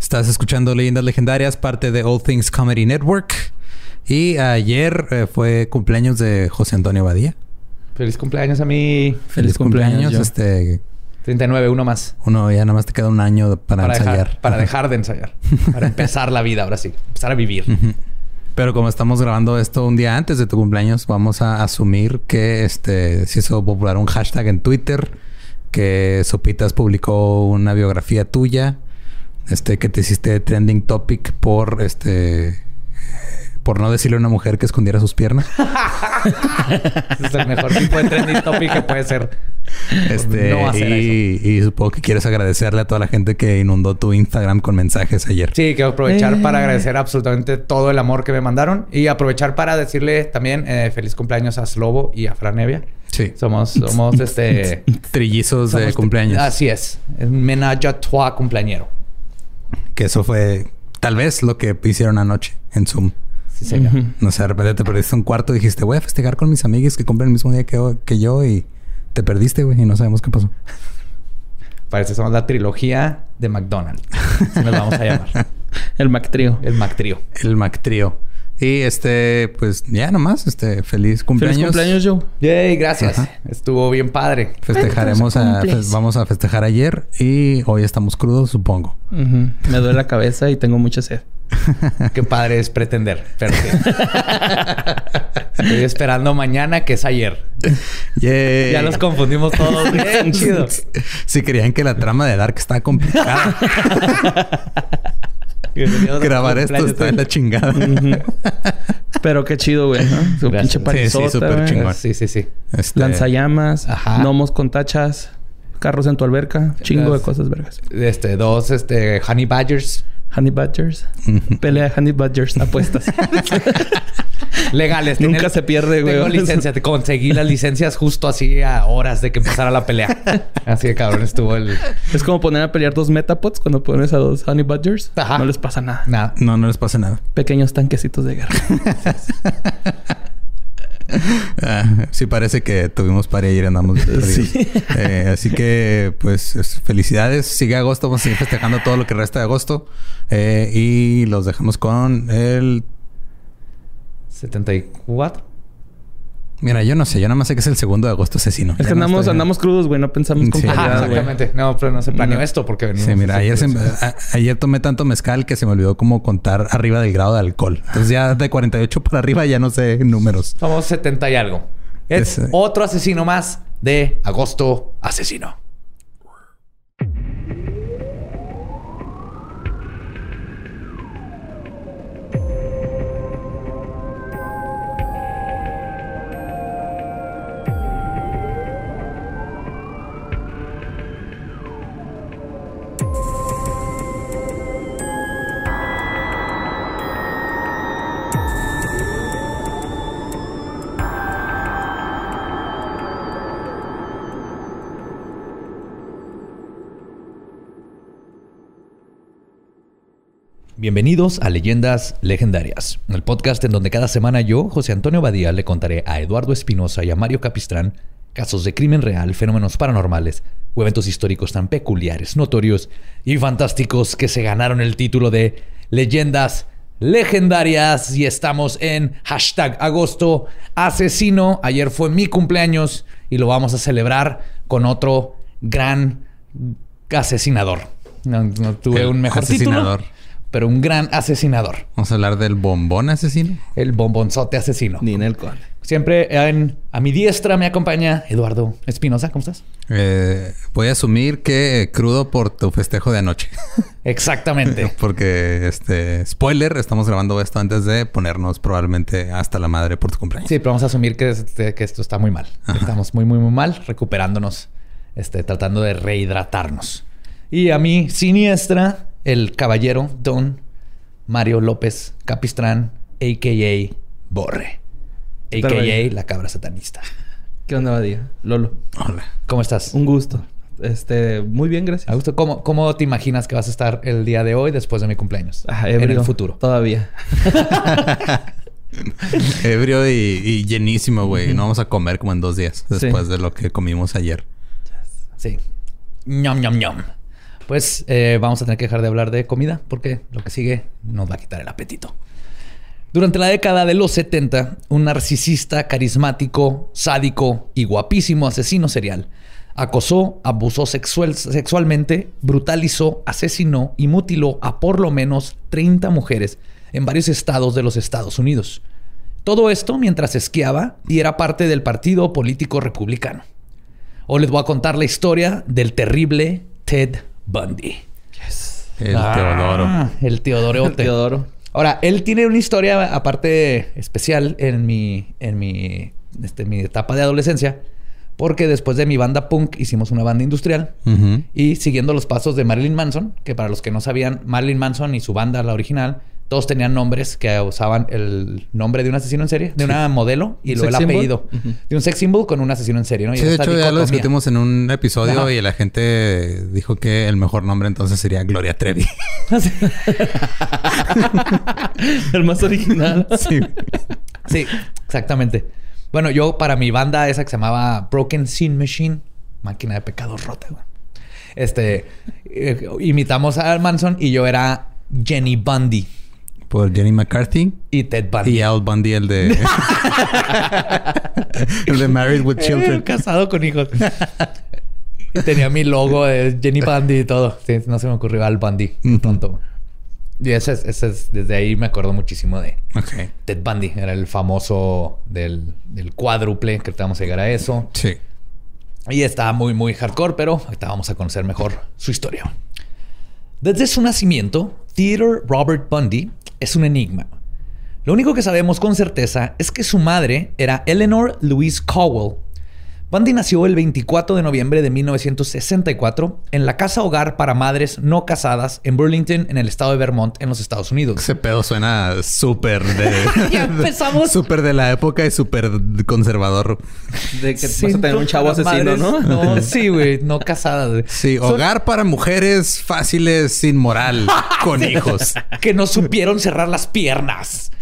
Estás escuchando Leyendas Legendarias, parte de All Things Comedy Network. Y ayer eh, fue cumpleaños de José Antonio Badía. Feliz cumpleaños a mí. Feliz, cumpleaños. este 39, uno más. Uno, ya nada más te queda un año para, ensayar. para dejar de ensayar. para empezar la vida, ahora sí. Empezar a vivir. Pero como estamos grabando esto un día antes de tu cumpleaños, vamos a asumir que este se hizo popular un hashtag en Twitter, que Sopitas publicó una biografía tuya, este, que te hiciste trending topic por este por no decirle a una mujer que escondiera sus piernas. es el mejor tipo de trending topic que puede ser. Este, y, supongo que quieres agradecerle a toda la gente que inundó tu Instagram con mensajes ayer. Sí, quiero aprovechar para eh. agradecer absolutamente todo el amor que me mandaron y aprovechar para decirle también eh, feliz cumpleaños a Slobo y a Franevia. Sí. Somos, somos este... Trillizos de cumpleaños. Así es. Un menage à trois cumpleañero. Que eso fue tal vez lo que hicieron anoche en Zoom. No sé, de repente te perdiste un cuarto y dijiste, voy a festejar con mis amigos que cumplen el mismo día que, yo y te perdiste, güey, y no sabemos qué pasó. Parece que somos la trilogía de McDonald's. Así nos vamos a llamar. el McTrio. El McTrio. El McTrio. Y este, pues ya nomás, este, feliz cumpleaños. Feliz cumpleaños, Joe. Yay, gracias. Estuvo bien padre. Festejaremos, a, vamos a festejar ayer y hoy estamos crudos, supongo. Me duele la cabeza y tengo mucha sed. Qué padre es pretender. Pero Estoy esperando mañana que es ayer. Ya los confundimos todos. Bien chido. Si creían que la trama de Dark está complicada. Grabar esto está en la chingada. Pero qué chido, güey. Su pinche parisota, Sí, sí, súper chingón. Sí, sí, sí. Este... Lanzallamas, gnomos con tachas, carros en tu alberca, chingo de cosas vergas. Este, dos, este, honey badgers. Honey Badgers. Pelea de Honey Badgers. Apuestas. Legales. Nunca se pierde, güey. Tengo licencia. Te conseguí las licencias justo así a horas de que empezara la pelea. Así de cabrón estuvo el... Es como poner a pelear dos Metapods cuando pones a dos Honey Badgers. Ajá. No les pasa nada. Nada. No, no les pasa nada. Pequeños tanquecitos de guerra. Ah, sí parece que tuvimos para ayer andamos sí. Eh, así que pues felicidades sigue agosto vamos a seguir festejando todo lo que resta de agosto eh, y los dejamos con el 74 Mira, yo no sé, yo nada más sé que es el segundo de agosto asesino. Es que andamos, andamos crudos, güey, no pensamos con exactamente. No, pero no se planeó esto porque venimos. Sí, mira, ayer, ayer tomé tanto mezcal que se me olvidó como contar arriba del grado de alcohol. Entonces ya de 48 para arriba ya no sé números. Somos 70 y algo. Es otro asesino más de agosto asesino. Bienvenidos a Leyendas Legendarias, el podcast en donde cada semana yo, José Antonio Badía, le contaré a Eduardo Espinosa y a Mario Capistrán casos de crimen real, fenómenos paranormales o eventos históricos tan peculiares, notorios y fantásticos que se ganaron el título de Leyendas Legendarias y estamos en hashtag agosto asesino. Ayer fue mi cumpleaños y lo vamos a celebrar con otro gran asesinador. No, tuve un mejor asesinador pero un gran asesinador. Vamos a hablar del bombón asesino. El bombonzote asesino. Ni en el cual. Siempre a mi diestra me acompaña Eduardo Espinosa. ¿Cómo estás? Eh, voy a asumir que crudo por tu festejo de anoche. Exactamente. Porque, este, spoiler, estamos grabando esto antes de ponernos probablemente hasta la madre por tu cumpleaños. Sí, pero vamos a asumir que, este, que esto está muy mal. Estamos muy, muy, muy mal, recuperándonos, este, tratando de rehidratarnos. Y a mi siniestra el caballero Don Mario López Capistrán, a.k.a. Borre, a.k.a. la cabra satanista. ¿Qué onda, Badía? Lolo. Hola. ¿Cómo estás? Un gusto. Este, muy bien, gracias. gusto. ¿Cómo, ¿Cómo te imaginas que vas a estar el día de hoy después de mi cumpleaños? Ah, en el futuro. Todavía. ebrio y, llenísimo, güey. No vamos a comer como en dos días después de lo que comimos ayer. Sí. ñom, ñom, ñom. Pues eh, vamos a tener que dejar de hablar de comida porque lo que sigue nos va a quitar el apetito. Durante la década de los 70, un narcisista carismático, sádico y guapísimo asesino serial acosó, abusó sexualmente, brutalizó, asesinó y mutiló a por lo menos 30 mujeres en varios estados de los Estados Unidos. Todo esto mientras esquiaba y era parte del partido político republicano. Hoy les voy a contar la historia del terrible Ted Bundy. El ah, Teodoro. El Teodoro. El Teodoro. Ahora, él tiene una historia aparte especial en mi, en mi, este, mi etapa de adolescencia. Porque después de mi banda punk hicimos una banda industrial. Y siguiendo los pasos de Marilyn Manson, que para los que no sabían, Marilyn Manson y su banda, la original, todos tenían nombres que usaban el nombre de un asesino en serie, de una modelo y luego el apellido. De un sex symbol con un asesino en serie, ¿no? sí, de hecho ya lo discutimos en un episodio y la gente dijo que el mejor nombre entonces sería Gloria Trevi. el más original. sí. Sí, exactamente. Bueno, yo para mi banda esa que se llamaba Broken Sin Machine, máquina de pecados rota, güey. Este, eh, imitamos a Manson y yo era Jenny Bundy por Jenny McCarthy. Y Ted Bundy. Y Al Bundy, el de... el de Married with Children. casado con hijos. y tenía mi logo de Jenny Bundy y todo. Sí, no se me ocurrió Al Bundy. Tonto. Y ese es, ese es, desde ahí me acuerdo muchísimo de Ted Bundy. Era el famoso del, del cuádruple, que ahorita vamos a llegar a eso. Sí. Y está muy, muy hardcore, pero ahorita vamos a conocer mejor su historia. Desde su nacimiento, Theodore Robert Bundy es un enigma. Lo único que sabemos con certeza es que su madre era Eleanor Louise Cowell, Bundy nació el 24 de noviembre de 1964 en la casa hogar para madres no casadas en Burlington, en el estado de Vermont, en los Estados Unidos. Ese pedo suena súper de. ya empezamos. Súper de la época y súper conservador. De que vas a tener un chavo asesino, ¿no? No, sí, güey, no casadas. Sí, hogar para mujeres fáciles, sin moral, con hijos. Que no supieron cerrar las piernas.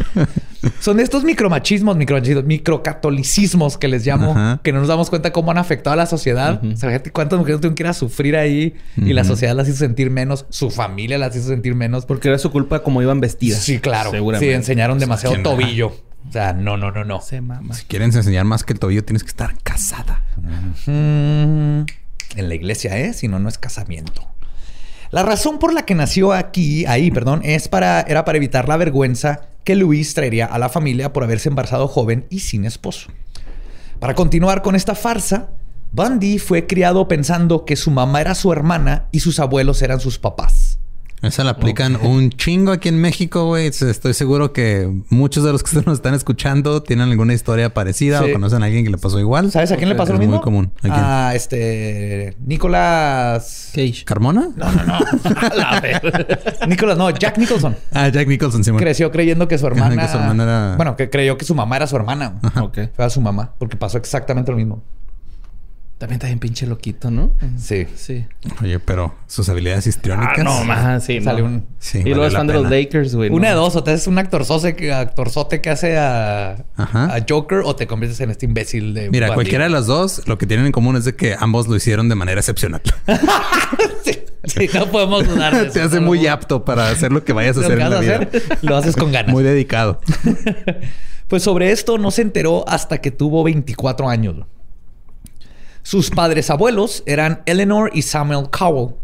Son estos micromachismos, micromachismos, microcatolicismos que les llamo, que no nos damos cuenta cómo han afectado a la sociedad. O sea, cuántas mujeres tuvieron que ir a sufrir ahí y la sociedad las hizo sentir menos, su familia las hizo sentir menos. Porque era su culpa como iban vestidas. Sí, claro. Sí, enseñaron demasiado tobillo. O sea, no, no, no, no. Si quieren enseñar más que el tobillo, tienes que estar casada. En la iglesia, ¿eh? Si no, no es casamiento. La razón por la que nació aquí, ahí, perdón, es para, era para evitar la vergüenza que Luis traería a la familia por haberse embarazado joven y sin esposo. Para continuar con esta farsa, Bundy fue criado pensando que su mamá era su hermana y sus abuelos eran sus papás. Esa la aplican un chingo aquí en México, güey. Estoy seguro que muchos de los que nos están escuchando tienen alguna historia parecida o conocen a alguien que le pasó igual. ¿Sabes a quién le pasó lo mismo? muy común. ¿A, este... Nicolás... Cage. ¿Carmona? No, no, no. Nicolás, no. Jack Nicholson. Ah, Jack Nicholson, sí. Creció creyendo que su hermana... que su hermana era... Bueno, que creyó que su mamá era su hermana. Ok. Fue su mamá. Porque pasó exactamente lo mismo. También está bien pinche loquito, ¿no? Sí. Sí. Oye, pero sus habilidades histriónicas. Ah, no, más. Sí, Sale un... Sí, y luego es fan de los Lakers, güey. Una de dos. O te haces un actorzote, actorzote que hace a, a Joker o te conviertes en este imbécil de... Mira, cualquiera de las dos, lo que tienen en común es de que ambos lo hicieron de manera excepcional. sí, no podemos dudar de eso. Te hace muy apto para hacer lo que vayas a hacer en la vida. lo haces con ganas. Muy dedicado. pues sobre esto no se enteró hasta que tuvo 24 años. Sus padres abuelos eran Eleanor y Samuel Cowell.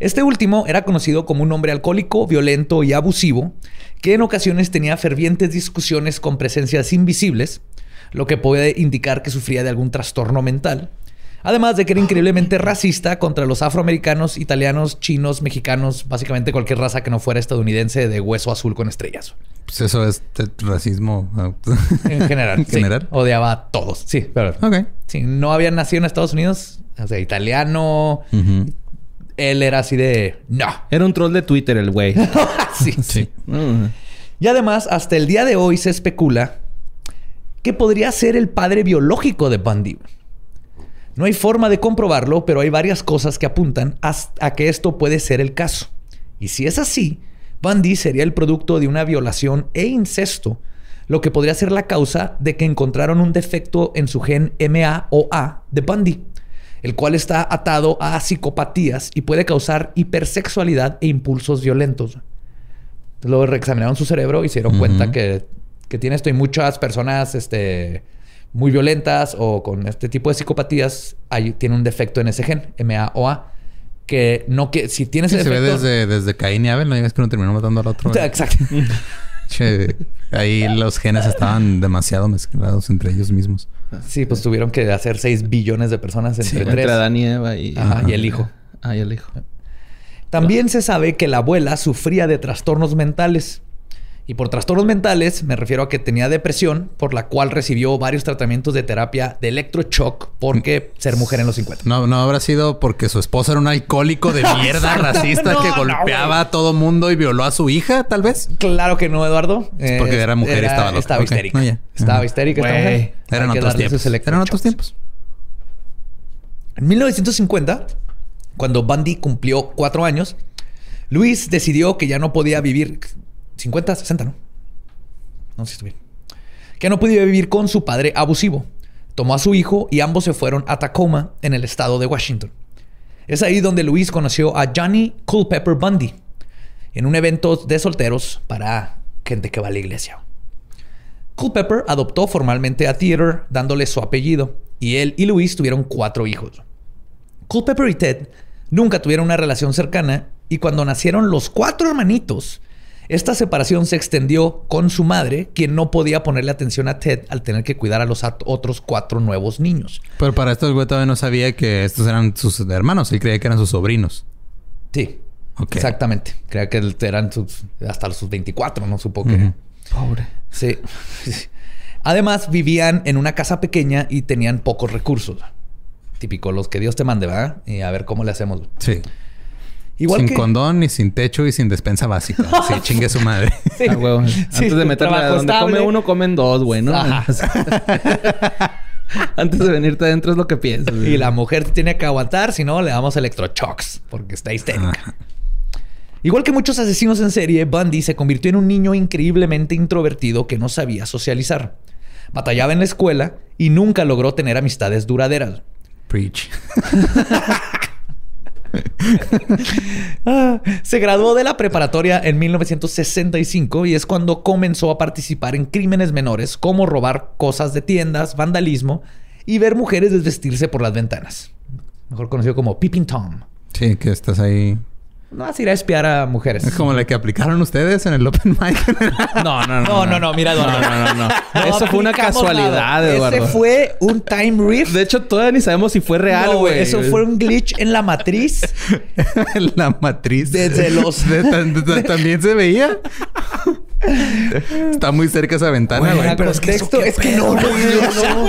Este último era conocido como un hombre alcohólico, violento y abusivo, que en ocasiones tenía fervientes discusiones con presencias invisibles, lo que puede indicar que sufría de algún trastorno mental. Además de que era increíblemente racista contra los afroamericanos, italianos, chinos, mexicanos, básicamente cualquier raza que no fuera estadounidense de hueso azul con estrellas. Pues eso es racismo. En general. en general. Odiaba a todos. Sí, pero. Ok. Sí, no había nacido en Estados Unidos. O sea, italiano. Él era así de. No. Era un troll de Twitter el güey. sí. sí. Y además, hasta el día de hoy se especula que podría ser el padre biológico de Bundy. No hay forma de comprobarlo, pero hay varias cosas que apuntan a que esto puede ser el caso. Y si es así, Bundy sería el producto de una violación e incesto, lo que podría ser la causa de que encontraron un defecto en su gen MA o A de Bundy. el cual está atado a psicopatías y puede causar hipersexualidad e impulsos violentos. Luego reexaminaron su cerebro y se dieron cuenta que, tiene esto y muchas personas este, muy violentas o con este tipo de psicopatías hay, tiene un defecto en ese gen, MAOA, que no que si tienes ese se ve desde, desde Caín y Abel, no digas que uno terminó matando al otro. Exacto. ahí los genes estaban demasiado mezclados entre ellos mismos. Sí, pues tuvieron que hacer 6 billones de personas entre tres. Entre Adán y Eva y, y el hijo. Ah, y el hijo. También se sabe que la abuela sufría de trastornos mentales. Y por trastornos mentales me refiero a que tenía depresión, por la cual recibió varios tratamientos de terapia de electroshock porque ser mujer en los 50. No, no habrá sido porque su esposo era un alcohólico de mierda racista que golpeaba a todo mundo y violó a su hija, tal vez. Claro que no, Eduardo. Es porque era mujer y estaba loca. Estaba histérica. Estaba histérica. Eran otros tiempos. Eran otros tiempos. En 1950, cuando Bundy cumplió cuatro años, Luis decidió que ya no podía vivir 50, 60, ¿no? No sé si estoy bien. Que no podía vivir con su padre abusivo. Tomó a su hijo y ambos se fueron a Tacoma, en el estado de Washington. Es ahí donde Luis conoció a Johnny Culpepper Bundy, en un evento de solteros para gente que va a la iglesia. Culpepper adoptó formalmente a Theater, dándole su apellido, y él y Luis tuvieron cuatro hijos. Culpepper y Ted nunca tuvieron una relación cercana, y cuando nacieron los cuatro hermanitos, esta separación se extendió con su madre, quien no podía ponerle atención a Ted al tener que cuidar a los otros cuatro nuevos niños. Pero para esto el güey todavía no sabía que estos eran sus hermanos. Él creía que eran sus sobrinos. Sí. Exactamente. Creía que eran sus, hasta sus 24, no supo que... Pobre. Sí. Además, vivían en una casa pequeña y tenían pocos recursos. Típico, los que Dios te mande, ¿verdad? Y a ver cómo le hacemos. Sí sin condón, ni sin techo y sin despensa básica. sí, chingue su madre. Ah, Antes de meterle a donde come uno, comen dos, güey, ¿no? Antes de venirte adentro es lo que piensas. Y la mujer tiene que aguantar, si no, le damos electroshocks porque está histérica. Igual que muchos asesinos en serie, Bundy se convirtió en un niño increíblemente introvertido que no sabía socializar. Batallaba en la escuela y nunca logró tener amistades duraderas. Preach. Se graduó de la preparatoria en 1965 y es cuando comenzó a participar en crímenes menores como robar cosas de tiendas, vandalismo y ver mujeres desvestirse por las ventanas. Mejor conocido como Peeping Tom. Sí, que estás ahí no vas a ir a espiar a mujeres. Es como la que aplicaron ustedes en el Open Mic. no, no, no. No, no, Mira, Eduardo. No, no, no. no. Eso fue una casualidad, Eduardo. Ese fue un time rift. De hecho, todavía ni sabemos si fue real, güey. eso fue un glitch en la matriz. en la matriz. Desde los... ¿También se veía? Está muy cerca esa ventana, güey. Pero es que, es que no, no, no.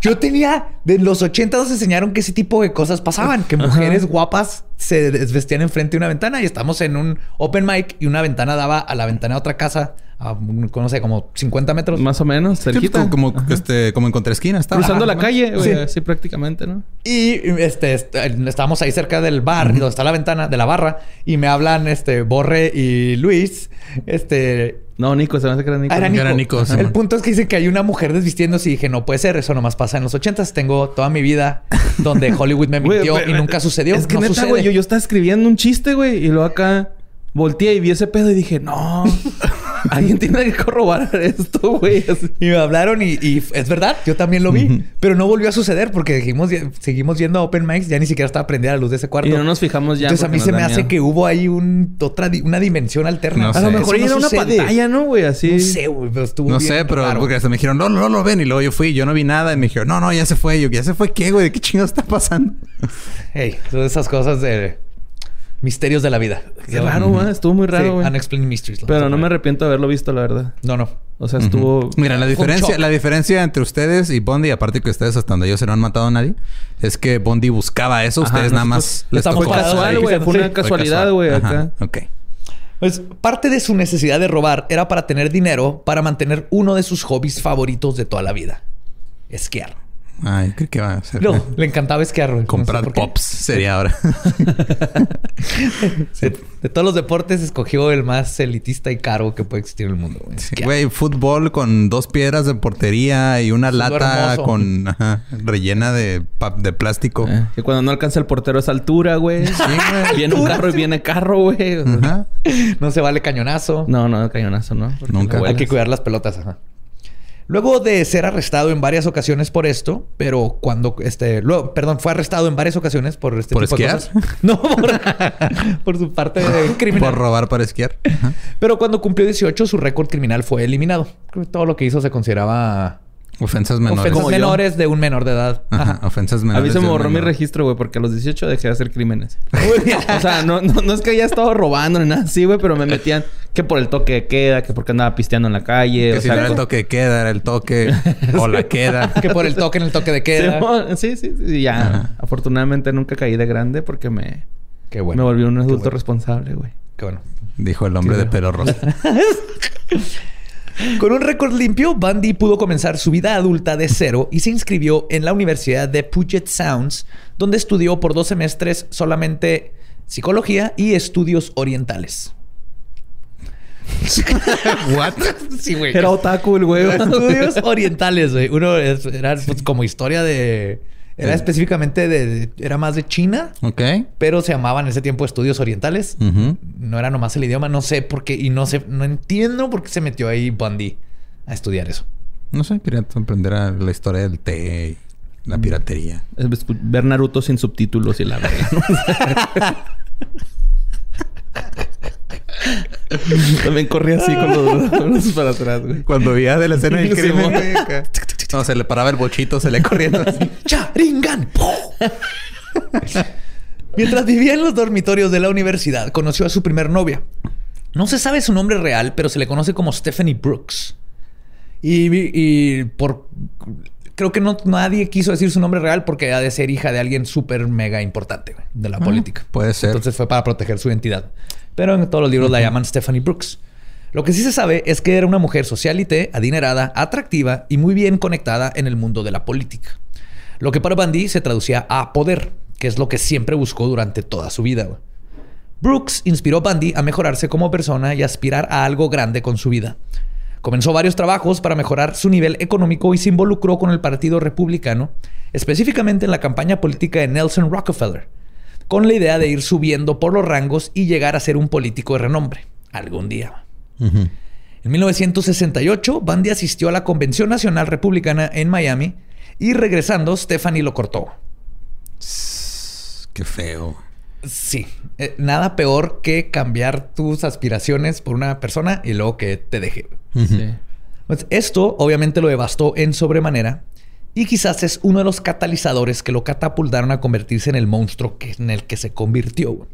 Yo tenía, de los 80 nos enseñaron que ese tipo de cosas pasaban, que mujeres guapas se desvestían enfrente de una ventana y estamos en un open mic y una ventana daba a la ventana de otra casa a, no sé, como 50 metros. Más o menos, cerquita. como, este, como en contraesquina. Estaba. Cruzando la calle, sí. sí. prácticamente, ¿no? Y este, estábamos ahí cerca del bar, donde está la ventana de la barra, y me hablan este Borre y Luis, este, no, Nico, se me hace que era Nico. Era Nico. El punto es que dicen que hay una mujer desvistiéndose y dije, no puede ser, eso nomás pasa en los ochentas. Tengo toda mi vida donde Hollywood me mintió y nunca sucedió. Es que neta, güey, yo, yo estaba escribiendo un chiste, güey, y luego acá volteé y vi ese pedo y dije, no, alguien tiene que corroborar esto, güey. Y me hablaron y, es verdad, yo también lo vi, pero no volvió a suceder porque dijimos, seguimos yendo a Open Mics, ya ni siquiera estaba prendida la luz de ese cuarto. Y no nos fijamos ya. Entonces a mí se me hace que hubo ahí un, otra, una dimensión alterna. a lo mejor era una pantalla, ¿no, güey? Así. No sé, güey, pero estuvo No sé, pero porque hasta me dijeron, no, no, no lo ven. Y luego yo fui, yo no vi nada. Y me dijeron, no, no, ya se fue. Y yo, ¿ya se fue qué, güey? ¿Qué chingados está pasando? Hey, todas esas cosas de Misterios de la vida. Qué raro, güey. Estuvo muy raro, güey. Unexplained Mysteries. Pero no me arrepiento de haberlo visto, la verdad. No, no. O sea, estuvo... Mira, la diferencia, la diferencia entre ustedes y Bondi, aparte que ustedes hasta donde ellos se no han matado a nadie, es que Bondi buscaba eso. ustedes nada más... Les fue casual, güey. Fue una casualidad, güey. Acá. Ok. Pues parte de su necesidad de robar era para tener dinero para mantener uno de sus hobbies favoritos de toda la vida. Esquiar. Ay, creo que va a ser. No, le encantaba esquiar, güey. No sé Comprar pops sería ahora. De, de todos los deportes, escogió el más elitista y caro que puede existir en el mundo, güey. Sí. Güey, fútbol con dos piedras de portería y una Fútbol lata hermoso. con ajá, rellena de, de plástico. Eh, que cuando no alcanza el portero a esa altura, güey. Sí, güey. Viene un carro y viene carro, güey. No se vale cañonazo. No, no, cañonazo, ¿no? Porque Nunca. Hay que cuidar las pelotas, ajá. Luego de ser arrestado en varias ocasiones por esto, pero cuando este, luego, perdón, fue arrestado en varias ocasiones por este ¿Por tipo de esquiar? cosas. No, por, por su parte de criminal. Por robar para esquiar. Pero cuando cumplió 18, su récord criminal fue eliminado. Creo que todo lo que hizo se consideraba Ofensas menores. ofensas menores de un menor de edad. Ajá, Ajá. ofensas A menores. mí se me borró mi registro, güey, porque a los 18 dejé de hacer crímenes. o sea, no, no, no es que haya estado robando ni nada así, güey, pero me metían que por el toque de queda, que porque andaba pisteando en la calle. Que o si sea, no era el toque de queda, era el toque o la queda. Que por el toque en el toque de queda. Sí, sí, sí. Ya, Ajá. afortunadamente nunca caí de grande porque me, Qué bueno. me volví un adulto bueno. responsable, güey. Qué bueno. Dijo el hombre de pelo rosa. Con un récord limpio, Bundy pudo comenzar su vida adulta de cero y se inscribió en la Universidad de Puget Sounds, donde estudió por dos semestres solamente psicología y estudios orientales. What? Sí, güey. Era otaku el güey. Estudios orientales, güey. Uno es- era pues, como historia de... Era Sí. específicamente de, de- Era más de China, Ok. pero se llamaban en ese tiempo estudios orientales. No era nomás el idioma, no sé por qué. Y no sé, no entiendo por qué se metió ahí Bundy a estudiar eso. No sé, quería aprender a la historia del té y la piratería. Es Ver Naruto sin subtítulos y la verga, ¿no? También corría así con los brazos para atrás, güey. Cuando veía de la escena del crimen, güey. No, se le paraba el bochito, se le corriendo así. ¡Charingan! Mientras vivía en los dormitorios de la universidad, conoció a su primer novia. No se sabe su nombre real, pero se le conoce como Stephanie Brooks. Y, y por... Creo que no, nadie quiso decir su nombre real porque ha de ser hija de alguien súper mega importante güey, de la Ah, política. puede ser. Entonces fue para proteger su identidad. Pero en todos los libros la llaman Stephanie Brooks. Lo que sí se sabe es que era una mujer socialite, adinerada, atractiva y muy bien conectada en el mundo de la política. Lo que para Bundy se traducía a poder, que es lo que siempre buscó durante toda su vida. Brooks inspiró a Bundy a mejorarse como persona y aspirar a algo grande con su vida. Comenzó varios trabajos para mejorar su nivel económico y se involucró con el Partido Republicano, específicamente en la campaña política de Nelson Rockefeller, con la idea de ir subiendo por los rangos y llegar a ser un político de renombre algún día. En 1968, Bundy asistió a la Convención Nacional Republicana en Miami y regresando, Stephanie lo cortó. Qué feo. Sí, eh, nada peor que cambiar tus aspiraciones por una persona y luego que te deje. Sí. Pues esto obviamente lo devastó en sobremanera y quizás es uno de los catalizadores que lo catapultaron a convertirse en el monstruo que, en el que se convirtió.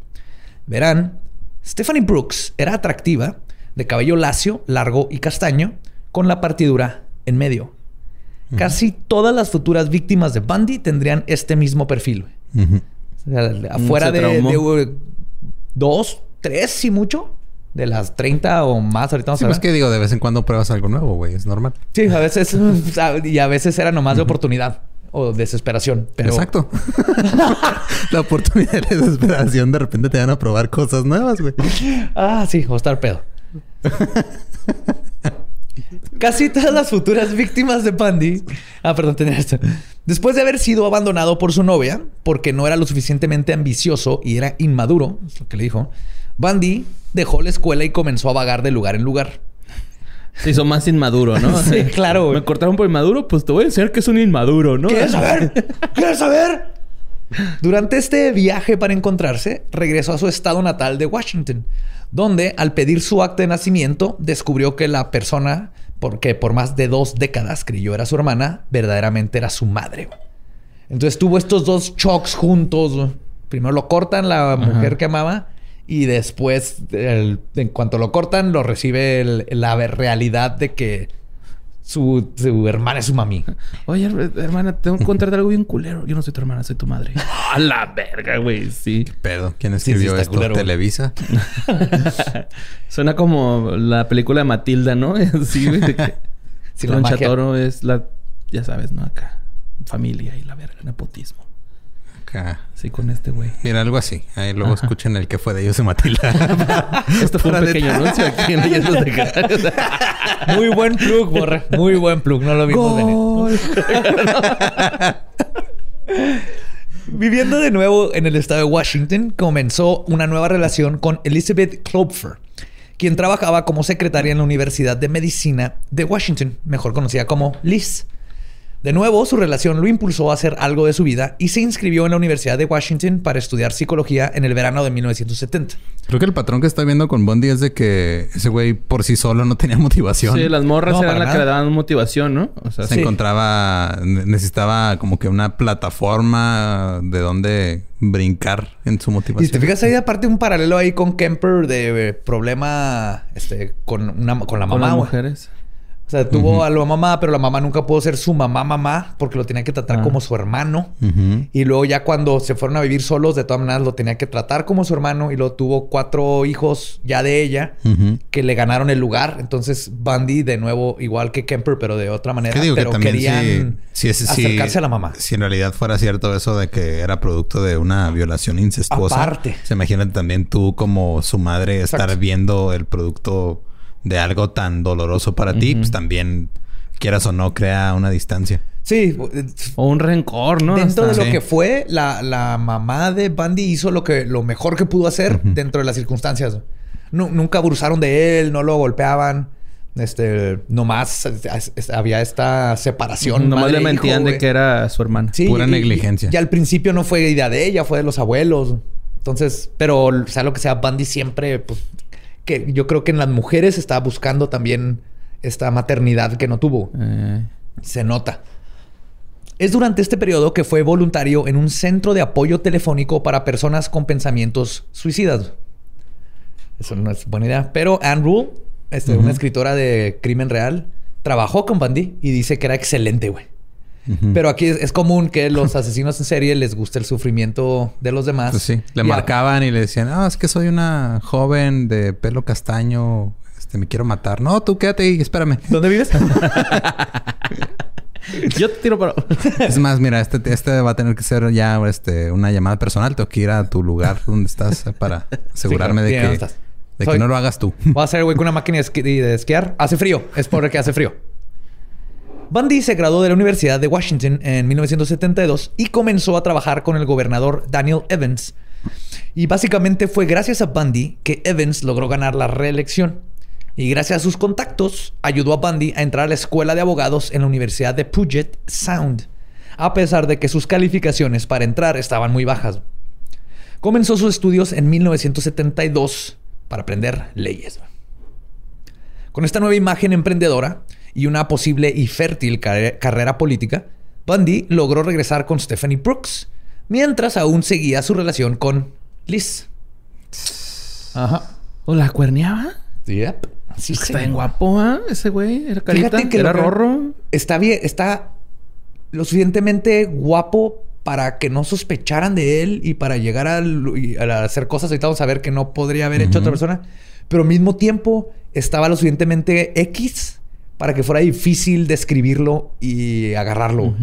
Verán, Stephanie Brooks era atractiva, de cabello lacio, largo y castaño, con la partidura en medio. Casi todas las futuras víctimas de Bundy tendrían este mismo perfil. O sea, afuera de, uh, dos, tres, si mucho, de las 30 o más. Ahorita vamos Sí, a ver. pues que digo, de vez en cuando pruebas algo nuevo, güey. Es normal. Sí, a veces, y a veces era nomás de oportunidad o desesperación. Pero Exacto. la oportunidad y la desesperación de repente te van a probar cosas nuevas, güey. Ah, sí, o estar pedo. Casi todas las futuras víctimas de Bundy. Ah, perdón, tenía esto. Después de haber sido abandonado por su novia, porque no era lo suficientemente ambicioso y era inmaduro, es lo que le dijo, Bundy dejó la escuela y comenzó a vagar de lugar en lugar. Se hizo más inmaduro, ¿no? Sí, claro, güey. Me cortaron por inmaduro, pues te voy a enseñar que es un inmaduro, ¿no? ¿Quieres saber? ¿Quieres saber? Durante este viaje para encontrarse, regresó a su estado natal de Washington, donde al pedir su acta de nacimiento descubrió que la persona, porque por más de dos décadas creyó era su hermana, verdaderamente era su madre. Entonces tuvo estos dos shocks juntos. Primero lo cortan la mujer que amaba y después, el- en cuanto lo cortan, lo recibe el- la realidad de que su, su hermana es su mami. Oye, her- hermana, tengo que contarte algo bien culero. Yo no soy tu hermana, soy tu madre. A la verga, güey. Sí. Pedo. ¿Quién Sí, sí, escribió esto? culero. Televisa. Suena como la película de Matilda, ¿no? Sí, güey. la magia. Toro es la... Ya sabes, ¿no? Acá. familia y la verga, nepotismo. Acá. Sí, con este güey. Mira, algo así. Ahí luego escuchen el que fue de ellos de Matilda. Esto fue un pequeño anuncio aquí en Leyendas de. Muy buen plug, borra. Muy buen plug. No lo vimos venir. Viviendo de nuevo en el estado de Washington, comenzó una nueva relación con Elizabeth Klopfer, quien trabajaba como secretaria en la Universidad de Medicina de Washington, mejor conocida como Liz. De nuevo, su relación lo impulsó a hacer algo de su vida y se inscribió en la Universidad de Washington para estudiar psicología en el verano de 1970. Creo que el patrón que está viendo con Bondi es de que ese güey por sí solo no tenía motivación. Sí, las morras No, eran las que le daban motivación, ¿no? O sea, Se Sí. encontraba, ne- necesitaba como que una plataforma de donde brincar en su Y motivación. te fijas ahí aparte un paralelo ahí con Kemper de eh, problema este, con, una, con la con mamá. las güey. mujeres. O sea, tuvo a la mamá, pero la mamá nunca pudo ser su mamá mamá porque lo tenía que tratar Ah. como su hermano. Y luego ya cuando se fueron a vivir solos, de todas maneras lo tenía que tratar como su hermano y luego tuvo cuatro hijos ya de ella que le ganaron el lugar. Entonces Bundy de nuevo igual que Kemper, pero de otra manera. Que digo pero querían si, si es- si- acercarse a la mamá. Si en realidad fuera cierto eso de que era producto de una violación incestuosa. Aparte. Se imagina también tú como su madre estar viendo el producto de algo tan doloroso para ti, pues también quieras o no crea una distancia. Sí, O un rencor, ¿no? Dentro de lo Sí. que fue, la, la mamá de Bundy hizo lo que lo mejor que pudo hacer dentro de las circunstancias. Nu- nunca abusaron de él, no lo golpeaban. Este, nomás había esta separación. Nomás le mentían de que era su hermana. Sí, Pura y- negligencia. Y, y al principio no fue idea de ella, fue de los abuelos. Entonces, pero sea lo que sea, Bundy siempre, pues, que yo creo que en las mujeres estaba buscando también esta maternidad que no tuvo. Eh, Se nota. Es durante este periodo que fue voluntario en un centro de apoyo telefónico para personas con pensamientos suicidas. Eso no es buena idea. Pero Anne Rule, este, una escritora de crimen real, trabajó con Bundy y dice que era excelente, güey. Pero aquí es, es común que los asesinos en serie les guste el sufrimiento de los demás. Pues sí, le Y a- marcaban y le decían, ah, es que soy una joven de pelo castaño, este, me quiero matar. No, tú quédate ahí, espérame. ¿Dónde vives? Yo te tiro para... es más, mira, este, este va a tener que ser ya este, una llamada personal. Tengo que ir a tu lugar donde estás para asegurarme claro. De, ¿dónde que, estás? de Soy- que no lo hagas tú. Voy a hacer, güey, con una máquina de, esqui- de esquiar. Hace frío. Es porque hace frío. Bundy se graduó de la Universidad de Washington en 1972 y comenzó a trabajar con el gobernador Daniel Evans. Y básicamente fue gracias a Bundy que Evans logró ganar la reelección. Y gracias a sus contactos, ayudó a Bundy a entrar a la escuela de abogados en la Universidad de Puget Sound, a pesar de que sus calificaciones para entrar estaban muy bajas. Comenzó sus estudios en 1972 para aprender leyes. Con esta nueva imagen emprendedora y una posible y fértil carre- carrera política, Bundy logró regresar con Stephanie Brooks, mientras aún seguía su relación con Liz. Ajá. ¿O la cuerneaba? Yep. Sí, Está bien guapo, ¿ah? Ese güey. Era carita. Fíjate que era rorro. Está bien, está lo suficientemente guapo para que no sospecharan de él y para llegar a hacer cosas. Ahorita vamos a ver que no podría haber hecho otra persona. Pero al mismo tiempo estaba lo suficientemente X para que fuera difícil describirlo y agarrarlo.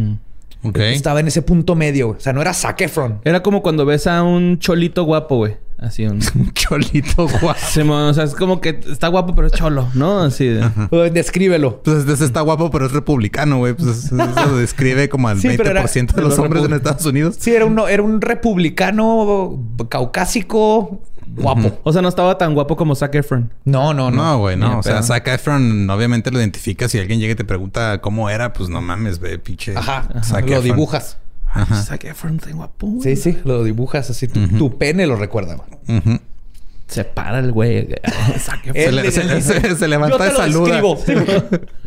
Estaba en ese punto medio. O sea, no era Zac Efron. Era como cuando ves a un cholito guapo, güey. Así un... Un cholito guapo. Sí, o sea, es como que está guapo, pero es cholo, ¿no? Así de... Eh, Descríbelo. Pues este está guapo, pero es republicano, güey. Pues eso lo describe como al Sí, 20% pero era- de los los hombres en Estados Unidos. Sí, era un, era un republicano caucásico guapo. O sea, no estaba tan guapo como Zac Efron. No, no, no. No, güey, no. O sea, pedo. Zac Efron obviamente lo identifica. Si alguien llega y te pregunta cómo era, pues no mames, ve, pinche. Ajá. Zac Lo dibujas. Ajá. Zac Efron está guapo, güey. Sí, sí, lo dibujas así. Tu, tu pene lo recuerda. güey. Se para el güey. Zac Efron. Se, le- se- se- se levanta Yo te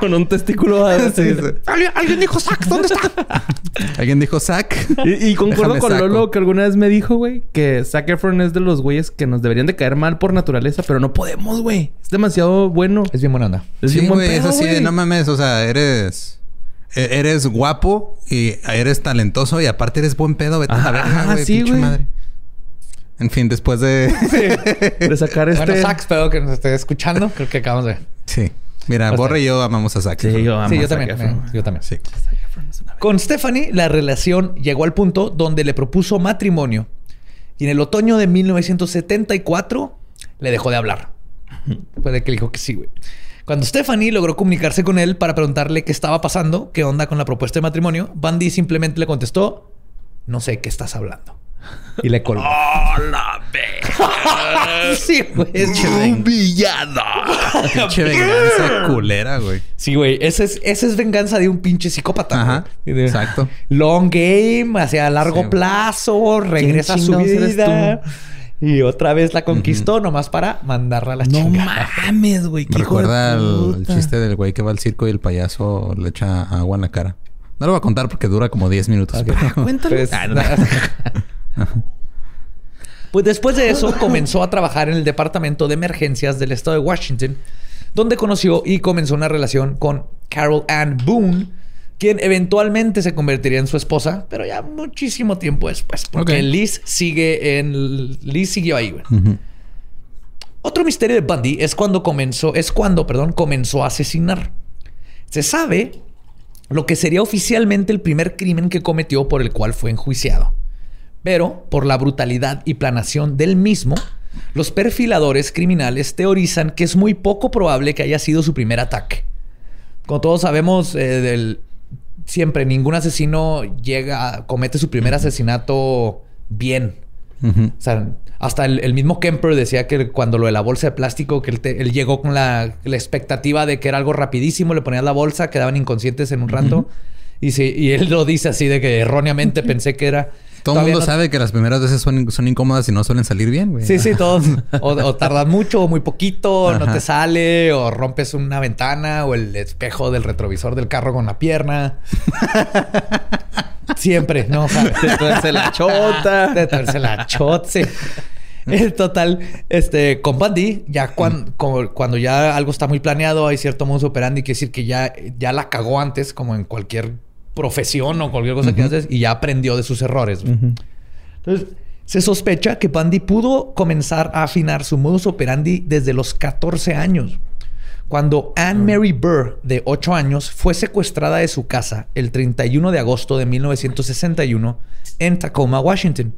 con un testículo. Sí, sí. ¿Alguien, alguien dijo Zac, ¿dónde está? Alguien dijo Zac. Y, y concuerdo Déjame con saco. Lolo que alguna vez me dijo, güey, que Zac Efron es de los güeyes que nos deberían de caer mal por naturaleza, pero no podemos, güey. Es demasiado bueno. Es bien buena onda. Es sí, bien buen güey, es pedo, así de no mames. O sea, eres. e- Eres guapo y eres talentoso y aparte eres buen pedo. Vete a la ajá, güey. sí, pinche güey. madre. En fin, después de. De sacar este... Bueno, Zac, espero que nos esté escuchando. Creo que acabamos de... sí. Mira, Borre y yo amamos a Zac. Sí, yo amo sí, a yo Zac también. Efron, yo también. Sí. Con Stephanie, la relación llegó al punto donde le propuso matrimonio y en el otoño de 1974 le dejó de hablar. Puede que le dijo que sí, güey. Cuando Stephanie logró comunicarse con él para preguntarle qué estaba pasando, qué onda con la propuesta de matrimonio, Bundy simplemente le contestó, no sé qué estás hablando. Y le colgó. ¡Oh, la verga! sí, güey. ¡Un villano! Pinche venganza culera, güey. Sí, güey. Esa es, esa es venganza de un pinche psicópata. Ajá. güey. Exacto. Long game, hacia largo Sí. plazo, regresa a su vida. Y otra vez la conquistó nomás para mandarla a la No chingada. mames, güey. Qué recuerda el, chiste del güey que va al circo y el payaso le echa agua en la cara. No lo voy a contar porque dura como 10 minutos. Ok. pero- Cuéntalo. Pues, Ah, no. Pues después de eso comenzó a trabajar en el departamento de emergencias del estado de Washington, donde conoció y comenzó una relación con Carol Ann Boone, quien eventualmente se convertiría en su esposa, pero ya muchísimo tiempo después, porque. Liz sigue en Liz siguió ahí. güey. Otro misterio de Bundy es cuando comenzó, es cuando, perdón, comenzó a asesinar. Se sabe lo que sería oficialmente el primer crimen que cometió por el cual fue enjuiciado. Pero por la brutalidad y planación del mismo, los perfiladores criminales teorizan que es muy poco probable que haya sido su primer ataque. Como todos sabemos, eh, del- siempre ningún asesino llega, comete su primer asesinato bien. O sea, hasta el, el mismo Kemper decía que cuando lo de la bolsa de plástico, que él, te- él llegó con la, la expectativa de que era algo rapidísimo, le ponías la bolsa, quedaban inconscientes en un rato. Y, sí, y él lo dice así de que erróneamente pensé que era... Todo el mundo no- sabe que las primeras veces son, son incómodas y no suelen salir bien, güey. Sí, sí, todos. O, o tardas mucho o muy poquito, no te sale, o rompes una ventana o el espejo del retrovisor del carro con la pierna. Siempre, ¿no? O sea, Te tuerce la chota. de tuerce la chot, sí. En total, este, con Bundy, ya cuan- como- cuando ya algo está muy planeado, hay cierto modus operandi, quiere decir que ya, ya la cagó antes, como en cualquier profesión o cualquier cosa que haces, y ya aprendió de sus errores. Entonces, se sospecha que Bundy pudo comenzar a afinar su modus operandi desde los 14 años. Cuando Anne Mary Burr, de 8 años, fue secuestrada de su casa el 31 de agosto de 1961 en Tacoma, Washington.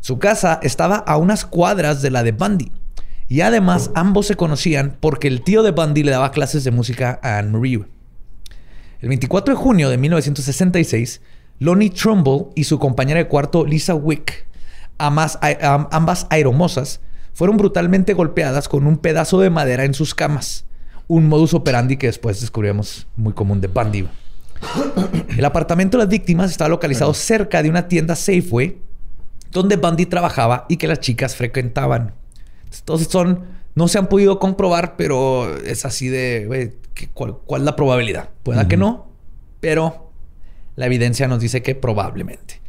Su casa estaba a unas cuadras de la de Bundy. Y además ambos se conocían porque el tío de Bundy le daba clases de música a Anne Marie. El 24 de junio de 1966, Lonnie Trumbull y su compañera de cuarto Lisa Wick, ambas aeromosas, fueron brutalmente golpeadas con un pedazo de madera en sus camas. Un modus operandi que después descubrimos muy común de Bundy. El apartamento de las víctimas estaba localizado cerca de una tienda Safeway donde Bundy trabajaba y que las chicas frecuentaban. Entonces son, no se han podido comprobar, pero es así de, ¿qué- cuál, cuál es la probabilidad? Pueda que no, pero la evidencia nos dice que probablemente.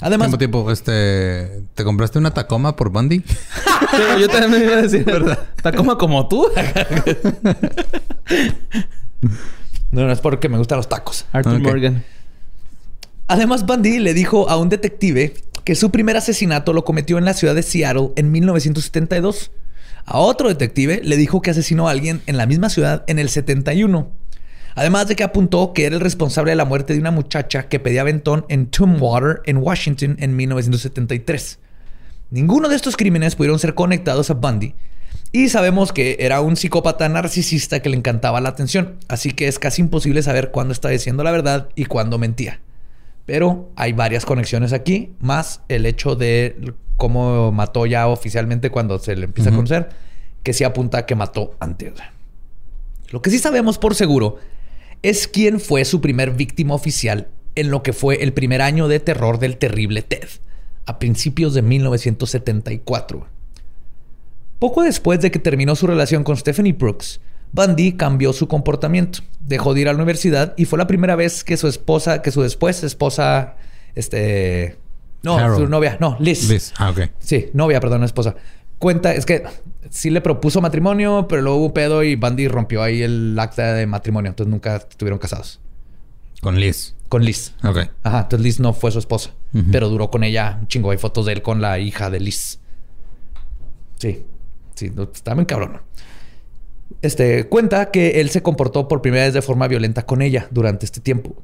Además, Tiempo, tiempo. Este... ¿Te compraste una Tacoma por Bundy? Sí, yo también me iba a decir, ¿verdad? Tacoma como tú. no, no es porque me gustan los tacos. Arthur. Morgan. Además, Bundy le dijo a un detective que su primer asesinato lo cometió en la ciudad de Seattle en 1972. A otro detective le dijo que asesinó a alguien en la misma ciudad en el 71. Además de que apuntó que era el responsable de la muerte de una muchacha que pedía aventón en Tumwater, en Washington, en 1973. Ninguno de estos crímenes pudieron ser conectados a Bundy. Y sabemos que era un psicópata narcisista que le encantaba la atención. Así que es casi imposible saber cuándo estaba diciendo la verdad y cuándo mentía. Pero hay varias conexiones aquí, más el hecho de cómo mató ya oficialmente cuando se le empieza a conocer, que sí apunta a que mató antes. Lo que sí sabemos por seguro es quién fue su primer víctima oficial en lo que fue el primer año de terror del terrible Ted, a principios de 1974. Poco después de que terminó su relación con Stephanie Brooks, Bundy cambió su comportamiento, dejó de ir a la universidad y fue la primera vez que su esposa, que su después esposa, este, no, Carol. su novia, no, Liz, Liz. Ah, ok. Sí, novia, perdón, esposa. Cuenta, es que sí le propuso matrimonio, pero luego hubo un pedo y Bundy rompió ahí el acta de matrimonio. Entonces nunca estuvieron casados. Con Liz. Con Liz. Ok. Ajá, entonces Liz no fue su esposa, pero duró con ella un chingo. Hay fotos de él con la hija de Liz. Sí, sí, no, está bien cabrón. Este cuenta que él se comportó por primera vez de forma violenta con ella durante este tiempo.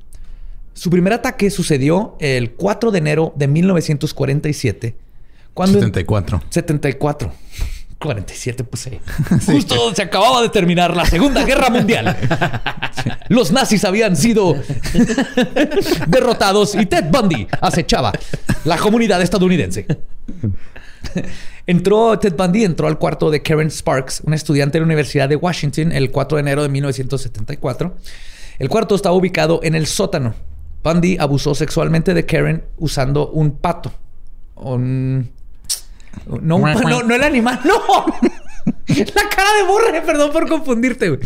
Su primer ataque sucedió el 4 de enero de 1947. Cuando 74. 74. 47, pues sí. Justo se acababa de terminar la Segunda Guerra Mundial. Los nazis habían sido derrotados y Ted Bundy acechaba la comunidad estadounidense. Entró Ted Bundy, entró al cuarto de Karen Sparks, una estudiante de la Universidad de Washington, el 4 de enero de 1974. El cuarto estaba ubicado en el sótano. Bundy abusó sexualmente de Karen usando un pato. Un... No, no, no el animal, no. La cara de borre, perdón por confundirte, güey.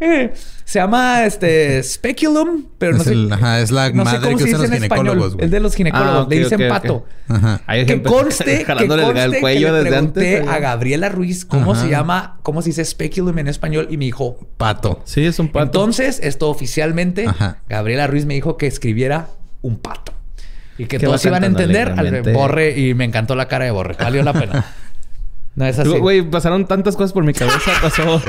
Eh, se llama este speculum, pero no Es sé. el- ajá, es la no madre cómo que se usan dice los en español. ginecólogos, güey. El de los ginecólogos. Ah, Le dicen pato. Ajá. Que conste, que jalándole el- conste el cuello que le desde pregunté antes. a Gabriela Ruiz cómo Ajá. se llama, cómo se dice speculum en español y me dijo Pato. Sí, es un pato. entonces, esto oficialmente, Ajá. Gabriela Ruiz me dijo que escribiera un pato. Y que todos iban a entender al. Borre y me encantó la cara de Borre. Valió la pena. No es así. Güey, pasaron tantas cosas por mi cabeza. Pasó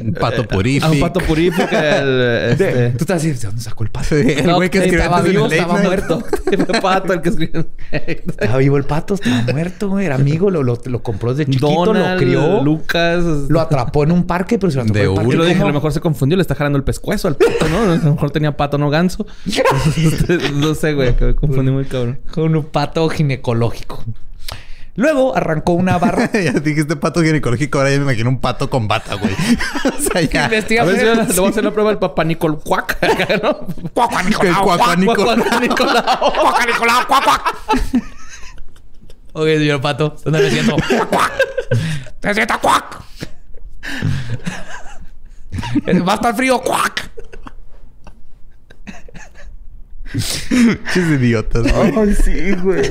Un pato purífico. un pato purífico el... Este... Tú estás así, ¿de dónde sacó el pato? Sí, el No, güey que escribió estaba vivo, el estaba night. muerto. Fue pato el que escribió. Estaba vivo el pato, estaba muerto, güey. Era amigo, lo, lo, lo compró desde chiquito, Donald, lo crió. Lucas. Lo atrapó en un parque, pero se lo atrapó De en el parque. Yo lo dije, a lo mejor se confundió, le está jalando el pescuezo al pato, ¿no? A lo mejor tenía pato, no ganso. no sé, güey, que me confundí muy cabrón. Con un pato ginecológico. Luego arrancó una barra. ya dijiste pato ginecológico, ahora ya me imagino un pato con bata, güey. o sea, ya. Investiga A ver si le voy a hacer la prueba del papá Nicol Cuac. ¿no? Cuaca, Que Nicolau, cuac, Nicolau. cuaca, Nicolau. Cuac, cuac. Ok, señor Pato. ¿Dónde me siento? Cuac, cuac. Te siento cuac. Va a estar frío, cuac. Chis idiotas, güey. sí, güey.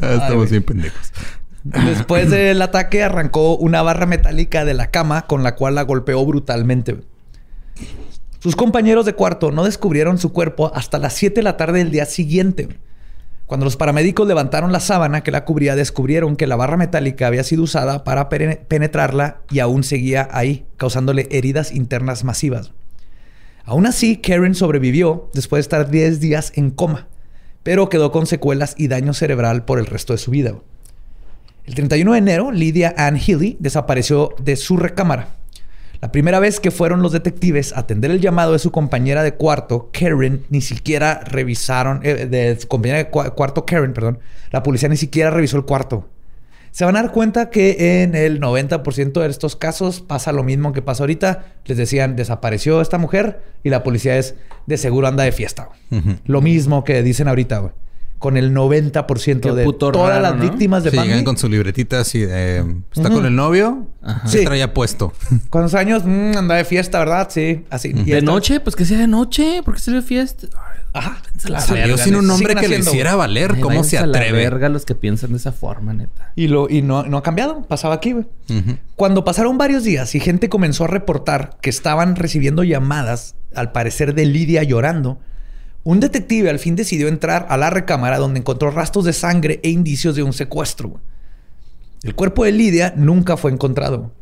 Ah, Estamos bien pendejos. Después del ataque arrancó una barra metálica de la cama con la cual la golpeó brutalmente. Sus compañeros de cuarto no descubrieron su cuerpo hasta las 7 de la tarde del día siguiente. Cuando los paramédicos levantaron la sábana que la cubría, descubrieron que la barra metálica había sido usada para penetrarla y aún seguía ahí, causándole heridas internas masivas. Aún así, Karen sobrevivió después de estar 10 días en coma, pero quedó con secuelas y daño cerebral por el resto de su vida. El 31 de enero, Lydia Ann Healy desapareció de su recámara. La primera vez que fueron los detectives a atender el llamado de su compañera de cuarto, Karen, ni siquiera revisaron, eh, de su compañera de cua- cuarto, Karen, perdón, la policía ni siquiera revisó el cuarto. Se van a dar cuenta que en el 90% de estos casos pasa lo mismo que pasa ahorita. Les decían, desapareció esta mujer y la policía es, de seguro anda de fiesta. Lo mismo que dicen ahorita, güey. Con el 90% Qué de todas raro, las ¿no? víctimas de Sí, llegan con su libretita así de... ¿Está con el novio? Ajá. Sí. Traía puesto. ¿Cuántos años? Mm, anda de fiesta, ¿verdad? Sí, así. Y ¿De esta- noche? Pues que sea de noche. ¿Por qué salió de fiesta? Ajá. la Salió verga, sin un nombre que le hiciera valer. Ay, ¿Cómo se váyanse a la atreve? verga los que piensan de esa forma, neta. Y, lo, y no, no ha cambiado. Pasaba aquí, güey. Cuando pasaron varios días y gente comenzó a reportar que estaban recibiendo llamadas, al parecer de Lidia llorando, un detective al fin decidió entrar a la recámara donde encontró rastros de sangre e indicios de un secuestro. güey. El cuerpo de Lidia nunca fue encontrado.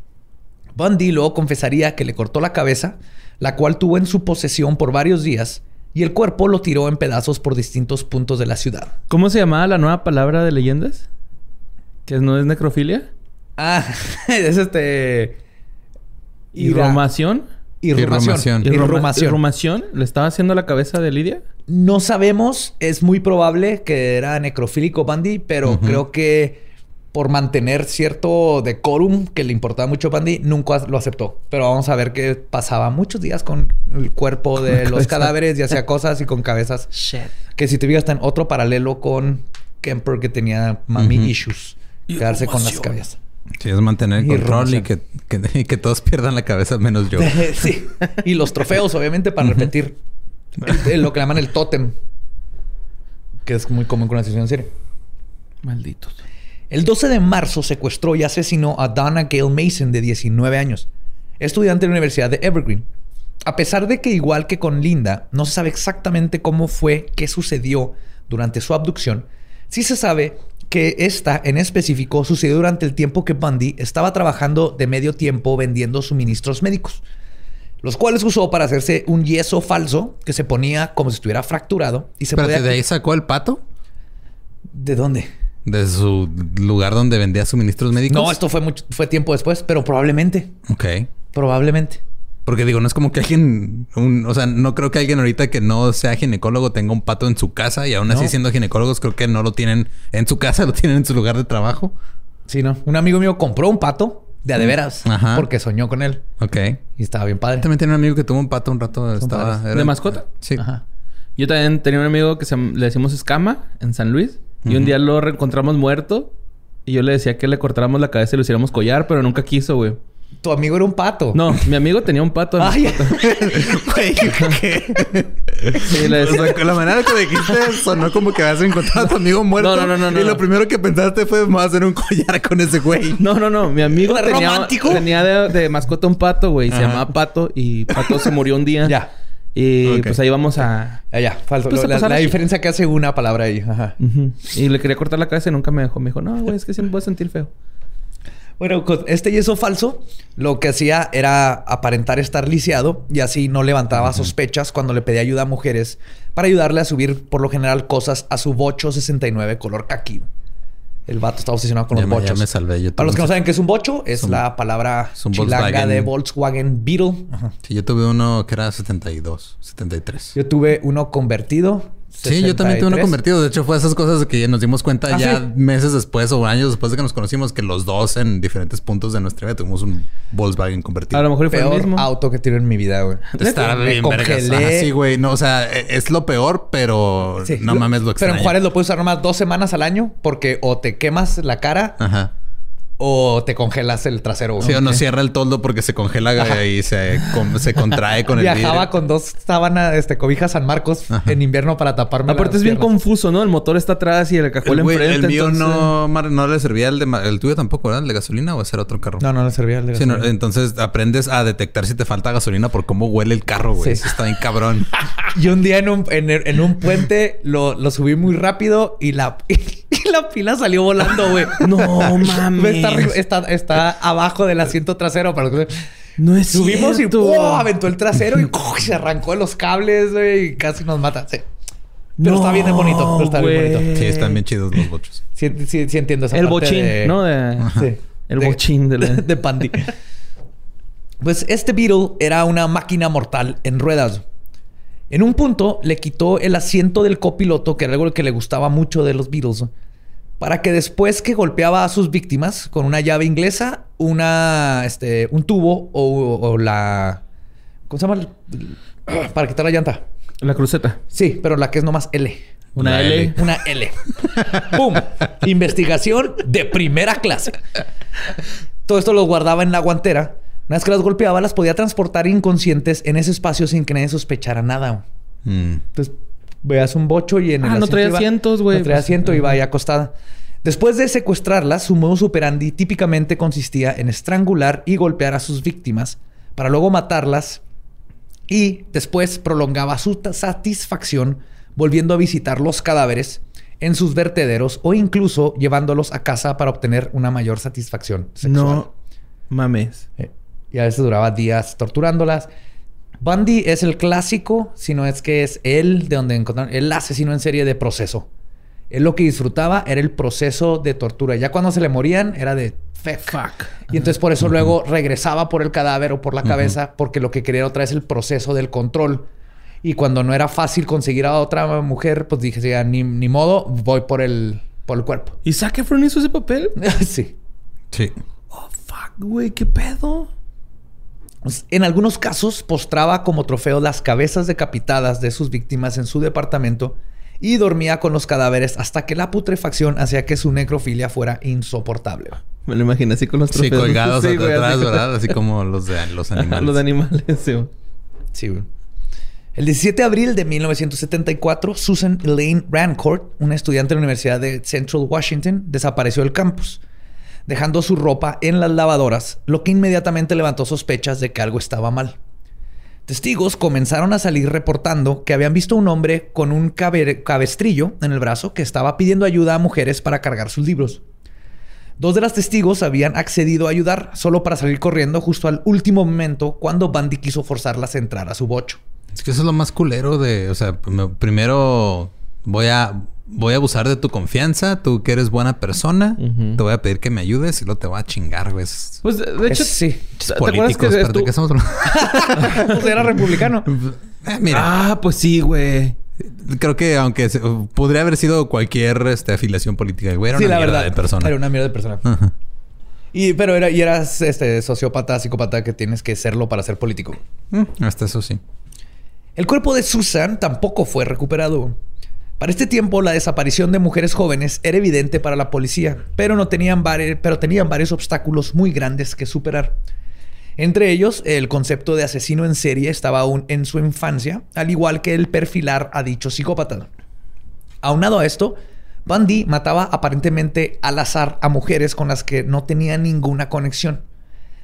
Bundy luego confesaría que le cortó la cabeza, la cual tuvo en su posesión por varios días, y el cuerpo lo tiró en pedazos por distintos puntos de la ciudad. ¿Cómo se llamaba la nueva palabra de leyendas? ¿Que no es necrofilia? Ah, es este... ¿Irromación? Irrumación. Irrumación. Irroma- Irrumación. ¿Irrumación? ¿Le estaba haciendo la cabeza de Lidia? No sabemos, es muy probable que era necrofílico Bundy, pero creo que por mantener cierto decorum que le importaba mucho a Bundy, nunca lo aceptó. Pero vamos a ver qué pasaba muchos días con el cuerpo de los cabeza. cadáveres y hacía cosas y con cabezas. Shit. Que si te fijas está en otro paralelo con Kemper que tenía mami Ujú. issues. Quedarse con las cabezas. Sí, es mantener el control y que, que, y que todos pierdan la cabeza menos yo. sí. Y los trofeos, obviamente, para repetir el- el- lo que llaman el tótem. Que es muy común con la sesión serie. Malditos. El 12 de marzo secuestró y asesinó a Donna Gale Mason, de 19 años, estudiante de la Universidad de Evergreen. A pesar de que, igual que con Linda, no se sabe exactamente cómo fue, qué sucedió durante su abducción, sí se sabe que esta en específico sucedió durante el tiempo que Bundy estaba trabajando de medio tiempo vendiendo suministros médicos. los cuales usó para hacerse un yeso falso que se ponía como si estuviera fracturado y se Pero podía... de ahí sacó el pato. ¿De dónde? De su lugar donde vendía suministros médicos. No, esto fue mucho, fue tiempo después, pero probablemente. Ok. Probablemente. Porque digo, no es como que alguien, un- o sea, no creo que alguien ahorita que no sea ginecólogo tenga un pato en su casa y aún así No. siendo ginecólogos creo que no lo tienen en su casa, lo tienen en su lugar de trabajo. Sí, ¿no? Un amigo mío compró un pato de a de veras Ajá. porque soñó con él Ok. y estaba bien padre. También tiene un amigo que tuvo un pato un rato. Estaba, era- ¿De mascota? Sí. Ajá. Yo también tenía un amigo que se, le decimos escama en San Luis. Y un día lo reencontramos muerto. Y yo le decía que le cortáramos la cabeza y lo hiciéramos collar, pero nunca quiso, güey. Tu amigo era un pato. No, mi amigo tenía un pato. Ay, Güey, ¿qué? Sí, le O decía- sea, con la manera que dijiste sonó como que vas a encontrar a tu amigo muerto. No, no, no, no, Y no. lo primero que pensaste fue, me voy a hacer un collar con ese güey. No, no, no. Mi amigo ¿Era tenía, romántico? tenía de, de mascota un pato, güey. Se Ajá. llamaba Pato. Y Pato se murió un día. Ya. Y pues ahí vamos a... Ya, ya. Falta Pues, la, la diferencia que hace una palabra ahí. Ajá. Y le quería cortar la cabeza y nunca me dejó. Me dijo, no, güey, es que sí me voy a sentir feo. Bueno, con este yeso falso, lo que hacía era aparentar estar lisiado y así no levantaba sospechas cuando le pedía ayuda a mujeres para ayudarle a subir, por lo general, cosas a su bocho 69 color kaki. El vato estaba obsesionado con Ya los me- ya bochos. me salvé. Yo Para los que no saben qué es un bocho, es un- la palabra es chilanga Volkswagen. de Volkswagen Beetle. Ajá. Sí, yo tuve uno que era 72, 73. Yo tuve uno convertido. Sí, yo también tuve uno 63. convertido. De hecho, fue esas cosas que nos dimos cuenta ¿Ah, ya sí? meses después o años después de que nos conocimos que los dos en diferentes puntos de nuestra vida tuvimos un Volkswagen convertido. A lo mejor fue el Peor mismo. auto que tiré en mi vida, güey. Está Me bien, vergas. congelé. Ajá, sí, güey. No, o sea, e- es lo peor, pero Sí. no mames lo Pero extraño. en Juárez lo puedes usar nomás dos semanas al año porque o te quemas la cara Ajá. O te congelas el trasero. güey. Sí, o no cierra el toldo porque se congela Ajá. y se, se contrae con el Viajaba vidrio. con dos sábanas, este, cobijas San Marcos Ajá. en invierno para taparme. Aparte las es bien piernas. confuso, ¿no? El motor está atrás y el cajuelo El, enfrente. el mío entonces- no, Mar- no le servía el de el tuyo tampoco, ¿verdad? ¿El de gasolina o ese era otro carro? No, no le servía el de Sí, no, gasolina. entonces aprendes a detectar si te falta gasolina por cómo huele el carro, güey. Sí. Eso está bien cabrón. Y un día en un, en, en un puente lo, lo subí muy rápido y la, y la pila salió volando, güey. No mames. Está, arri- está, está abajo del asiento trasero. Para los que- No es Subimos cierto. y ¡pum! aventó el trasero y ¡pum! se arrancó los cables, güey, y casi nos mata. Sí. Pero está bien bonito, pero está bien bonito. Sí, están bien chidos los bochos. Sí, sí, sí entiendo esa El parte bochín, de- ¿no? De- Sí. El De- bochín de la... de Pandy. Pues este Beetle era una máquina mortal en ruedas. En un punto le quitó el asiento del copiloto, que era algo que le gustaba mucho de los Beatles, para que después que golpeaba a sus víctimas con una llave inglesa, una, este, un tubo o, o la... ¿Cómo se llama? Para quitar la llanta. La cruceta. Sí, pero la que es nomás L. Una Una L. L. Una L. ¡Pum! Investigación de primera clase. Todo esto los guardaba en la guantera. Una vez que las golpeaba, las podía transportar inconscientes en ese espacio sin que nadie sospechara nada. Mm. Entonces, veas un bocho y en el Ah, no traía asientos, güey. No traía Pues, asiento y iba ahí acostada. Después de secuestrarlas, su modus operandi típicamente consistía en estrangular y golpear a sus víctimas para luego matarlas y después prolongaba su satisfacción volviendo a visitar los cadáveres en sus vertederos o incluso llevándolos a casa para obtener una mayor satisfacción sexual. No mames. Eh, Y a veces duraba días torturándolas. Bundy es el clásico, si no es que es él de donde encontraron el asesino en serie de proceso. Él lo que disfrutaba era el proceso de tortura. Ya cuando se le morían era de fuck. Fuck. Y entonces por eso luego regresaba por el cadáver o por la cabeza porque lo que quería era otra vez el proceso del control. Y cuando no era fácil conseguir a otra mujer, pues dije, ya, ni, ni modo, voy por el, por el cuerpo. ¿Y Zac Efron hizo ese papel? sí. Sí. Oh, fuck, güey. ¿Qué pedo? Pues, En algunos casos postraba como trofeo las cabezas decapitadas de sus víctimas en su departamento y dormía con los cadáveres hasta que la putrefacción hacía que su necrofilia fuera insoportable. Me lo imaginé así con los Sí, trofeos. colgados Sí, güey, atrás, así con- ¿verdad? Así como los de los animales. Los de animales, sí. güey. Sí, güey. El 17 de abril de 1974, Susan Elaine Rancourt, una estudiante de la Universidad de Central Washington, desapareció del campus, dejando su ropa en las lavadoras, lo que inmediatamente levantó sospechas de que algo estaba mal. Testigos comenzaron a salir reportando que habían visto a un hombre con un cabe- cabestrillo en el brazo que estaba pidiendo ayuda a mujeres para cargar sus libros. Dos de las testigos habían accedido a ayudar solo para salir corriendo justo al último momento cuando Bundy quiso forzarlas a entrar a su bocho. Es que eso es lo más culero de, o sea, primero voy a voy a abusar de tu confianza, tú que eres buena persona, te voy a pedir que me ayudes y luego te voy a chingar, güey. Pues de hecho, sí. ¿Te acuerdas que ¿qué estamos hablando? pues era republicano. Eh, mira. Ah, pues sí, güey. Creo que aunque podría haber sido cualquier este, afiliación política, güey, era una mierda de persona. Era una mierda de persona. Y, pero era, y eras este sociópata, psicópata que tienes que serlo para ser político. Mm, hasta eso sí. El cuerpo de Susan tampoco fue recuperado. Para este tiempo, la desaparición de mujeres jóvenes era evidente para la policía, pero, no tenían, pero tenían varios obstáculos muy grandes que superar. Entre ellos, el concepto de asesino en serie estaba aún en su infancia, al igual que el perfilar a dicho psicópata. Aunado a esto, Bundy mataba aparentemente al azar a mujeres con las que no tenía ninguna conexión.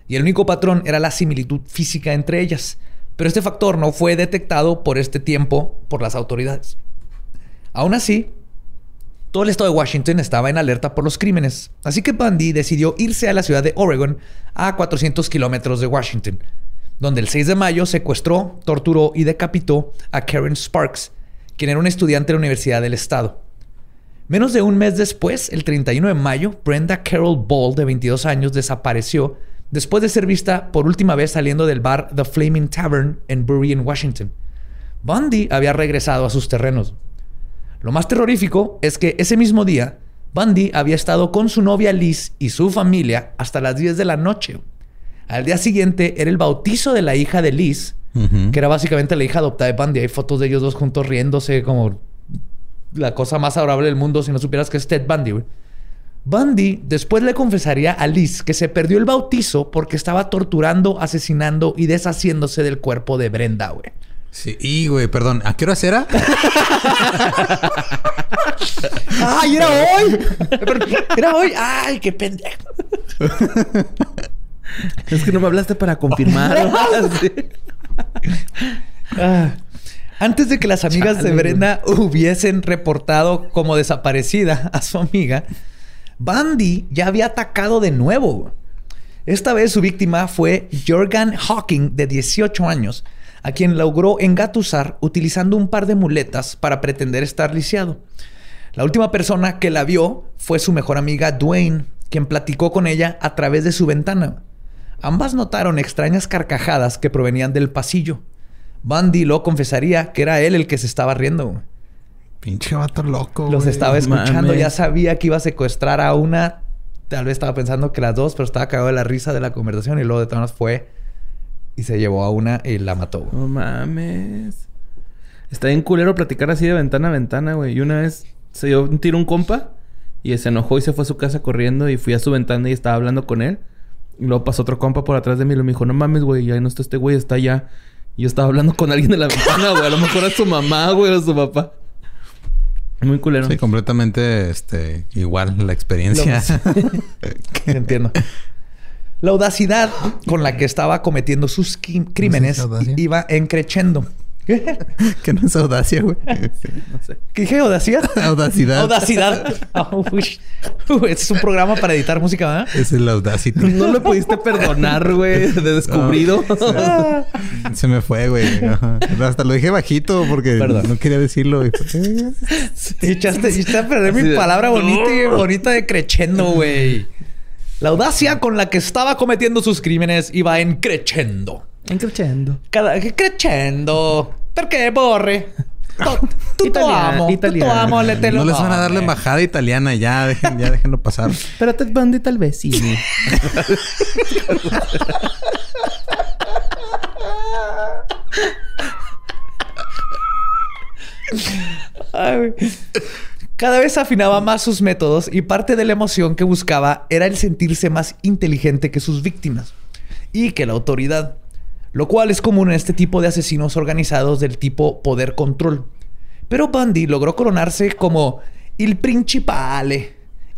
Y el único patrón era la similitud física entre ellas. Pero este factor no fue detectado por este tiempo por las autoridades. Aún así, todo el estado de Washington estaba en alerta por los crímenes, así que Bundy decidió irse a la ciudad de Oregon, a 400 kilómetros de Washington, donde el 6 de mayo secuestró, torturó y decapitó a Karen Sparks, quien era un estudiante de la Universidad del Estado. Menos de un mes después, el 31 de mayo, Brenda Carol Ball, de 22 años, desapareció después de ser vista por última vez saliendo del bar The Flaming Tavern en Bury, en Washington. Bundy había regresado a sus terrenos. Lo más terrorífico es que ese mismo día, Bundy había estado con su novia Liz y su familia hasta las 10 de la noche. Al día siguiente era el bautizo de la hija de Liz, que era básicamente la hija adoptada de Bundy. Hay fotos de ellos dos juntos riéndose como la cosa más adorable del mundo si no supieras que es Ted Bundy. Bundy después le confesaría a Liz que se perdió el bautizo porque estaba torturando, asesinando y deshaciéndose del cuerpo de Brenda, güey. Sí, y güey, perdón, ¿a qué hora era? ¡Ay, era hoy! Era hoy. ¡Ay, qué pendejo! es que no me hablaste para confirmar. Ah. Antes de que las amigas de Brenda hubiesen reportado como desaparecida a su amiga, Bandy ya había atacado de nuevo. Esta vez su víctima fue Jorgan Hawking, de 18 años, a quien logró engatusar utilizando un par de muletas para pretender estar lisiado. La última persona que la vio fue su mejor amiga Dwayne, quien platicó con ella a través de su ventana. Ambas notaron extrañas carcajadas que provenían del pasillo. Bundy lo confesaría que era él el que se estaba riendo. Pinche vato loco. Los estaba escuchando, ya sabía que iba a secuestrar a una. Tal vez estaba pensando que las dos, pero estaba cagado de la risa de la conversación y luego de todas fue y se llevó a una y la mató. No mames. Está bien culero platicar así de ventana a ventana, güey. Y una vez se dio un tiro un compa y se enojó y se fue a su casa corriendo y fui a su ventana y estaba hablando con él. Y luego pasó otro compa por atrás de mí y me dijo, no mames, güey, ya no está este güey, está allá. Y yo estaba hablando con alguien de la ventana, güey. A lo mejor es su mamá, güey, o su papá. Muy culero. Sí, completamente este, igual la experiencia. Entiendo. La audacidad con la que estaba cometiendo sus crímenes iba encrechendo. que no es audacia, güey. no sé. ¿Qué dije? ¿Audacia? Audacidad. Audacidad. Oh, este es un programa para editar música, ¿verdad? Es el Audacity. No le pudiste perdonar, güey, de descubrido. se, me fue, güey. Hasta lo dije bajito porque no quería decirlo. Y echaste, echaste a perder mi palabra bonita y bonita de crechendo, güey. La audacia con la que estaba cometiendo sus crímenes iba en crechendo. En crechendo. Cada crechendo. qué, borre. Tú te amo. Italiano. Tú amo, le No les van a dar la embajada italiana ya, dejen, ya déjenlo pasar. Pero te Bundy tal vez sí. Ay, cada vez afinaba más sus métodos y parte de la emoción que buscaba era el sentirse más inteligente que sus víctimas y que la autoridad, lo cual es común en este tipo de asesinos organizados del tipo poder control. Pero Bundy logró coronarse como el principale,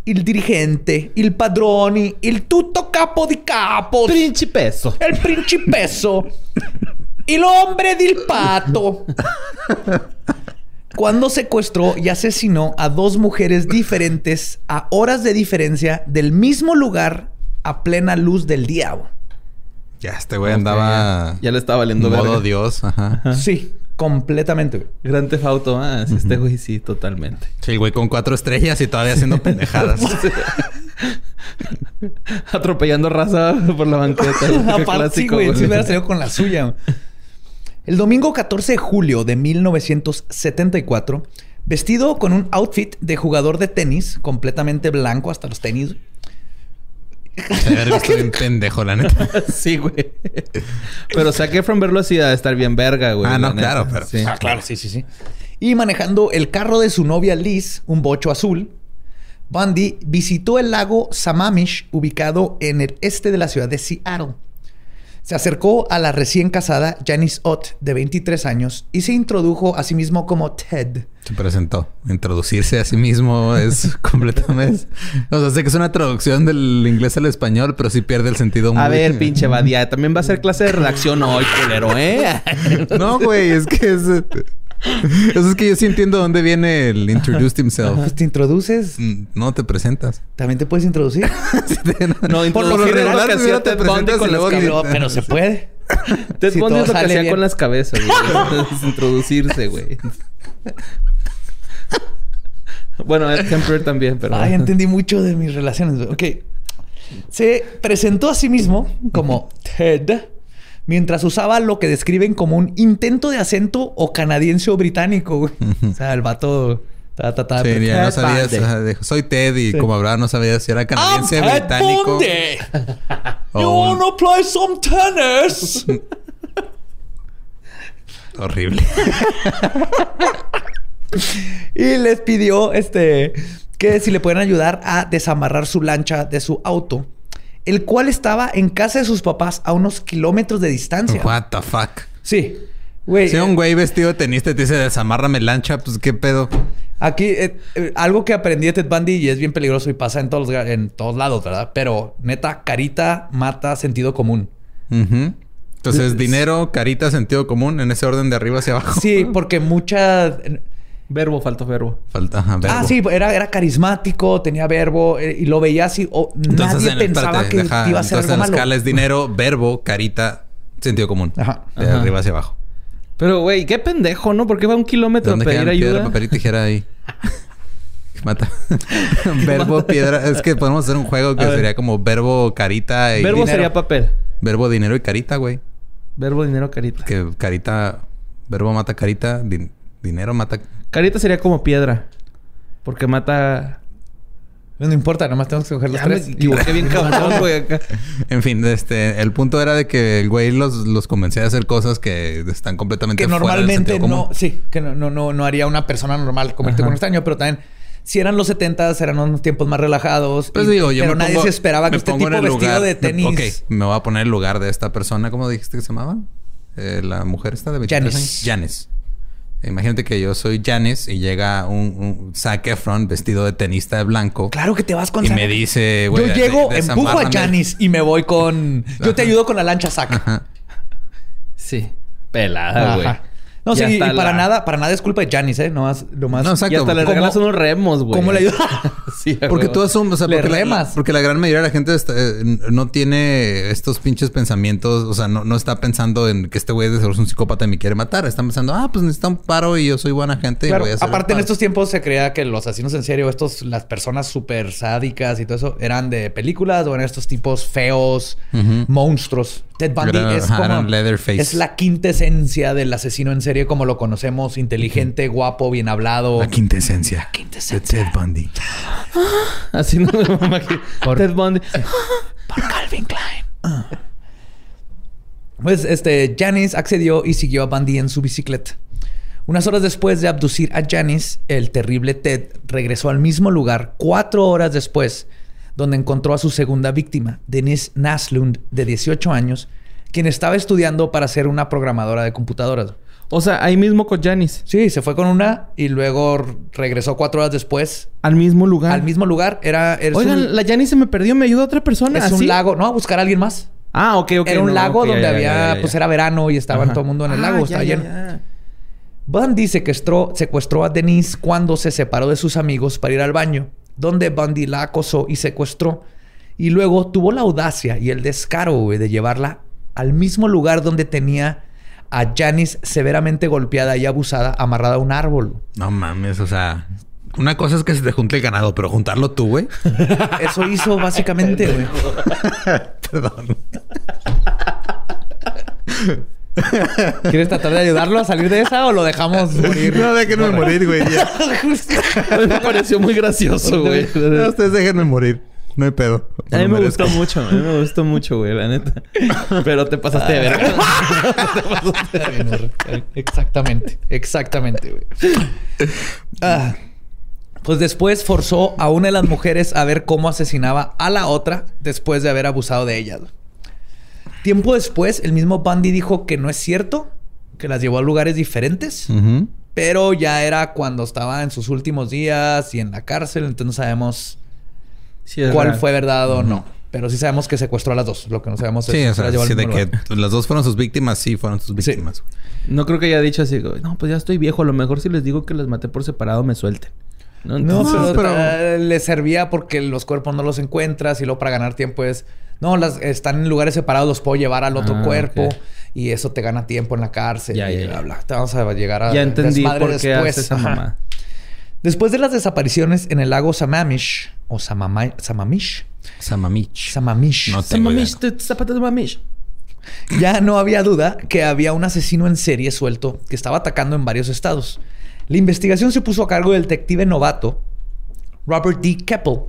el dirigente, el padroni, el tutto capo di capos. Principeso. El principeso. el hombre del pato. Cuando secuestró y asesinó a dos mujeres diferentes a horas de diferencia del mismo lugar a plena luz del día. güey. Ya, este güey andaba... Ya le estaba valiendo Modo verga. Dios, ajá. Sí, completamente. güey. Gran tefauto, ah, sí, este güey sí, totalmente. Sí, el güey con cuatro estrellas y todavía haciendo pendejadas. Atropellando raza por la banqueta. Aparte, sí, güey. güey. Sí hubiera salido con la suya. El domingo 14 de julio de 1974, vestido con un outfit de jugador de tenis, completamente blanco hasta los tenis, Se haber visto bien pendejo, la neta. Sí, güey. Pero saqué from verlo así de estar bien verga, güey. Ah, no, neta. claro, pero- Sí. Ah, claro, sí, sí, sí. Y manejando el carro de su novia Liz, un bocho azul, Bundy visitó el lago Sammamish, ubicado en el este de la ciudad de Seattle. Se acercó a la recién casada Janice Ott, de 23 años, y se introdujo a sí mismo como Ted. Se presentó. Introducirse a sí mismo es completamente... O sea, sé que es una traducción del inglés al español, pero sí pierde el sentido A muy- ver, pinche Badía. También va a ser clase de redacción hoy, culero, ¿eh? No, güey, es que es... Eso es que yo sí entiendo dónde viene el introduced himself. Pues te introduces, Mm, No te presentas. también te puedes introducir. No, Por introducir lo que hacía te presentas con y las luego cabezas. pero, se puede. Ted Si Bundy es lo que hacía bien. con las cabezas, güey. Introducirse, güey. Bueno, Ed Kemper también, pero... Ay, entendí mucho de mis relaciones. güey. Ok. Se presentó a sí mismo como Ted mientras usaba lo que describen como un intento de acento o canadiense o británico. güey. O sea, el vato... ta, ta, ta, Sí, no sabías. Soy Ted y Sí. como hablaba no sabía si era canadiense, Ted británico. Bundy. o You wanna play some tennis? Horrible. y les pidió este que si le pueden ayudar a desamarrar su lancha de su auto, el cual estaba en casa de sus papás a unos kilómetros de distancia. What the fuck. Sí. Güey, Si eh, un güey vestido de tenista te dice desamárrame lancha, pues qué pedo. aquí eh, eh, algo que aprendí de Ted Bundy y es bien peligroso y pasa en todos, los en todos lados, ¿verdad? Pero neta, carita mata sentido común. Entonces, dinero, carita, sentido común, en ese orden de arriba hacia abajo. Sí, porque mucha... Verbo, falta verbo. Falta, ajá, verbo. Ah, sí, era, era carismático, tenía verbo eh, y lo veía así. o Entonces, nadie en- pensaba espérate, que deja- iba a ser algo en la malo. escala es dinero, verbo, carita, sentido común. Ajá. De Ajá. arriba hacia abajo. Pero, güey, qué pendejo, ¿no? ¿Por qué va un kilómetro a ¿Dónde pedir quedan piedra, ayuda? papel y tijera ahí? Mata. verbo, piedra. Es que podemos hacer un juego que A ver. sería como verbo, carita y... Verbo dinero. sería papel. Verbo, dinero y carita, güey. Verbo, dinero, carita. Que carita... Verbo mata carita, din- dinero mata... Carita sería como piedra. Porque mata... No importa, nomás tenemos que coger los Ya me tres. equivoqué bien cabrón, güey, acá. En fin, este... El punto era de que el güey los, los convencía de hacer cosas que están completamente que fuera del normalmente sentido no, común. sí, que no, no, no, no haría una persona normal Ajá. con un extraño, pero también si eran los 70 eran unos tiempos más relajados. Pues y- digo, yo pero me nadie pongo- se esperaba que me este tipo vestido lugar- de tenis. Ok, me voy a poner el lugar de esta persona. ¿Cómo dijiste que se llamaba? Eh, la mujer está de 23 Janice. años. Janice. Imagínate que yo soy Janice y llega un, un Zac Efron vestido de tenista de blanco. Claro que te vas con Y Zac. me dice, Yo güey, de- llego, de- empujo a. Janis y me voy con. Yo te ayudo con la lancha. Ajá. Sí. Pelada, güey. No, Y sí, y para la- nada, para nada es culpa de Janis, ¿eh? Nomás, nomás. No, exacto. Y hasta le ¿Cómo- regalas unos remos, güey. ¿Cómo le ayuda? Sí, Porque tú asumes, o sea, Le porque la, remas. porque la gran mayoría de la gente está- eh, no tiene estos pinches pensamientos, o sea, no, no está pensando en que este güey de seguro es un psicópata y me quiere matar. Están pensando, ah, pues necesita un paro y yo soy buena gente Claro, y voy a hacer el aparte en estos tiempos se creía que los asesinos en serio, estos, las personas súper sádicas y todo eso, eran de películas o eran estos tipos feos, monstruos. Ted Bundy es como... Leatherface. Es la quinta esencia del asesino en serie como lo conocemos. Inteligente, guapo, bien hablado. La quintesencia. quintesencia. De Ted Bundy. Así no me imagino. Por- Ted Bundy. Por Calvin Klein. Pues este, Janice accedió y siguió a Bundy en su bicicleta. Unas horas después de abducir a Janice, el terrible Ted regresó al mismo lugar cuatro horas después, donde encontró a su segunda víctima, Denise Naslund, de 18 años, quien estaba estudiando para ser una programadora de computadoras. O sea, ahí mismo con Janice. Sí, se fue con una y luego regresó cuatro horas después Al mismo lugar. al mismo lugar. Era, Oigan, un, la Janice se me perdió. ¿Me ayuda otra persona? es un lago, ¿no? A buscar a alguien más. Ah, ok, ok. era un no, lago donde ya, había, ya, ya. pues era verano y estaba Ajá. todo el mundo en el Ah, lago, estaba lleno. Bundy secuestró, secuestró a Denise cuando se separó de sus amigos para ir al baño, donde Bundy la acosó y secuestró. Y luego tuvo la audacia y el descaro güey, de llevarla al mismo lugar donde tenía a Janice severamente golpeada y abusada, amarrada a un árbol. No mames, o sea, una cosa es que se te junte el ganado, pero juntarlo tú, güey. Eso hizo básicamente, güey. Perdón. ¿Quieres tratar de ayudarlo a salir de esa o lo dejamos morir? No, déjenme morir, güey. Me pareció muy gracioso, güey. ustedes déjenme morir. No hay pedo. a mí me gustó mucho. A mí me gustó mucho, güey, la neta. Pero te pasaste de verga. exactamente. Exactamente, güey. Ah. Pues después forzó a una de las mujeres a ver cómo asesinaba a la otra después de haber abusado de ellas. Tiempo después, el mismo Bundy dijo que no es cierto, que las llevó a lugares diferentes, pero ya era cuando estaba en sus últimos días y en la cárcel, entonces no sabemos cuál fue verdad o no. Pero sí sabemos que secuestró a las dos. Lo que no sabemos es... Sí, o sea, sí, de que las dos fueron sus víctimas, sí fueron sus víctimas. No creo que haya dicho así, no, pues ya estoy viejo. A lo mejor si les digo que las maté por separado me suelten. No, pero, eh, le servía porque los cuerpos no los encuentras y luego para ganar tiempo es... No, las están en lugares separados, los puedo llevar al otro ah, cuerpo y eso te gana tiempo en la cárcel. Ya, y ya, Te vamos a llegar a ya entendí por qué después. esa mamá. Después de las desapariciones en el lago Samamish o Samamish. Samamish. Samamish. No Samamish, zapatos de Samamish. Ya no había duda que había un asesino en serie suelto que estaba atacando en varios estados. La investigación se puso a cargo del detective novato Robert D. Keppel,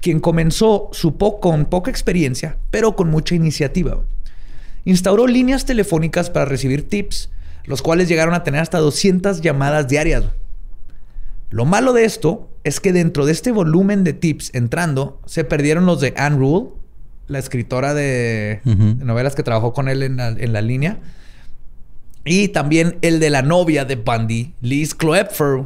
quien comenzó su con poca experiencia, pero con mucha iniciativa. Instauró líneas telefónicas para recibir tips, los cuales llegaron a tener hasta 200 llamadas diarias. Lo malo de esto es que dentro de este volumen de tips entrando, se perdieron los de Anne Rule, la escritora de, novelas que trabajó con él en la línea, y también el de la novia de Bundy, Liz Kloepfer,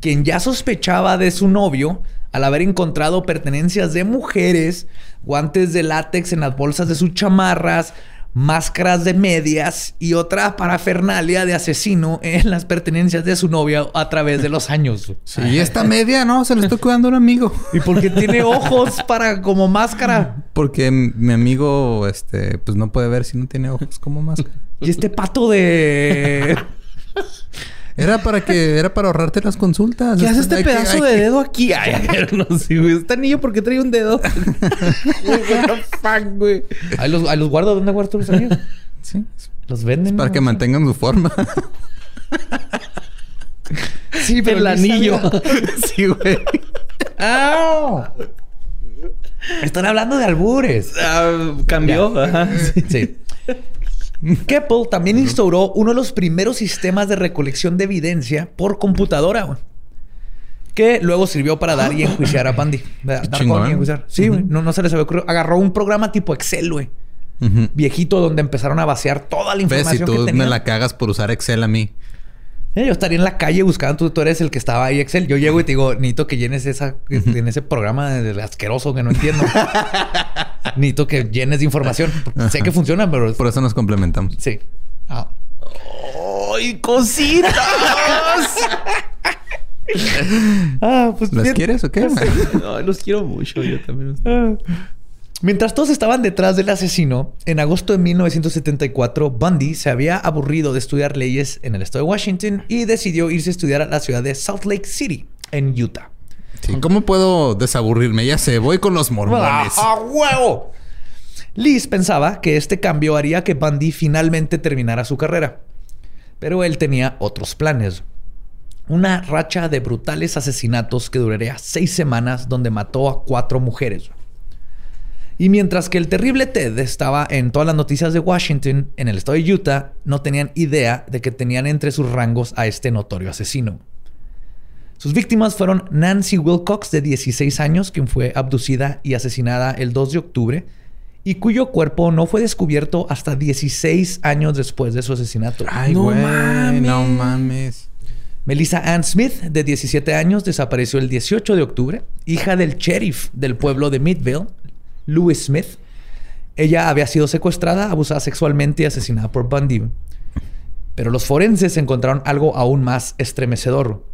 quien ya sospechaba de su novio al haber encontrado pertenencias de mujeres, guantes de látex en las bolsas de sus chamarras, máscaras de medias y otra parafernalia de asesino en las pertenencias de su novia a través de los años. Sí, y esta media, ¿no? Se la estoy cuidando a un amigo. ¿Y porque tiene ojos para como máscara? Porque mi amigo, este, pues no puede ver si no tiene ojos como máscara. Y este pato de... Era para que, era para ahorrarte las consultas. ¿Qué hace este pedazo de dedo aquí? Ay, no sé, güey. Este anillo, ¿por qué trae un dedo? fuck, güey. Ahí los, los guardo. ¿Dónde guardo los anillos? Sí. Los venden. para que mantengan su forma. sí, pero el anillo. sí, güey. ¡Ah! Están hablando de albures. Ah, cambió. Ajá. sí. Keppel también instauró uno de los primeros sistemas de recolección de evidencia por computadora, Que luego sirvió para dar y enjuiciar a Bundy. Sí, güey. no, se les había ocurrido. Agarró un programa tipo Excel, güey. Viejito, donde empezaron a vaciar toda la información. ¿Ves? Si tú me la cagas por usar Excel a mí. Eh, yo estaría en la calle buscando, tú, eres el que estaba ahí, Excel. Yo llego y te digo, necesito que llenes esa, en ese programa de asqueroso que no entiendo. necesito que llenes de información. Sé que funciona, pero... Por eso nos complementamos. Sí. Ah. ¡Ay, cositas! ah, pues ¿Las quieres o qué? no, los quiero mucho. Yo también. Ah. Mientras todos estaban detrás del asesino, en agosto de 1974, Bundy se había aburrido de estudiar leyes en el estado de Washington y decidió irse a estudiar a la ciudad de Salt Lake City, en Utah. ¿Cómo puedo desaburrirme? Ya sé, voy con los mormones. ¡A huevo! Liz pensaba que este cambio haría que Bundy finalmente terminara su carrera. Pero él tenía otros planes. Una racha de brutales asesinatos que duraría seis semanas donde mató a cuatro mujeres. Y mientras que el terrible Ted estaba en todas las noticias de Washington, en el estado de Utah, no tenían idea de que tenían entre sus rangos a este notorio asesino. Sus víctimas fueron Nancy Wilcox, de 16 años, quien fue abducida y asesinada el 2 de octubre, y cuyo cuerpo no fue descubierto hasta 16 años después de su asesinato. Ay, no mames. No mames. Melissa Ann Smith, de 17 años, desapareció el 18 de octubre, hija del sheriff del pueblo de Midville, Louis Smith. Ella había sido secuestrada, abusada sexualmente y asesinada por Bundy. Pero los forenses encontraron algo aún más estremecedor.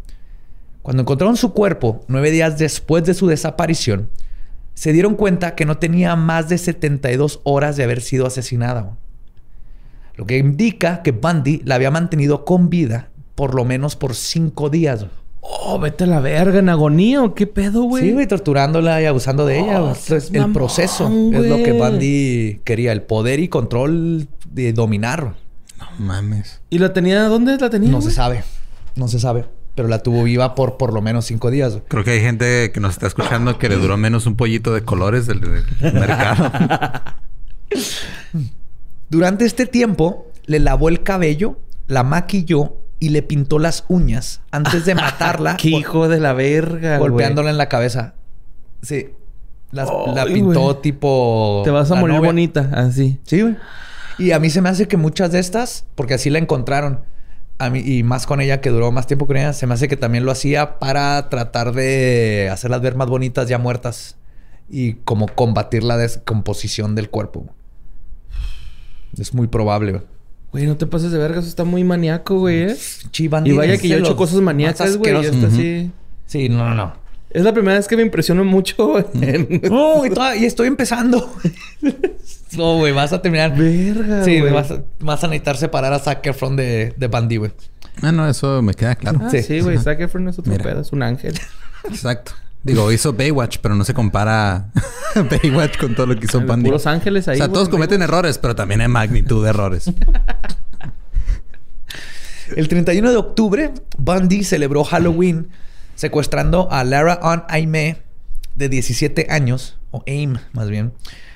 Cuando encontraron su cuerpo, nueve días después de su desaparición, se dieron cuenta que no tenía más de 72 horas de haber sido asesinada. Lo que indica que Bundy la había mantenido con vida por lo menos por cinco días. Oh, vete a la verga, en agonía o qué pedo, güey. Sí, güey, torturándola y abusando de ella. Oh, Entonces, el mamón, proceso es lo que. Bundy quería, el poder y control de dominar. No mames. ¿Y la tenía? ¿Dónde la tenía? No se sabe, no se sabe. Pero la tuvo viva por por lo menos cinco días. güey. Creo que hay gente que nos está escuchando que le duró menos un pollito de colores del, del mercado. Durante este tiempo, le lavó el cabello, la maquilló y le pintó las uñas antes de matarla. ¡Qué hijo de la verga, güey! golpeándola en la cabeza. Sí. Las- la pintó tipo. Te vas a morir novia. bonita, así. Sí, güey. Y a mí se me hace que muchas de estas, porque así la encontraron, a mí, y más con ella que duró más tiempo con ella, se me hace que también lo hacía para tratar de hacerlas ver más bonitas ya muertas y como combatir la descomposición del cuerpo. Es muy probable. Güey. No te pases de verga, eso está muy maníaco, güey, ¿eh? Y vaya es que yo he hecho cosas maníacas, güey. sí. Sí, no, no, no. Es la primera vez que me impresiono mucho en... No, y, toda- y estoy empezando. no, güey, vas a terminar. Verga, Sí, güey. vas a, vas a necesitar separar a Zac Efron de, de Bundy, güey. Ah, no, eso me queda claro. Ah, Sí. sí, güey. Zac Efron es otro Mira. pedo. Es un ángel. Exacto. Digo, hizo Baywatch, pero no se compara Baywatch con todo lo que hizo Bundy. Puros ángeles ahí, O sea, todos cometen errores, pero también hay magnitud de errores. El 31 de octubre, Bundy celebró Halloween secuestrando a Lara Ann Aimee, de 17 años, o AIM más bien,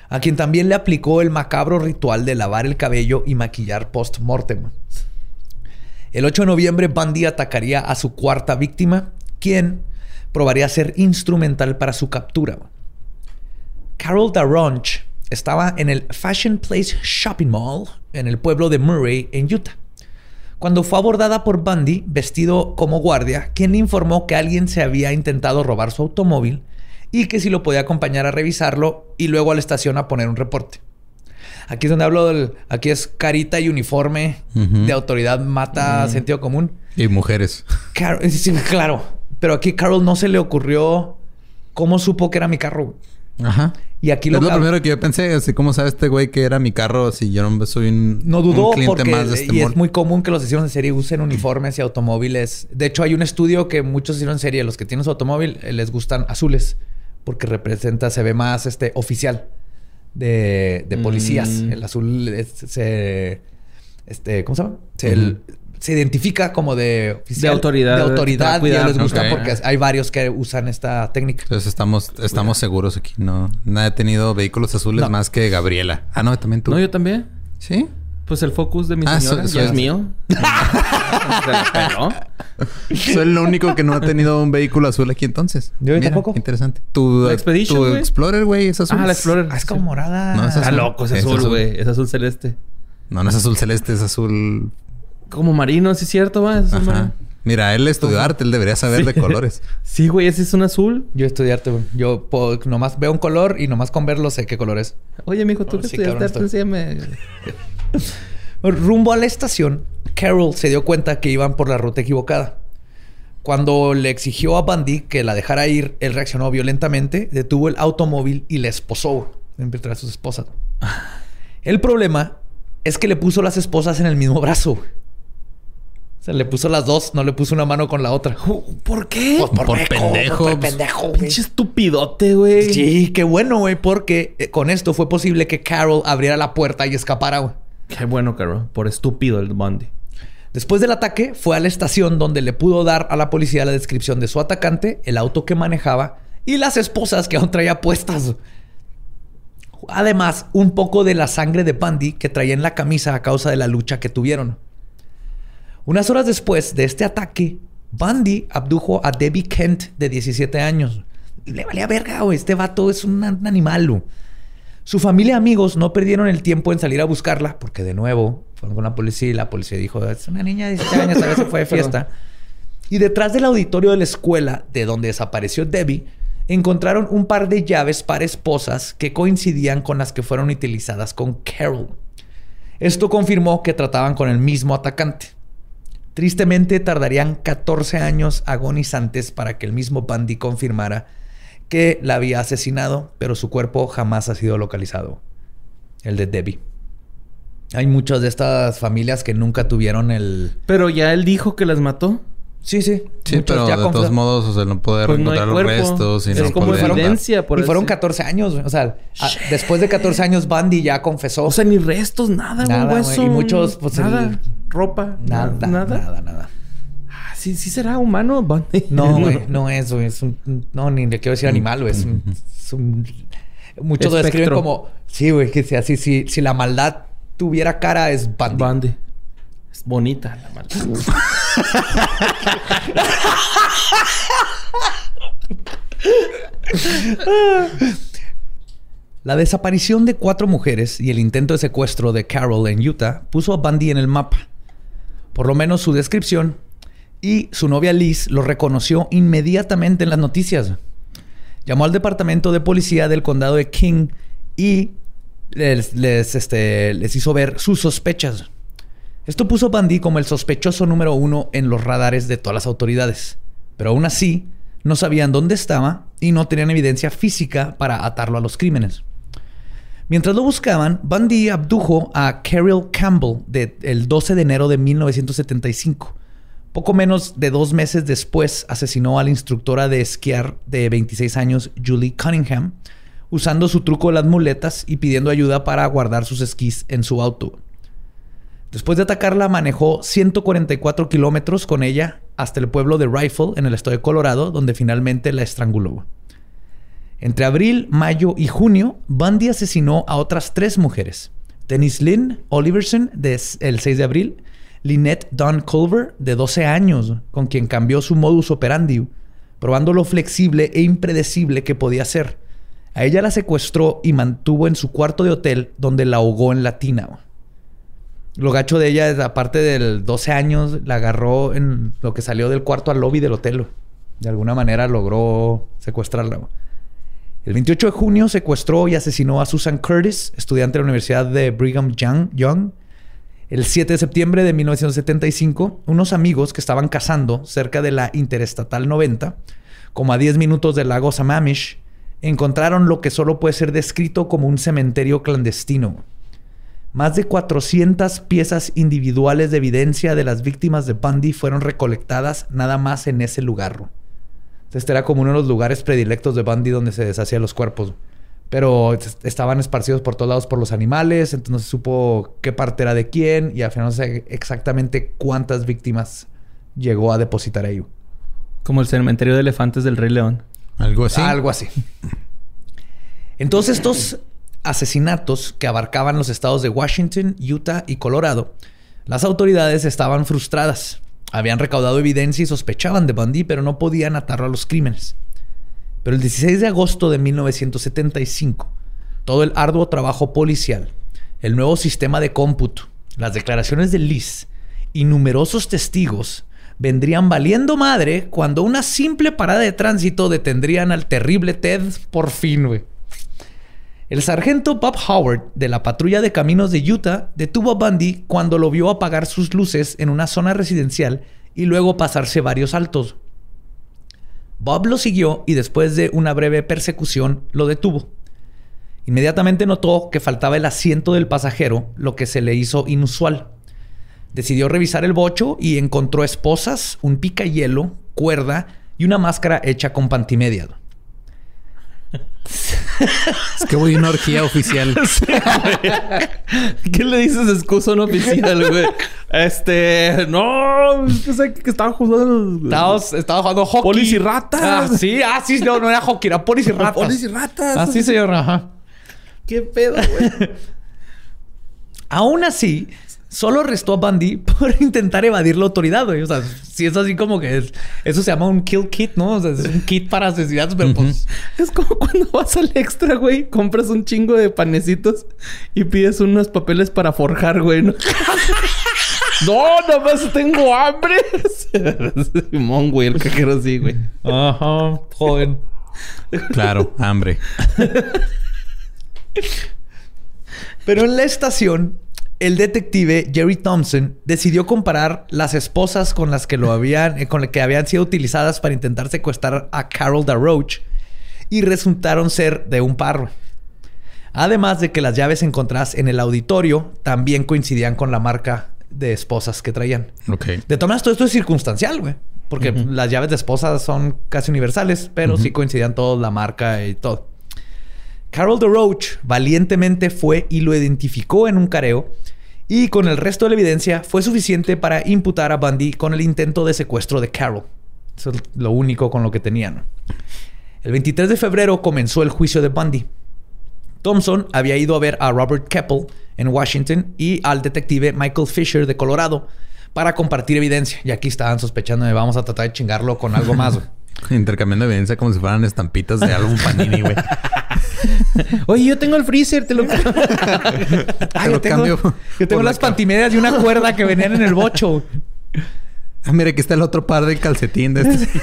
a quien también le aplicó el macabro ritual de lavar el cabello y maquillar post-mortem. El 8 de noviembre, Bundy atacaría a su cuarta víctima, quien probaría ser instrumental para su captura. Carol Daronch estaba en el Fashion Place Shopping Mall en el pueblo de Murray, en Utah cuando fue abordada por Bundy vestido como guardia, quien le informó que alguien se había intentado robar su automóvil y que si lo podía acompañar a revisarlo y luego a la estación a poner un reporte. Aquí es donde hablo del... Aquí es carita y uniforme de autoridad mata sentido común. Y mujeres. Sí, claro. Pero aquí Carol no se le ocurrió cómo supo que era mi carro. Ajá. Y aquí es lo lo que- primero que yo pensé. Así como sabe este güey que era mi carro si yo no soy un, No un dudó cliente porque más de este y mall? es muy común que los asesinos en serie usen uniformes y automóviles. De hecho, hay un estudio que muchos asesinos en serie, los que tienen su automóvil, eh, les gustan azules porque representa, se ve más este oficial de, de policías. Mm. El azul es- se, este, ¿cómo se llama? Se, el- se identifica como de oficial, De autoridad, de autoridad y les gusta porque hay varios que usan esta técnica. Entonces estamos, estamos seguros aquí. No, nadie ha tenido vehículos azules No. más que Gabriela. Ah, no, también tú. No, yo también. ¿Sí? Pues el focus de mi Ah, señora so- so- ya es mío. Soy el único que no ha tenido un vehículo azul aquí entonces. Yo tampoco. qué Interesante. Tu, La Expedition, tu. Explorer, güey, es azul. Ah, la Explorer. Ah, es como morada. No, es Está azul. loco, es azul. güey. Es azul celeste. No, no es azul celeste, es azul. Como marino, sí es cierto, va. Es Ajá. Mira, él estudió arte, él debería saber Sí. de colores. Sí, güey, ese es un azul. Yo estudiarte, güey. Yo nomás veo un color y nomás con verlo sé qué color es. Oye, mijo, tú Oh, que sí, estudiaste arte, enséñame. Rumbo a la estación, Carol se dio cuenta que iban por la ruta equivocada. Cuando le exigió a Bundy que la dejara ir, él reaccionó violentamente, detuvo el automóvil y la esposó entre a sus esposas. El problema es que le puso las esposas en el mismo brazo. Sea, le puso las dos, no le puso una mano con la otra. ¿Por qué? Pues Por meco, pendejo, por pues. pendejo, güey. Pinche estupidote, güey. Sí, qué bueno, güey, porque eh, con esto fue posible que Carol abriera la puerta y escapara, güey. Qué bueno, Carol. Por estúpido el Bundy. Después del ataque, fue a la estación donde le pudo dar a la policía la descripción de su atacante, el auto que manejaba y las esposas que aún traía puestas. Además, un poco de la sangre de Bundy que traía en la camisa a causa de la lucha que tuvieron. Unas horas después de este ataque, Bundy abdujo a Debbie Kent, de 17 años. Y le valía verga, güey. Este vato es un, un animal, güey. Su familia y amigos no perdieron el tiempo en salir a buscarla, porque de nuevo fueron con la policía y la policía dijo: Es una niña de 17 años, vez se fue de fiesta. y detrás del auditorio de la escuela, de donde desapareció Debbie, encontraron un par de llaves para esposas que coincidían con las que fueron utilizadas con Carol. Esto confirmó que trataban con el mismo atacante. Tristemente tardarían 14 años agonizantes para que el mismo Bundy confirmara que la había asesinado, pero su cuerpo jamás ha sido localizado. El de Debbie. Hay muchas de estas familias que nunca tuvieron el... Pero ya él dijo que las mató. Sí, sí. Sí, pero de todos modos, o sea, no poder pues encontrar los restos. Y es como evidencia. Por y fueron 14 años, O sea, después de 14 años, Bundy ya confesó. O sea, ni restos, nada, nada hueso. Y muchos, pues... Nada. Ropa. Nada, nada. Nada, nada. Ah, ¿Sí, ¿Sí será humano, Bundy? No, güey. no es, güey. Es un... No, ni le quiero decir animal, güey. Es un... Es un muchos lo describen como... Sí, güey. Que sea así. Si, si la maldad tuviera cara, es Bundy. Bundy. Es bonita la maldad. La desaparición de cuatro mujeres y el intento de secuestro de Carol en Utah puso a Bundy en el mapa. Por lo menos su descripción y su novia Liz lo reconoció inmediatamente en las noticias. Llamó al departamento de policía del condado de King y les, este, hizo ver sus sospechas. Esto puso a Bundy como el sospechoso número uno en los radares de todas las autoridades. Pero aún así, no sabían dónde estaba y no tenían evidencia física para atarlo a los crímenes. Mientras lo buscaban, Bundy abdujo a Carol Campbell el 12 de enero de 1975. Poco menos de dos meses después asesinó a la instructora de esquiar de 26 años, Julie Cunningham, usando su truco de las muletas y pidiendo ayuda para guardar sus esquís en su auto. Después de atacarla, manejó 144 kilómetros con ella hasta el pueblo de Rifle, en el estado de Colorado, donde finalmente la estranguló. Entre abril, mayo y junio, Bundy asesinó a otras tres mujeres. Denise Lynn Oliverson, el 6 de abril, Lynette Don Culver, de 12 años, con quien cambió su modus operandi, probando lo flexible e impredecible que podía ser. A ella la secuestró y mantuvo en su cuarto de hotel, donde la ahogó en la tina. Lo gacho de ella, aparte del 12 años, la agarró en lo que salió del cuarto al lobby del hotel. De alguna manera logró secuestrarla. El 28 de junio secuestró y asesinó a Susan Curtis, estudiante de la Universidad de Brigham Young. El 7 de septiembre de 1975, unos amigos que estaban cazando cerca de la Interestatal 90, como a 10 minutos del lago Sammamish, encontraron lo que solo puede ser descrito como un cementerio clandestino. Más de 400 piezas individuales de evidencia de las víctimas de Bundy fueron recolectadas nada más en ese lugar. Este era como uno de los lugares predilectos de Bundy donde se deshacían los cuerpos. Pero estaban esparcidos por todos lados por los animales, entonces no se supo qué parte era de quién y al final no sé exactamente cuántas víctimas llegó a depositar ahí. Como el cementerio de elefantes del Rey León. Algo así. Algo así. Entonces estos asesinatos que abarcaban los estados de Washington, Utah y Colorado, las autoridades estaban frustradas. Habían recaudado evidencia y sospechaban de Bundy, pero no podían atarlo a los crímenes. Pero el 16 de agosto de 1975, todo el arduo trabajo policial, el nuevo sistema de cómputo, las declaraciones de Liz y numerosos testigos vendrían valiendo madre cuando una simple parada de tránsito detendrían al terrible Ted por fin, güey. El sargento Bob Howard de la patrulla de caminos de Utah detuvo a Bundy cuando lo vio apagar sus luces en una zona residencial y luego pasarse varios altos. Bob lo siguió y después de una breve persecución lo detuvo. Inmediatamente notó que faltaba el asiento del pasajero, lo que se le hizo inusual. Decidió revisar el bocho y encontró esposas, un pica hielo, cuerda y una máscara hecha con pantimedia es que voy a una orgía oficial. ¿Qué le dices excusa no oficial, güey? Este, no, pensé que estaba jugando. Estaba, jugando hockey. Polis y ratas. Ah, sí, ah, sí, no, no era hockey, era polis y ratas. Polis y ratas. Ah, sí, señor, ajá. ¿Qué pedo, güey? Aún así, Solo arrestó a Bundy por intentar evadir la autoridad, güey. O sea, si es así como que es, eso se llama un kill kit, ¿no? O sea, es un kit para asesinatos, pero pues. Es como cuando vas al extra, güey, compras un chingo de panecitos y pides unos papeles para forjar, güey, ¿no? no, nada más tengo hambre. Simón, güey, el cajero sí, güey. Ajá, joven. Claro, hambre. Pero en la estación el detective Jerry Thompson decidió comparar las esposas con las que lo habían, eh, con las que habían sido utilizadas para intentar secuestrar a Carol DeRoche y resultaron ser de un par. Además de que las llaves encontradas en el auditorio también coincidían con la marca de esposas que traían. De todas maneras, todo esto es circunstancial, güey. Porque las llaves de esposas son casi universales, pero sí coincidían todos, la marca y todo. Carol DeRoche valientemente fue y lo identificó en un careo y con el resto de la evidencia fue suficiente para imputar a Bundy con el intento de secuestro de Carol. Eso es lo único con lo que tenían. El 23 de febrero comenzó el juicio de Bundy. Thompson había ido a ver a Robert Keppel en Washington y al detective Michael Fisher de Colorado para compartir evidencia. Y aquí estaban sospechando de vamos a tratar de chingarlo con algo más. Intercambiando evidencia como si fueran estampitas de álbum Panini, güey. Oye, yo tengo el freezer, te lo Ah, Te lo yo tengo, cambio yo tengo por la las pantimedias y una cuerda que venían en el bocho. Ah, mira, aquí está el otro par de calcetín de este.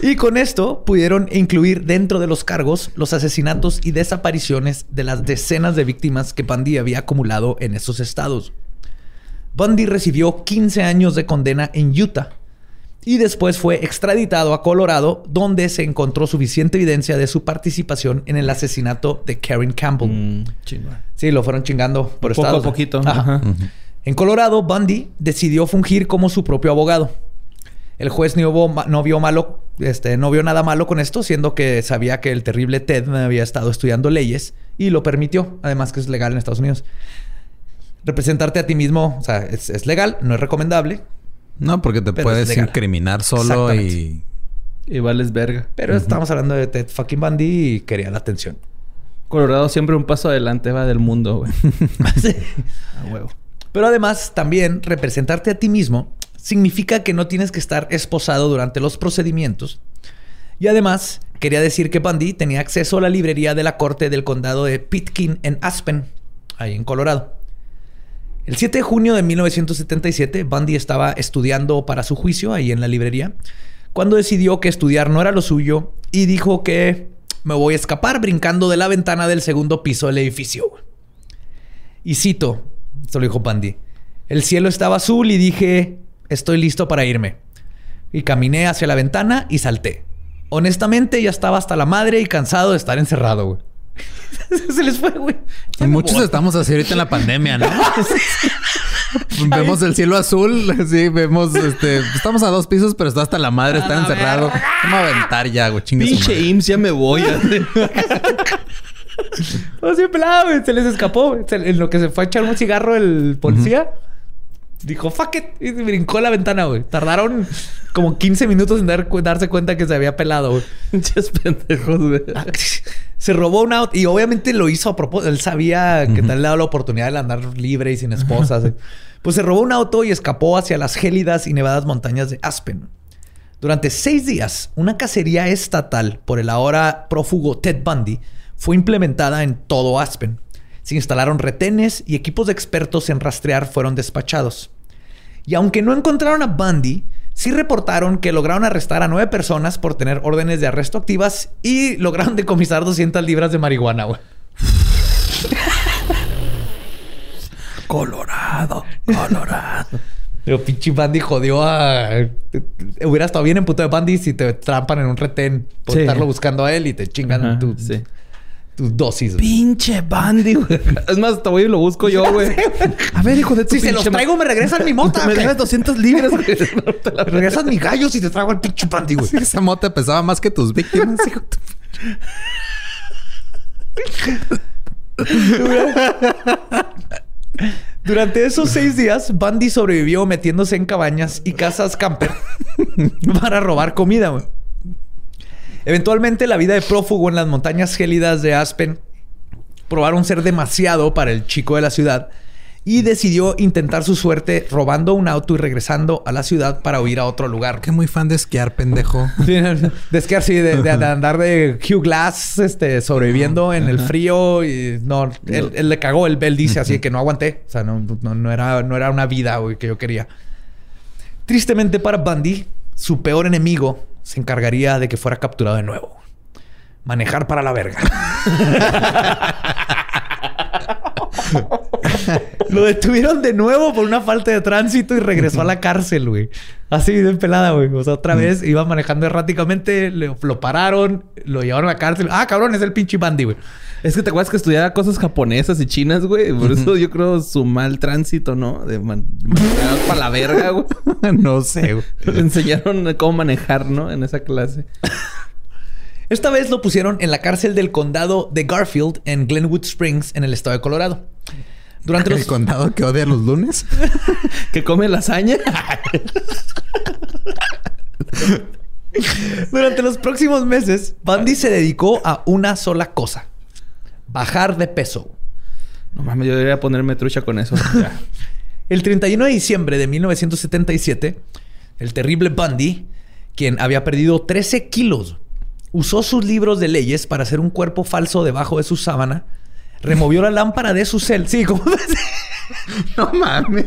Y con esto pudieron incluir dentro de los cargos los asesinatos y desapariciones de las decenas de víctimas que Bundy había acumulado en esos estados. Bundy recibió 15 años de condena en Utah y después fue extraditado a Colorado, donde se encontró suficiente evidencia de su participación en el asesinato de Karen Campbell. Mm. Sí, lo fueron chingando por Poco a poquito. Ajá. Ajá. En Colorado, Bundy decidió fungir como su propio abogado. El juez no vio, no vio malo, este, no vio nada malo con esto, siendo que sabía que el terrible Ted había estado estudiando leyes y lo permitió, además que es legal en Estados Unidos. Representarte a ti mismo, o sea, es, es legal, no es recomendable, No, porque te Pero puedes incriminar solo y... Y vales verga. pero estamos hablando de Ted fucking Bundy y quería la atención. Colorado siempre un paso adelante va del mundo, güey. A huevo. Pero además, también representarte a ti mismo significa que no tienes que estar esposado durante los procedimientos. Y además, quería decir que Bundy tenía acceso a la librería de la corte del condado de Pitkin en Aspen, ahí en Colorado. El 7 de junio de 1977, Bundy estaba estudiando para su juicio ahí en la librería, cuando decidió que estudiar no era lo suyo y dijo que me voy a escapar brincando de la ventana del segundo piso del edificio. Y cito, esto lo dijo Bundy, el cielo estaba azul y dije, estoy listo para irme. Y caminé hacia la ventana y salté. Honestamente, ya estaba hasta la madre y cansado de estar encerrado. Se les fue, güey. Muchos voy. estamos así ahorita en la pandemia, ¿no? vemos el cielo azul, sí, vemos, este, estamos a dos pisos, pero está hasta la madre, está encerrado. Vamos a aventar ya, güey, chingue Pinche. IMSS, ya me voy. No, sí, pelado, güey. Se les escapó. En lo que se fue a echar un cigarro el policía, dijo, fuck it. Y brincó la ventana, güey. Tardaron como 15 minutos en dar darse cuenta que se había pelado, güey. Pendejos, güey. Se robó un auto y obviamente lo hizo a propósito. Él sabía que tal le daba la oportunidad de andar libre y sin esposas. eh. Pues se robó un auto y escapó hacia las gélidas y nevadas montañas de Aspen. Durante seis días, una cacería estatal por el ahora prófugo Ted Bundy fue implementada en todo Aspen. Se instalaron retenes y equipos de expertos en rastrear fueron despachados. Y aunque no encontraron a Bundy, sí reportaron que lograron arrestar a nueve personas por tener órdenes de arresto activas y lograron decomisar 200 libras de marihuana, güey. Colorado, Colorado. Pero pinche Bundy jodió a... Hubiera estado bien en puto de Bundy si te trampan en un retén por Sí. estarlo buscando a él y te chingan Ajá, tu- sí. Tus dosis. güey. Pinche Bandy, güey. Es más, hasta voy y lo busco yo, güey. A ver, hijo de tu Si se los traigo, me regresan mi mota. Me debes 200 libras, güey. No te la- Me regresan mis gallos y te traigo el pinche Bundy, güey. Sí, esa mota pesaba más que tus víctimas, hijo. de tu- Durante esos seis días, Bundy sobrevivió metiéndose en cabañas y casas camper para robar comida. güey. Eventualmente, la vida de prófugo en las montañas gélidas de Aspen probaron ser demasiado para el chico de la ciudad y decidió intentar su suerte robando un auto y regresando a la ciudad para huir a otro lugar. Que muy fan de esquiar, pendejo. Sí, de esquiar, sí, de, andar de Hugh Glass, este, sobreviviendo en el frío y no, él, él le cagó, él, él dice así que no aguanté, o sea, no, no, no era, no era una vida güey, que yo quería. Tristemente para Bundy, su peor enemigo se encargaría de que fuera capturado de nuevo. Manejar para la verga. Lo detuvieron de nuevo por una falta de tránsito y regresó a la cárcel, güey. Así de pelada, güey. O sea, otra vez iba manejando erráticamente, le- lo pararon, lo llevaron a la cárcel. Ah, cabrón, es el pinche Bandy, güey. Es que te acuerdas que estudiaba cosas japonesas y chinas, güey. Por eso yo creo su mal tránsito, ¿no? De man para la verga, güey. no sé, güey. Enseñaron cómo manejar, ¿no? En esa clase. Esta vez lo pusieron en la cárcel del condado de Garfield en Glenwood Springs, en el estado de Colorado. Durante los... ¿El condado que odia los lunes? Que come lasaña. Durante los próximos meses, Bundy se dedicó a una sola cosa. Bajar de peso. No mames, yo debería ponerme trucha con eso. Ya. El 31 de diciembre de 1977, el terrible Bundy, quien había perdido 13 kilos, usó sus libros de leyes para hacer un cuerpo falso debajo de su sábana, removió la lámpara de su cel. Sí, ¿cómo no mames.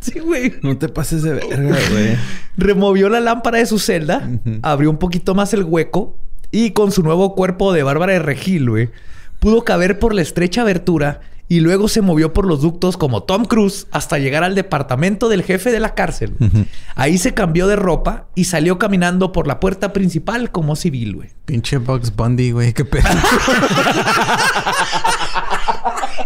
Sí, güey. No te pases de verga, güey. Removió la lámpara de su celda, abrió un poquito más el hueco y con su nuevo cuerpo de Bárbara de Regil, güey, pudo caber por la estrecha abertura y luego se movió por los ductos como Tom Cruise hasta llegar al departamento del jefe de la cárcel. Ahí se cambió de ropa y salió caminando por la puerta principal como civil, güey. Pinche Bugs Bundy, güey. Qué pedo.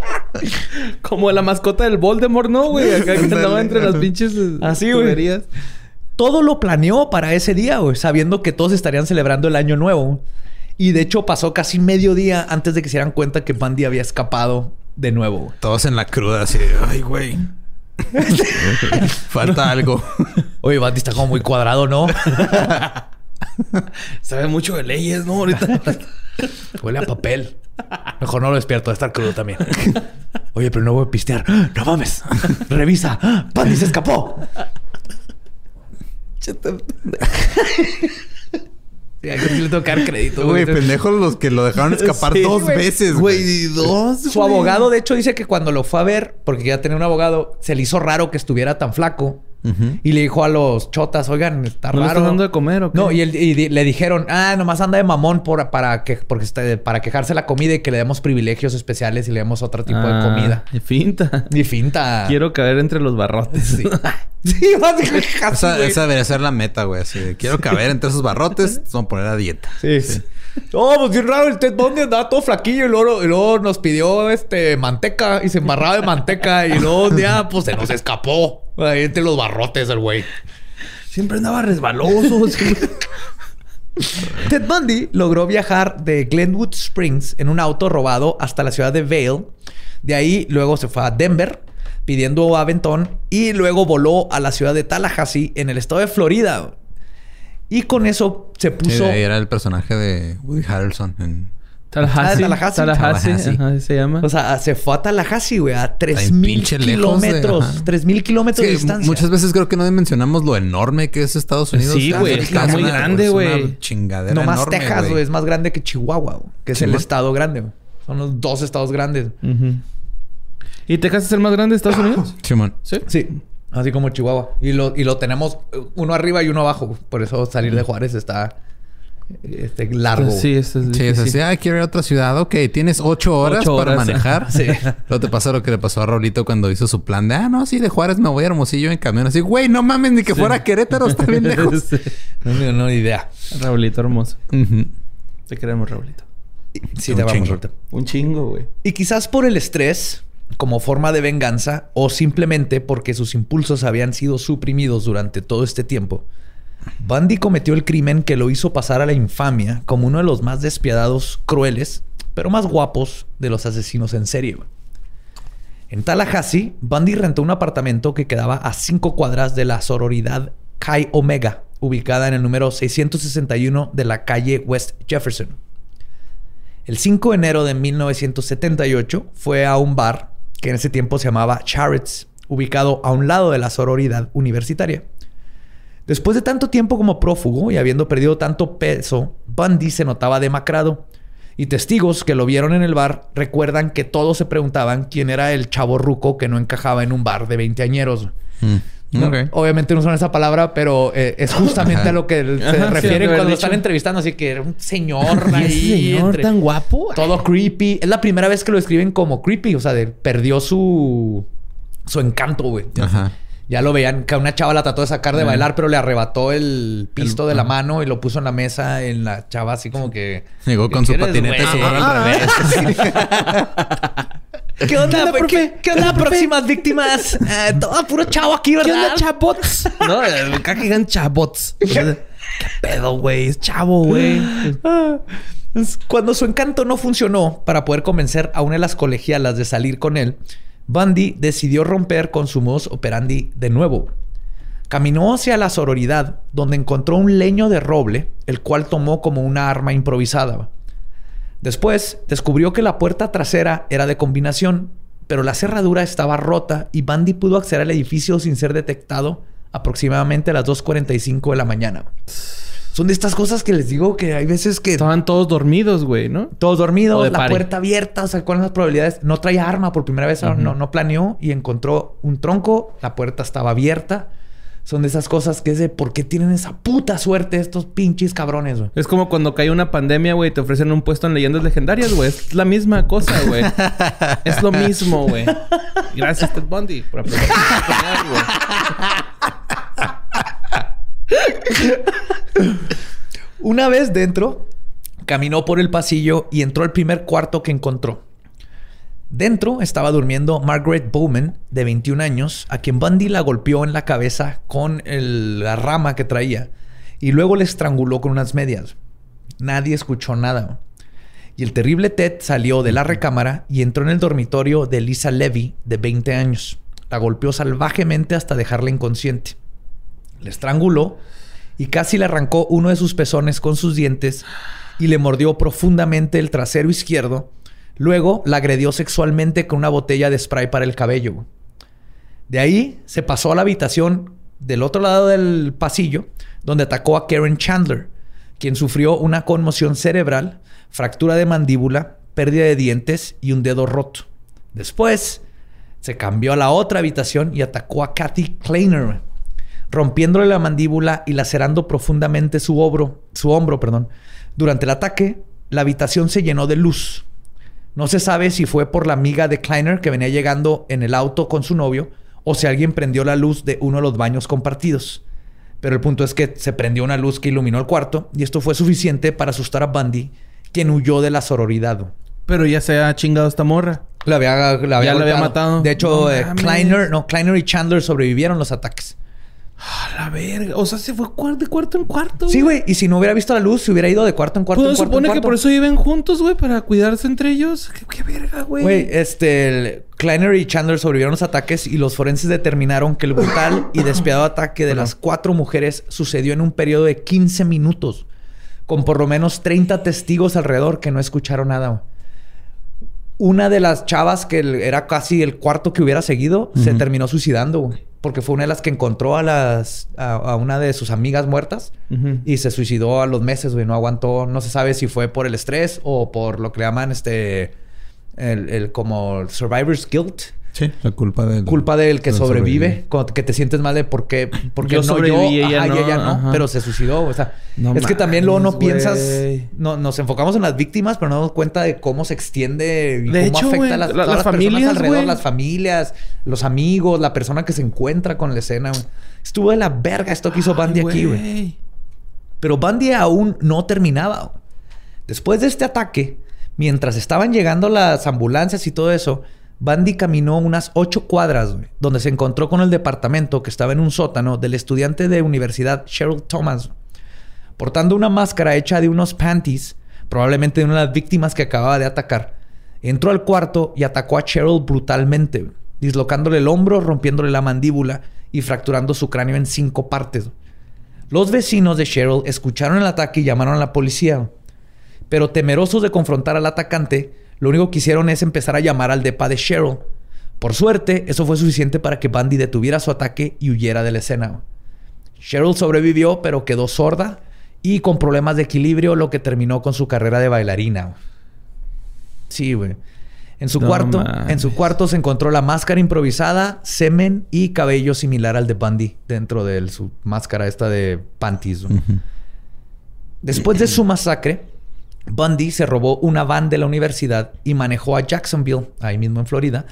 Como la mascota del Voldemort, ¿no, güey? Acá que andaba entre las pinches eh, Así, güey. Todo lo planeó para ese día, güey, sabiendo que todos estarían celebrando el año nuevo. Y de hecho pasó casi medio día antes de que se dieran cuenta que Bundy había escapado de nuevo. güey. Todos en la cruda, así de, ay, güey. Falta algo. Oye, Bundy está como muy cuadrado, ¿no? Sabe mucho de leyes, ¿no? Ahorita. Huele a papel. Mejor no lo despierto, de estar crudo también. Oye, pero no voy a pistear. No mames. Revisa. Bundy se escapó. Sí, aquí sí le tengo que dar crédito, Güey, güey. pendejos los que lo dejaron escapar Sí, dos güey. veces, güey. dos. Su abogado, de hecho, dice que cuando lo fue a ver, porque ya tenía un abogado, se le hizo raro que estuviera tan flaco. Y le dijo a los chotas, oigan, está ¿No raro. dando de comer o qué? No, y, él- y le dijeron, ah, nomás anda de mamón por, para, que, porque está, para quejarse la comida y que le demos privilegios especiales y le demos otro tipo de Ah, comida. Y finta. Y finta. Quiero caer entre los barrotes. Sí. sí, así, Esa, esa debería ser la meta, güey. Así de, quiero caber entre esos barrotes, vamos a poner a dieta. Sí. Oh, pues bien raro, el Ted Bundy andaba todo flaquillo y luego, y luego nos pidió este manteca y se embarraba de manteca y luego un día pues se nos escapó ahí entre los barrotes el güey. Siempre andaba resbaloso. Ted Bundy logró viajar de Glenwood Springs en un auto robado hasta la ciudad de Vail. De ahí luego se fue a Denver pidiendo aventón y luego voló a la ciudad de Tallahassee en el estado de Florida. Y con eso se puso... ahí era el personaje de Woody Harrelson en... Tallahassee. Ah, Tallahassee. Tallahassee. Tallahassee. Ajá, se llama. O sea, se fue a Tallahassee, güey, a 3000 pinche lejos de- kilómetros. ajá. 3000 kilómetros de distancia. muchas veces creo que no mencionamos lo enorme que es Estados Unidos. Sí, güey, está es muy grande, güey. Chingadera No más Texas, güey, es más grande que Chihuahua, güey, que es el estado grande. güey. Son los dos estados grandes. ¿Y Texas es el más grande de Estados Unidos? Simón. Sí. Sí, así como Chihuahua. Y lo, y lo tenemos eh, uno arriba y uno abajo. Por eso salir de Juárez está este, largo. Sí, eso es Sí, es difícil. así. Ah, quiero ir a otra ciudad. Ok, tienes ocho horas Ocho para horas. manejar. Sí. Luego te pasa lo que le pasó a Raulito cuando hizo su plan de... Ah, no, sí, de Juárez me voy a Hermosillo en camión. Así, güey, no mames, ni que fuera a Querétaro. Está bien lejos. Sí. No, no, no, ni idea. Raulito hermoso. Te queremos, Raulito. Sí, Un te vamos. Un chingo, güey. Y quizás por el estrés, como forma de venganza, o simplemente porque sus impulsos habían sido suprimidos durante todo este tiempo, Bundy cometió el crimen que lo hizo pasar a la infamia como uno de los más despiadados, crueles, pero más guapos de los asesinos en serie. En Tallahassee, Bundy rentó un apartamento que quedaba a cinco cuadras de la sororidad Chi Omega, ubicada en el número 661 de la calle West Jefferson. El 5 de enero de 1978 fue a un bar que en ese tiempo se llamaba Charret's, ubicado a un lado de la sororidad universitaria. Después de tanto tiempo como prófugo y habiendo perdido tanto peso, Bundy se notaba demacrado. Y testigos que lo vieron en el bar recuerdan que todos se preguntaban quién era el chavo ruco que no encajaba en un bar de veinteañeros. Mm. No. Obviamente no usan esa palabra, pero eh, es justamente Ajá. a lo que se Ajá, refieren cuando lo están entrevistando. Así que era un señor ¿Y ese ahí. señor entre- tan guapo? Todo creepy. Es la primera vez que lo escriben como creepy. O sea, de- perdió su... Su encanto, güey. Ajá. Ya lo veían que una chava la trató de sacar de bailar, pero le arrebató el pisto de la mano y lo puso en la mesa en la chava así como que... Llegó con ¿Qué su patineta güey? seguro al Ah, revés. ¿Qué onda, profe? ¿Qué, qué onda, próximas víctimas? Eh, todo puro chavo aquí, ¿verdad? ¿Qué onda, chabots? no, eh, acá que digan chabots. ¿Qué pedo, güey? Es chavo, güey. Ah, Cuando su encanto no funcionó para poder convencer a una de las colegialas de salir con él, Bundy decidió romper con su modus operandi de nuevo. Caminó hacia la sororidad, donde encontró un leño de roble, el cual tomó como una arma improvisada. Después descubrió que la puerta trasera era de combinación, pero la cerradura estaba rota y Bundy pudo acceder al edificio sin ser detectado aproximadamente a las 2.45 de la mañana. Son de estas cosas que les digo que hay veces que Estaban todos dormidos, güey, ¿no? todos dormidos, la puerta abierta, o sea, ¿cuáles son las probabilidades? No traía arma por primera vez, no, no planeó y encontró un tronco, la puerta estaba abierta. Son de esas cosas que es de por qué tienen esa puta suerte estos pinches cabrones, güey. Es como cuando cae una pandemia, güey, te ofrecen un puesto en leyendas legendarias, güey. Es la misma cosa, güey. es lo mismo, güey. Gracias, Ted Bundy, por güey. Una vez dentro, caminó por el pasillo y entró al primer cuarto que encontró. Dentro estaba durmiendo Margaret Bowman, de 21 años, a quien Bundy la golpeó en la cabeza con el- la rama que traía y luego le estranguló con unas medias. Nadie escuchó nada. Y el terrible Ted salió de la recámara y entró en el dormitorio de Lisa Levy, de 20 años. La golpeó salvajemente hasta dejarla inconsciente. Le estranguló y casi le arrancó uno de sus pezones con sus dientes y le mordió profundamente el trasero izquierdo. Luego la agredió sexualmente con una botella de spray para el cabello. De ahí se pasó a la habitación del otro lado del pasillo, donde atacó a Karen Chandler, quien sufrió una conmoción cerebral, fractura de mandíbula, pérdida de dientes y un dedo roto. Después se cambió a la otra habitación y atacó a Kathy Kleiner, rompiéndole la mandíbula y lacerando profundamente su hombro. Durante el ataque, la habitación se llenó de luz. No se sabe si fue por la amiga de Kleiner que venía llegando en el auto con su novio o si alguien prendió la luz de uno de los baños compartidos. Pero el punto es que se prendió una luz que iluminó el cuarto y esto fue suficiente para asustar a Bundy, quien huyó de la sororidad. Pero ya se ha chingado esta morra. La había, la había Ya la había golpeado. matado. De hecho, No eh. Kleiner, no, Kleiner y Chandler sobrevivieron los ataques. A la verga. O sea, se fue de cuarto en cuarto. Sí, güey. Y si no hubiera visto la luz, se hubiera ido de cuarto en cuarto. Pues se supone que por eso viven juntos, güey, para cuidarse entre ellos. Qué, qué verga, güey. Güey, este, Kleiner y Chandler sobrevivieron los ataques y los forenses determinaron que el brutal y despiadado ataque de las cuatro mujeres sucedió en un periodo de 15 minutos, con por lo menos 30 testigos alrededor que no escucharon nada. güey. Una de las chavas que era casi el cuarto que hubiera seguido se terminó suicidando, güey, porque fue una de las que encontró a las a, a una de sus amigas muertas y se suicidó a los meses, güey. No aguantó. No se sabe si fue por el estrés o por lo que le llaman este. El, el como survivor's guilt. Sí, la culpa del... Culpa del que del sobrevive. Cuando- que te sientes mal de por qué. Porque Yo no sobreviví, yo. ella ajá, y no, ella no. ajá. Pero se suicidó. O sea, No es que también luego no piensas. No, nos enfocamos en las víctimas, pero no nos damos cuenta de cómo se extiende y De cómo hecho, afecta a las, la- todas las las personas familias, alrededor, las familias, los amigos, la persona que se encuentra con la escena. Estuvo de la verga esto que hizo Bundy Ay, aquí, güey. Pero Bundy aún no terminaba. Después de este ataque, mientras estaban llegando las ambulancias y todo eso, Bundy caminó unas ocho cuadras, donde se encontró con el departamento que estaba en un sótano del estudiante de universidad Cheryl Thomas, portando una máscara hecha de unos panties, probablemente de una de las víctimas que acababa de atacar. Entró al cuarto y atacó a Cheryl brutalmente, dislocándole el hombro, rompiéndole la mandíbula y fracturando su cráneo en cinco partes. Los vecinos de Cheryl escucharon el ataque y llamaron a la policía. Pero temerosos de confrontar al atacante, lo único que hicieron es empezar a llamar al depa de Cheryl. Por suerte, eso fue suficiente para que Bundy detuviera su ataque y huyera de la escena. Cheryl sobrevivió, pero quedó sorda y con problemas de equilibrio, lo que terminó con su carrera de bailarina. Sí, güey. En su No cuarto, mames. en su cuarto se encontró la máscara improvisada, semen y cabello similar al de Bundy dentro de su máscara esta de panties. Después de su masacre, Bundy se robó una van de la universidad y manejó a Jacksonville, ahí mismo en Florida.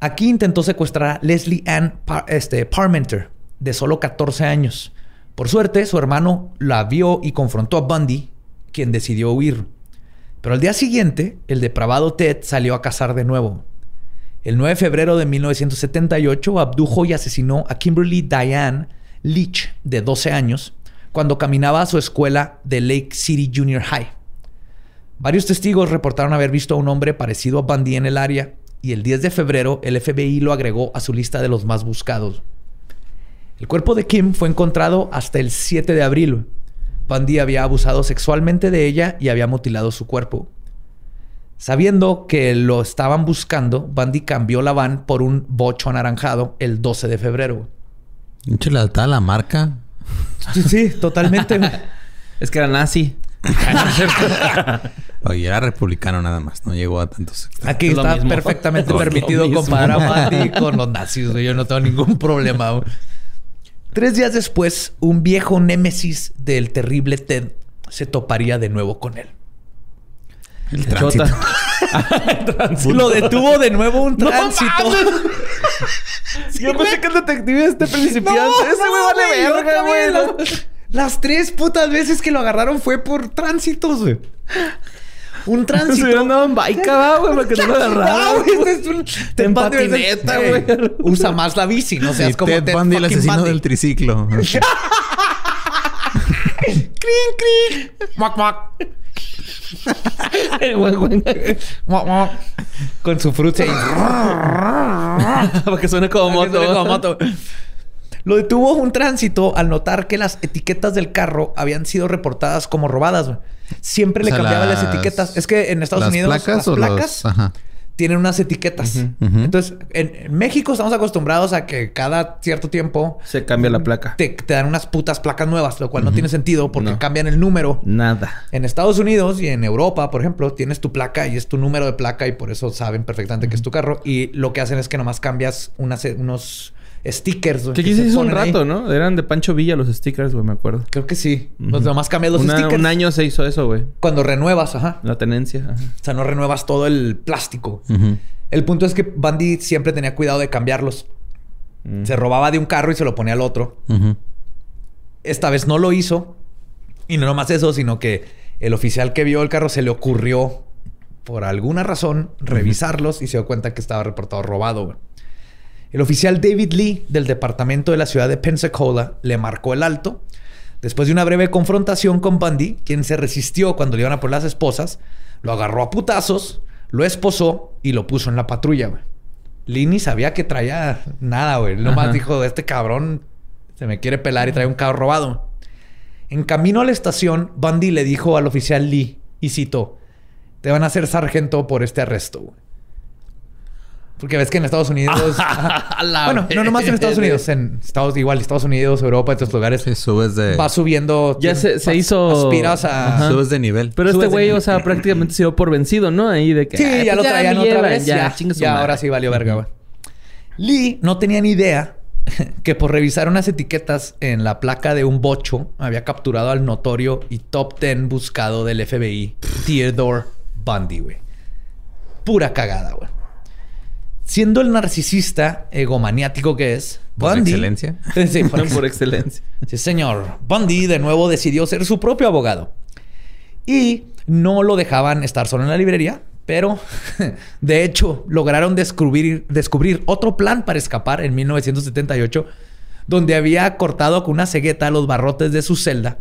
Aquí intentó secuestrar a Leslie Ann este, Parmenter, de solo 14 años. Por suerte, su hermano la vio y confrontó a Bundy, quien decidió huir. Pero al día siguiente, el depravado Ted salió a cazar de nuevo. El 9 de febrero de 1978 abdujo y asesinó a Kimberly Diane Leach, de 12 años, cuando caminaba a su escuela de Lake City Junior High. Varios testigos reportaron haber visto a un hombre parecido a Bundy en el área y el 10 de febrero el FBI lo agregó a su lista de los más buscados. El cuerpo de Kim fue encontrado hasta el 7 de abril. Bundy había abusado sexualmente de ella y había mutilado su cuerpo. Sabiendo que lo estaban buscando, Bundy cambió la van por un bocho anaranjado el 12 de febrero. La marca. Sí, totalmente. Es que era nazi. Oye, era republicano nada más. No llegó a tantos. Aquí Es está mismo. perfectamente Es permitido comparar a Bundy con los nazis. güey. Yo no tengo ningún problema. güey. Tres días después, un viejo némesis del terrible Ted se toparía de nuevo con él. El tránsito. Chota. Lo detuvo de nuevo un tránsito. Yo pensé que el detective este principiante. Ese güey vale verga, güey. Las, tres putas veces que lo agarraron fue por tránsitos, güey. Un Se tránsito. hubiera andado en baica, güey, para que no lo agarrara. No, es un- el- patineta, eh, güey. Usa más la bici, no Sí, seas como Ted Ted Bundy, el asesino Bundy. del triciclo. ¡Crin, crin! Muac, muac. Con su fruta ahí. Para que suene como moto. como moto. Lo detuvo un tránsito al notar que las etiquetas del carro habían sido reportadas como robadas. güey. Siempre O le cambiaban las... las- etiquetas. Es que en Estados ¿Las Unidos placas las o los- placas Ajá. tienen unas etiquetas. Entonces, en, en México estamos acostumbrados a que cada cierto tiempo Se cambia la placa. te, te dan unas putas placas nuevas, lo cual no tiene sentido porque No. cambian el número. Nada. En Estados Unidos y en Europa, por ejemplo, tienes tu placa y es tu número de placa y por eso saben perfectamente que es tu carro. Y lo que hacen es que nomás cambias unas, unos stickers. güey, Que aquí se hizo un ahí. rato, ¿no? Eran de Pancho Villa los stickers, güey, me acuerdo. Creo que sí. Ujú. Los nomás cambias los Una- stickers. Un año se hizo eso, güey. Cuando renuevas, ajá. La tenencia. ajá. O sea, no renuevas todo el plástico. El punto es que Bundy siempre tenía cuidado de cambiarlos. Mm. Se robaba de un carro y se lo ponía al otro. Esta vez no lo hizo. Y no nomás eso, sino que el oficial que vio el carro se le ocurrió, por alguna razón, revisarlos y se dio cuenta que estaba reportado robado. güey. El oficial David Lee del departamento de la ciudad de Pensacola le marcó el alto. Después de una breve confrontación con Bundy, quien se resistió cuando le iban a por las esposas, lo agarró a putazos, lo esposó y lo puso en la patrulla. güey. Lee ni sabía que traía nada, güey. Él Nomás Ajá. dijo, este cabrón se me quiere pelar y trae un carro robado. En camino a la estación, Bundy le dijo al oficial Lee, y citó, te van a hacer sargento por este arresto. güey". Porque ves que en Estados Unidos... Bueno, no nomás en Estados. Unidos, en Estados igual, Estados Unidos, Europa, en estos lugares, Sí, subes de... va subiendo... Ya se- se vas- hizo- Aspiras a... Ajá. Subes de nivel. Pero este Subes güey, o sea, prácticamente se dio por vencido, ¿no? Ahí de que. Sí, "Ay, ya pues lo traían otra vez. Ya, ya madre". ahora sí valió verga, güey. Lee no tenía ni idea que por revisar unas etiquetas en la placa de un bocho había capturado al notorio y top 10 buscado del FBI, Theodore Bundy, güey. Pura cagada, güey. Siendo el narcisista egomaniático que es, Por Bundy... excelencia. Sí, por Por excelencia. Sí, señor. Bundy de nuevo decidió ser su propio abogado. Y no lo dejaban estar solo en la librería, pero de hecho lograron descubrir, descubrir otro plan para escapar en 1978, donde había cortado con una cegueta los barrotes de su celda,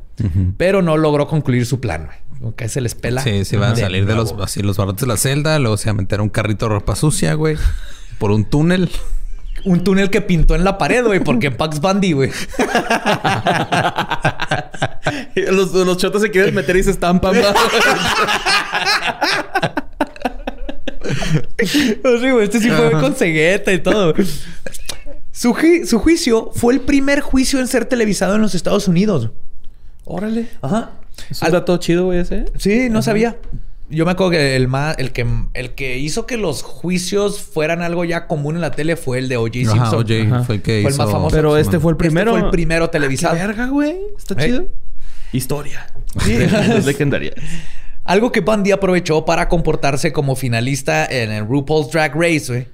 pero no logró concluir su plan. Que se les pela. Sí, se van a salir de los, así, los barrotes de la celda. Luego se va a meter un carrito de ropa sucia, güey. Por un túnel. Un túnel que pintó en la pared, güey, porque Pax Bundy, güey. los, los chotos se quieren meter y se estampan. sí, güey, este sí fue con cegueta y todo. Su, ju- su juicio fue el primer juicio en ser televisado en los Estados Unidos. Órale. Ajá. Es un Al- dato chido, güey, ese. Sí, no sabía. yo me acuerdo que el más, el que el que hizo que los juicios fueran algo ya común en la tele fue el de O.J. Simpson. Ajá, O.J. fue el que Fue el hizo... más famoso. Pero este fue el Este primero. fue el primero televisado. Ah, qué verga, güey. Está ¿Eh? chido. Historia. Sí. Es legendaria. Algo que Bundy aprovechó para comportarse como finalista en el RuPaul's Drag Race, güey.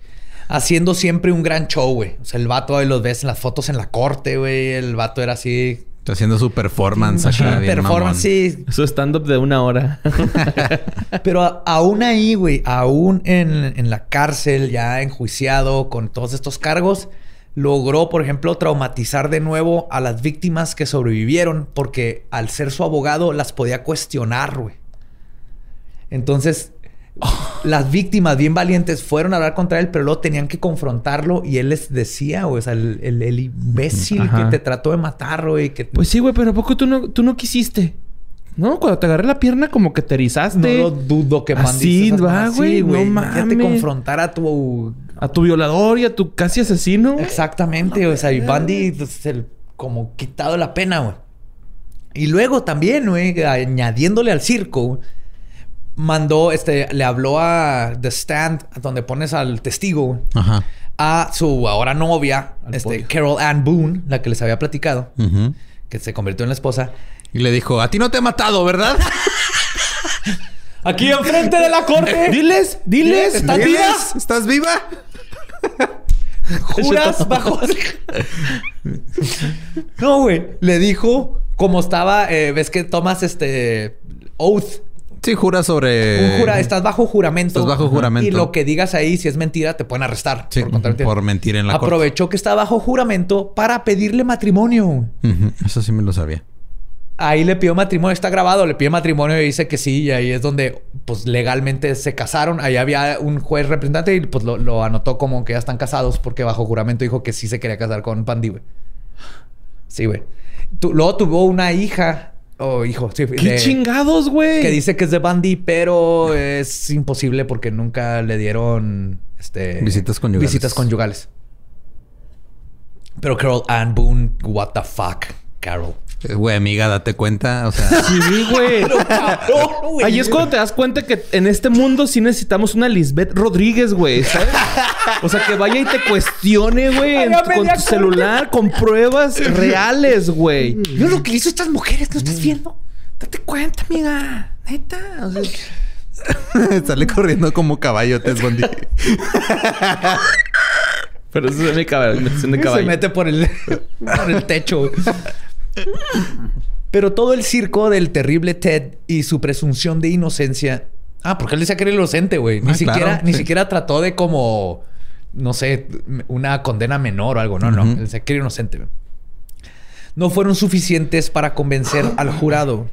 Haciendo siempre un gran show, güey. O sea, el vato ahí los ves en las fotos en la corte, güey. El vato era así. Está haciendo su performance acá. bien performance, mamón. sí. Su stand-up de una hora. Pero a- aún ahí, güey, aún en, en la cárcel, ya enjuiciado con todos estos cargos, logró, por ejemplo, traumatizar de nuevo a las víctimas que sobrevivieron porque al ser su abogado las podía cuestionar, güey. Entonces, las víctimas bien valientes fueron a hablar contra él, pero luego tenían que confrontarlo y él les decía, güey, o sea, el, el- el imbécil Ajá. que te trató de matar, güey, que Pues sí, güey, pero ¿a poco tú no, tú no quisiste? No, cuando te agarré la pierna como que te erizaste. no lo dudo que Así mandes esas va, güey, Sí, no Imagínate mames. confrontar a tu A tu violador y a tu casi asesino. Exactamente, o sea, y Bundy pues, el- como quitado la pena, güey. Y luego también, güey, añadiéndole al circo, güey, mandó, este, le habló a The Stand, donde pones al testigo, Ajá. a su ahora novia, Al este. Carol Ann Boone, la que les había platicado, que se convirtió en la esposa. Y le dijo, a ti no te he matado, ¿verdad? Aquí enfrente de la corte. Diles, diles. ¿Estás ¿Diles? viva? ¿Estás viva? ¿Juras bajo...? no, güey. Le dijo, como estaba... eh, ¿Ves que tomas este... Oath? Sí, jura sobre... Un jura, estás bajo juramento. Estás bajo juramento. Y lo que digas ahí, si es mentira, te pueden arrestar. Sí, mentira. por mentir en la corte. Aprovechó que está bajo juramento para pedirle matrimonio. Eso sí me lo sabía. Ahí le pidió matrimonio, está grabado, le pide matrimonio y dice que sí, y ahí es donde pues legalmente se casaron. Ahí había un juez representante y pues lo, lo anotó como que ya están casados porque bajo juramento dijo que sí se quería casar con Pandy, güey. Sí, güey. Tu- luego tuvo una hija o hijo, sí, ¿Qué de- chingados, güey? que dice que es de Bundy, pero es imposible porque nunca le dieron este Visitas conyugales. Visitas conyugales. Pero Carol Ann Boone, what the fuck, Carol. Güey, amiga, date cuenta. O sea, Sí, güey. Ahí es cuando te das cuenta que en este mundo sí necesitamos una Lisbeth Rodríguez, güey. ¿sabes? O sea, que vaya y te cuestione, güey, con tu celular, con pruebas reales, güey. Mira lo que le hizo estas mujeres, ¿no estás viendo? Date cuenta, amiga. Neta. O sea, sale corriendo como caballo, Ted Bundy. Pero eso es mi caballo, de se caballo. mete por el, por el techo. Pero todo el circo del terrible Ted y su presunción de inocencia. Ah, porque él decía que era inocente, güey. Ni Ah, siquiera, claro, ni sí. siquiera trató de como, no sé, una condena menor o algo. No, no. Él decía que era inocente. No fueron suficientes para convencer al jurado.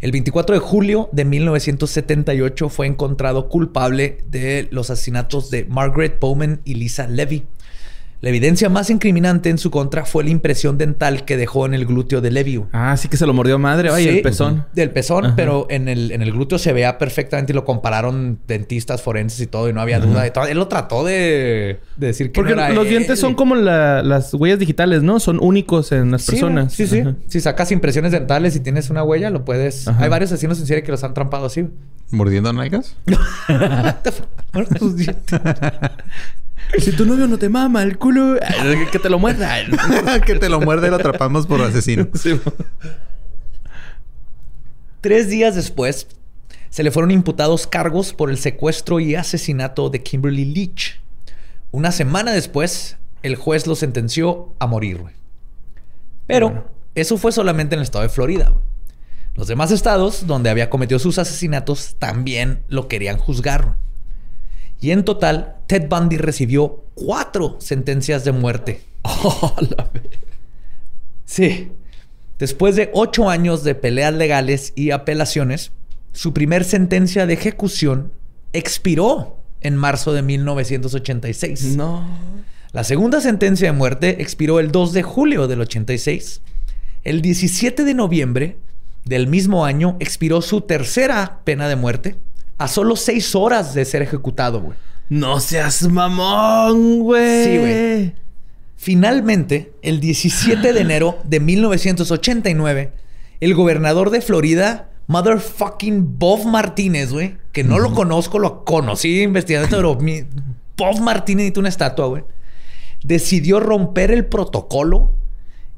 El 24 de julio de 1978 fue encontrado culpable de los asesinatos de Margaret Bowman y Lisa Levy. La evidencia más incriminante en su contra fue la impresión dental que dejó en el glúteo de Levy. güey. Ah, sí que se lo mordió madre. Ay, Sí, el pezón. Del pezón, Ajá. pero en el, en el glúteo se veía perfectamente y lo compararon dentistas forenses y todo, y no había duda de todo. Él lo trató de, de decir que Porque no era los él. dientes son como la- las huellas digitales, ¿no? Son únicos en las Sí, personas. Sí, sí. Ajá. Si sacas impresiones dentales y tienes una huella, lo puedes. Ajá. Hay varios asesinos en serie que los han trampado así. ¿Mordiendo nalgas? Sus dientes. Si tu novio no te mama el culo, que te lo muerda. que te lo muerde y lo atrapamos por asesino. Sí. Tres días después, se le fueron imputados cargos por el secuestro y asesinato de Kimberly Leach. Una semana después, el juez lo sentenció a morir. Pero Bueno. eso fue solamente en el estado de Florida. Los demás estados donde había cometido sus asesinatos también lo querían juzgar. Y en total, Ted Bundy recibió cuatro sentencias de muerte. Oh, la Sí. Después de ocho años de peleas legales y apelaciones, su primer sentencia de ejecución expiró en marzo de 1986. No. La segunda sentencia de muerte expiró el 2 de julio del 86. El 17 de noviembre del mismo año expiró su tercera pena de muerte a solo seis horas de ser ejecutado, güey. No seas mamón, güey. Sí, güey. Finalmente, el 17 de enero de 1989, el gobernador de Florida Motherfucking Bob Martínez, güey. Que no lo conozco, lo conocí investigando, pero mi, Bob Martínez necesita una estatua, güey. Decidió romper el protocolo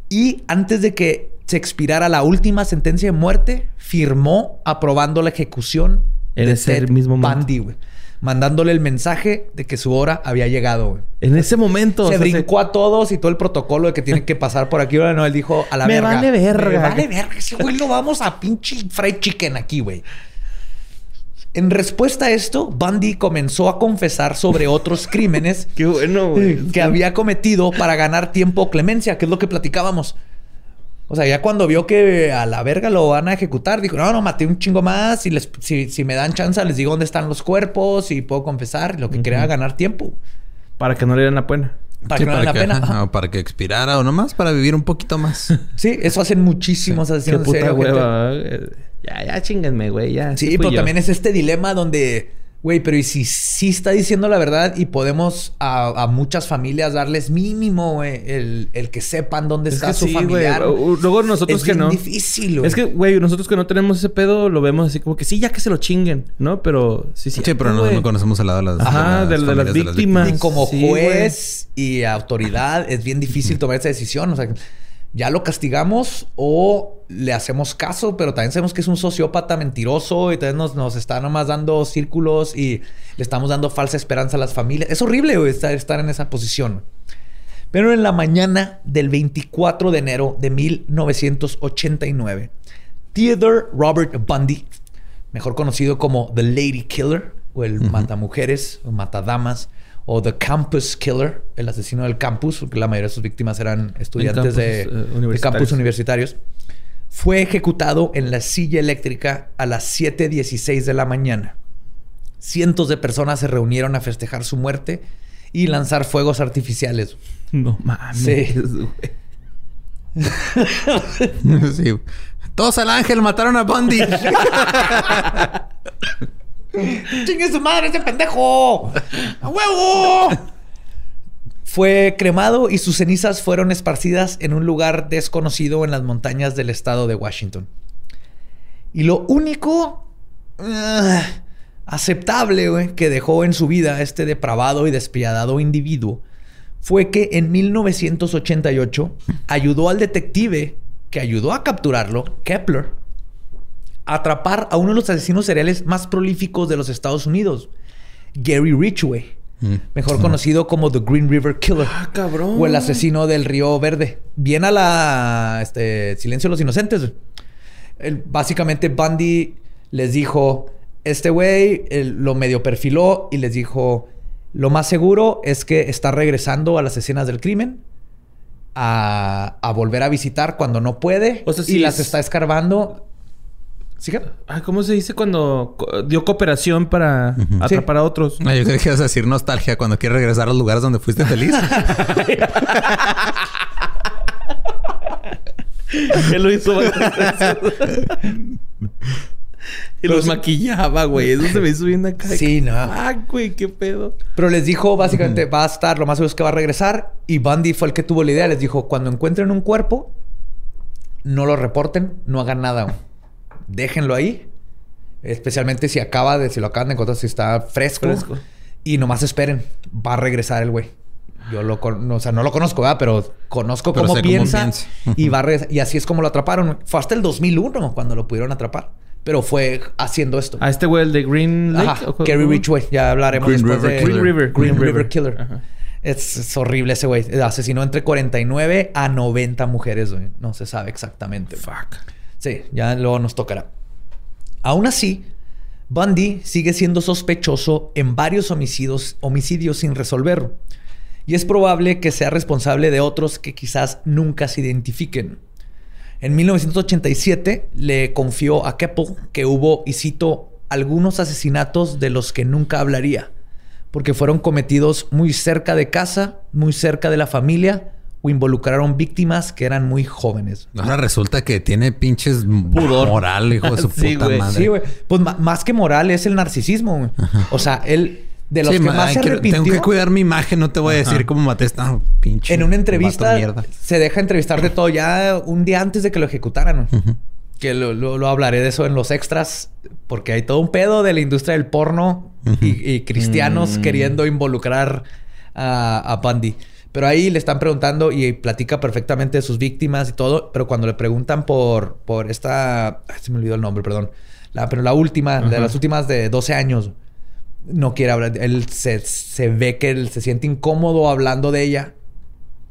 y antes de que se expirara la última sentencia de muerte, firmó aprobando la ejecución En de ese Ted mismo momento. Bundy, güey. Mandándole el mensaje de que su hora había llegado, güey. En ese momento. Se o sea, brincó a todos y todo el protocolo de que tienen que pasar por aquí. Ahora no, él dijo a la Me verga. vale verga. Me vale verga. Ese güey lo vamos a pinche fried chicken aquí, güey. En respuesta a esto, Bundy comenzó a confesar sobre otros crímenes Qué bueno, que había cometido para ganar tiempo o clemencia, que es lo que platicábamos. O sea, ya cuando vio que a la verga lo van a ejecutar, dijo, no, no, maté un chingo más. Y les, si, si me dan chance, les digo dónde están los cuerpos y puedo confesar. Lo que quería ganar tiempo. Para que no le den la pena. Para Sí, que no valga la pena. ajá, Ajá. o para que expirara o nomás para vivir un poquito más. Sí, eso hacen muchísimos Qué asesinos en puta serio, hueva. eh. Ya, ya chinguenme, güey. Ya. Sí, pero yo. también es este dilema donde, güey, pero y si sí está diciendo la verdad y podemos a, a muchas familias darles mínimo, güey, el, el que sepan dónde Es está que su sí, familiar. güey. Uh, Luego nosotros es que no. difícil, güey. Es que, güey, nosotros que no tenemos ese pedo lo vemos así como que sí, ya que se lo chinguen, ¿no? Pero sí, sí. Sí, pero no, no conocemos el lado de las, Ajá, de- de las víctimas. Y como Sí, juez y autoridad es bien difícil tomar esa decisión. O sea, ya lo castigamos o le hacemos caso, pero también sabemos que es un sociópata mentiroso y también nos, nos está nomás dando círculos y le estamos dando falsa esperanza a las familias. Es horrible güey, estar, estar en esa posición. Pero en la mañana del 24 de enero de 1989, Theodore Robert Bundy, mejor conocido como The Lady Killer, o el matamujeres, o matadamas, o The Campus Killer, el asesino del campus, porque la mayoría de sus víctimas eran estudiantes campus, de, eh, de campus universitarios, fue ejecutado en la silla eléctrica a las 7.16 de la mañana. Cientos de personas se reunieron a festejar su muerte y lanzar fuegos artificiales. No mames. Sí. sí. Todos al ángel mataron a Bundy. ¡Chingue su madre ese pendejo! ¡A huevo! Fue cremado y sus cenizas fueron esparcidas en un lugar desconocido en las montañas del estado de Washington. Y lo único ah, aceptable que dejó en su vida este depravado y despiadado individuo fue que en 1988 ayudó al detective que ayudó a capturarlo, Kepler, atrapar a uno de los asesinos seriales más prolíficos de los Estados Unidos, Gary Ridgway, Mm. mejor conocido como The Green River Killer. Ah, cabrón. O el asesino del Río Verde. Bien a la este, Silencio de los Inocentes. El- básicamente Bundy les dijo, este güey lo medio perfiló y les dijo, lo más seguro es que está regresando a las escenas del crimen. A, a volver a visitar cuando no puede O sea, y las es- está escarbando. Ah, ¿cómo se dice cuando co- dio cooperación para atrapar a otros? Ah, yo creí que ibas a decir nostalgia cuando quieres regresar a los lugares donde fuiste feliz. Él lo hizo. Y los maquillaba, güey. Eso se me hizo bien acá. Sí, no. Ah, güey, qué pedo. Pero les dijo, básicamente, va a estar, lo más seguro es que va a regresar. Y Bundy fue el que tuvo la idea. Les dijo, cuando encuentren un cuerpo, no lo reporten, no hagan nada. Déjenlo ahí. Especialmente si acaba de, si lo acaban de encontrar, si está fresco. Fresco. Y nomás esperen. Va a regresar el güey. Yo lo con- no, o sea, no lo conozco, ¿verdad? Pero conozco Pero cómo piensa. Y va a regresar. Y así es como lo atraparon. Fue hasta el 2001 cuando lo pudieron atrapar. Pero fue haciendo esto. A este güey, el de Green Lake. Ajá. Gary Ridgway. Ya hablaremos Green después River de... Killer. Green River. Green, River, Killer. Ajá. Es, es horrible ese güey. Asesinó entre 49 a 90 mujeres, güey. No se sabe exactamente. Fuck. Sí, ya luego nos tocará. Aún así, Bundy sigue siendo sospechoso en varios homicidios, homicidios sin resolver. Y es probable que sea responsable de otros que quizás nunca se identifiquen. En 1987 le confió a Keppel que hubo, y cito, algunos asesinatos de los que nunca hablaría, porque fueron cometidos muy cerca de casa, muy cerca de la familia, involucraron víctimas que eran muy jóvenes. Ahora resulta que tiene pinches Pudor. moral, hijo de su Sí, puta madre. Sí, güey. Pues más que moral es el narcisismo, güey. O sea, él de los Sí, que ma- más se quiero- arrepintió. Tengo que cuidar mi imagen, no te voy a decir cómo maté esta pinche. En una entrevista se deja entrevistar de todo ya un día antes de que lo ejecutaran. que lo, lo- lo hablaré de eso en los extras, porque hay todo un pedo de la industria del porno y, y cristianos Mm. queriendo involucrar a, a Bundy. Pero ahí le están preguntando y platica perfectamente de sus víctimas y todo, pero cuando le preguntan por, por esta... ay, se me olvidó el nombre, perdón. La, pero la última, de las últimas de 12 años, no quiere hablar. Él se, se ve que él se siente incómodo hablando de ella,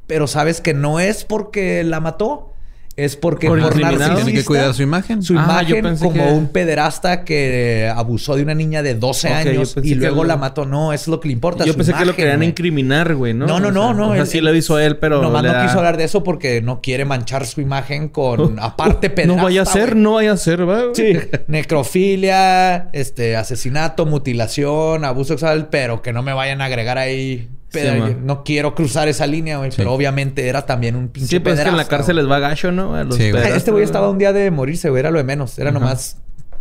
pero sabes que no es porque la mató, es porque Por por narcisista, Tiene que cuidar su imagen. su Ah, yo imagen pensé como que- un pederasta que abusó de una niña de 12 Ok, yo años y luego la mató. No, es lo que le importa. Yo su pensé que lo querían güey. incriminar, güey, ¿no? No, no, O no, sea, no. O sea, él- sí lo hizo él, pero. Nomás le no da- quiso hablar de eso porque no quiere manchar su imagen con... Aparte, pederasta, No vaya a ser, güey. no vaya a ser, güey? Sí, necrofilia, este, asesinato, mutilación, abuso sexual, pero que no me vayan a agregar ahí. Pero Sí, no quiero cruzar esa línea, güey. Sí. Pero obviamente era también un pinche Sí, pues es que en la cárcel güey. les va gacho, ¿no? A los Sí, güey. Este güey estaba un día de morirse, güey. Era lo de menos. Era Ajá. nomás...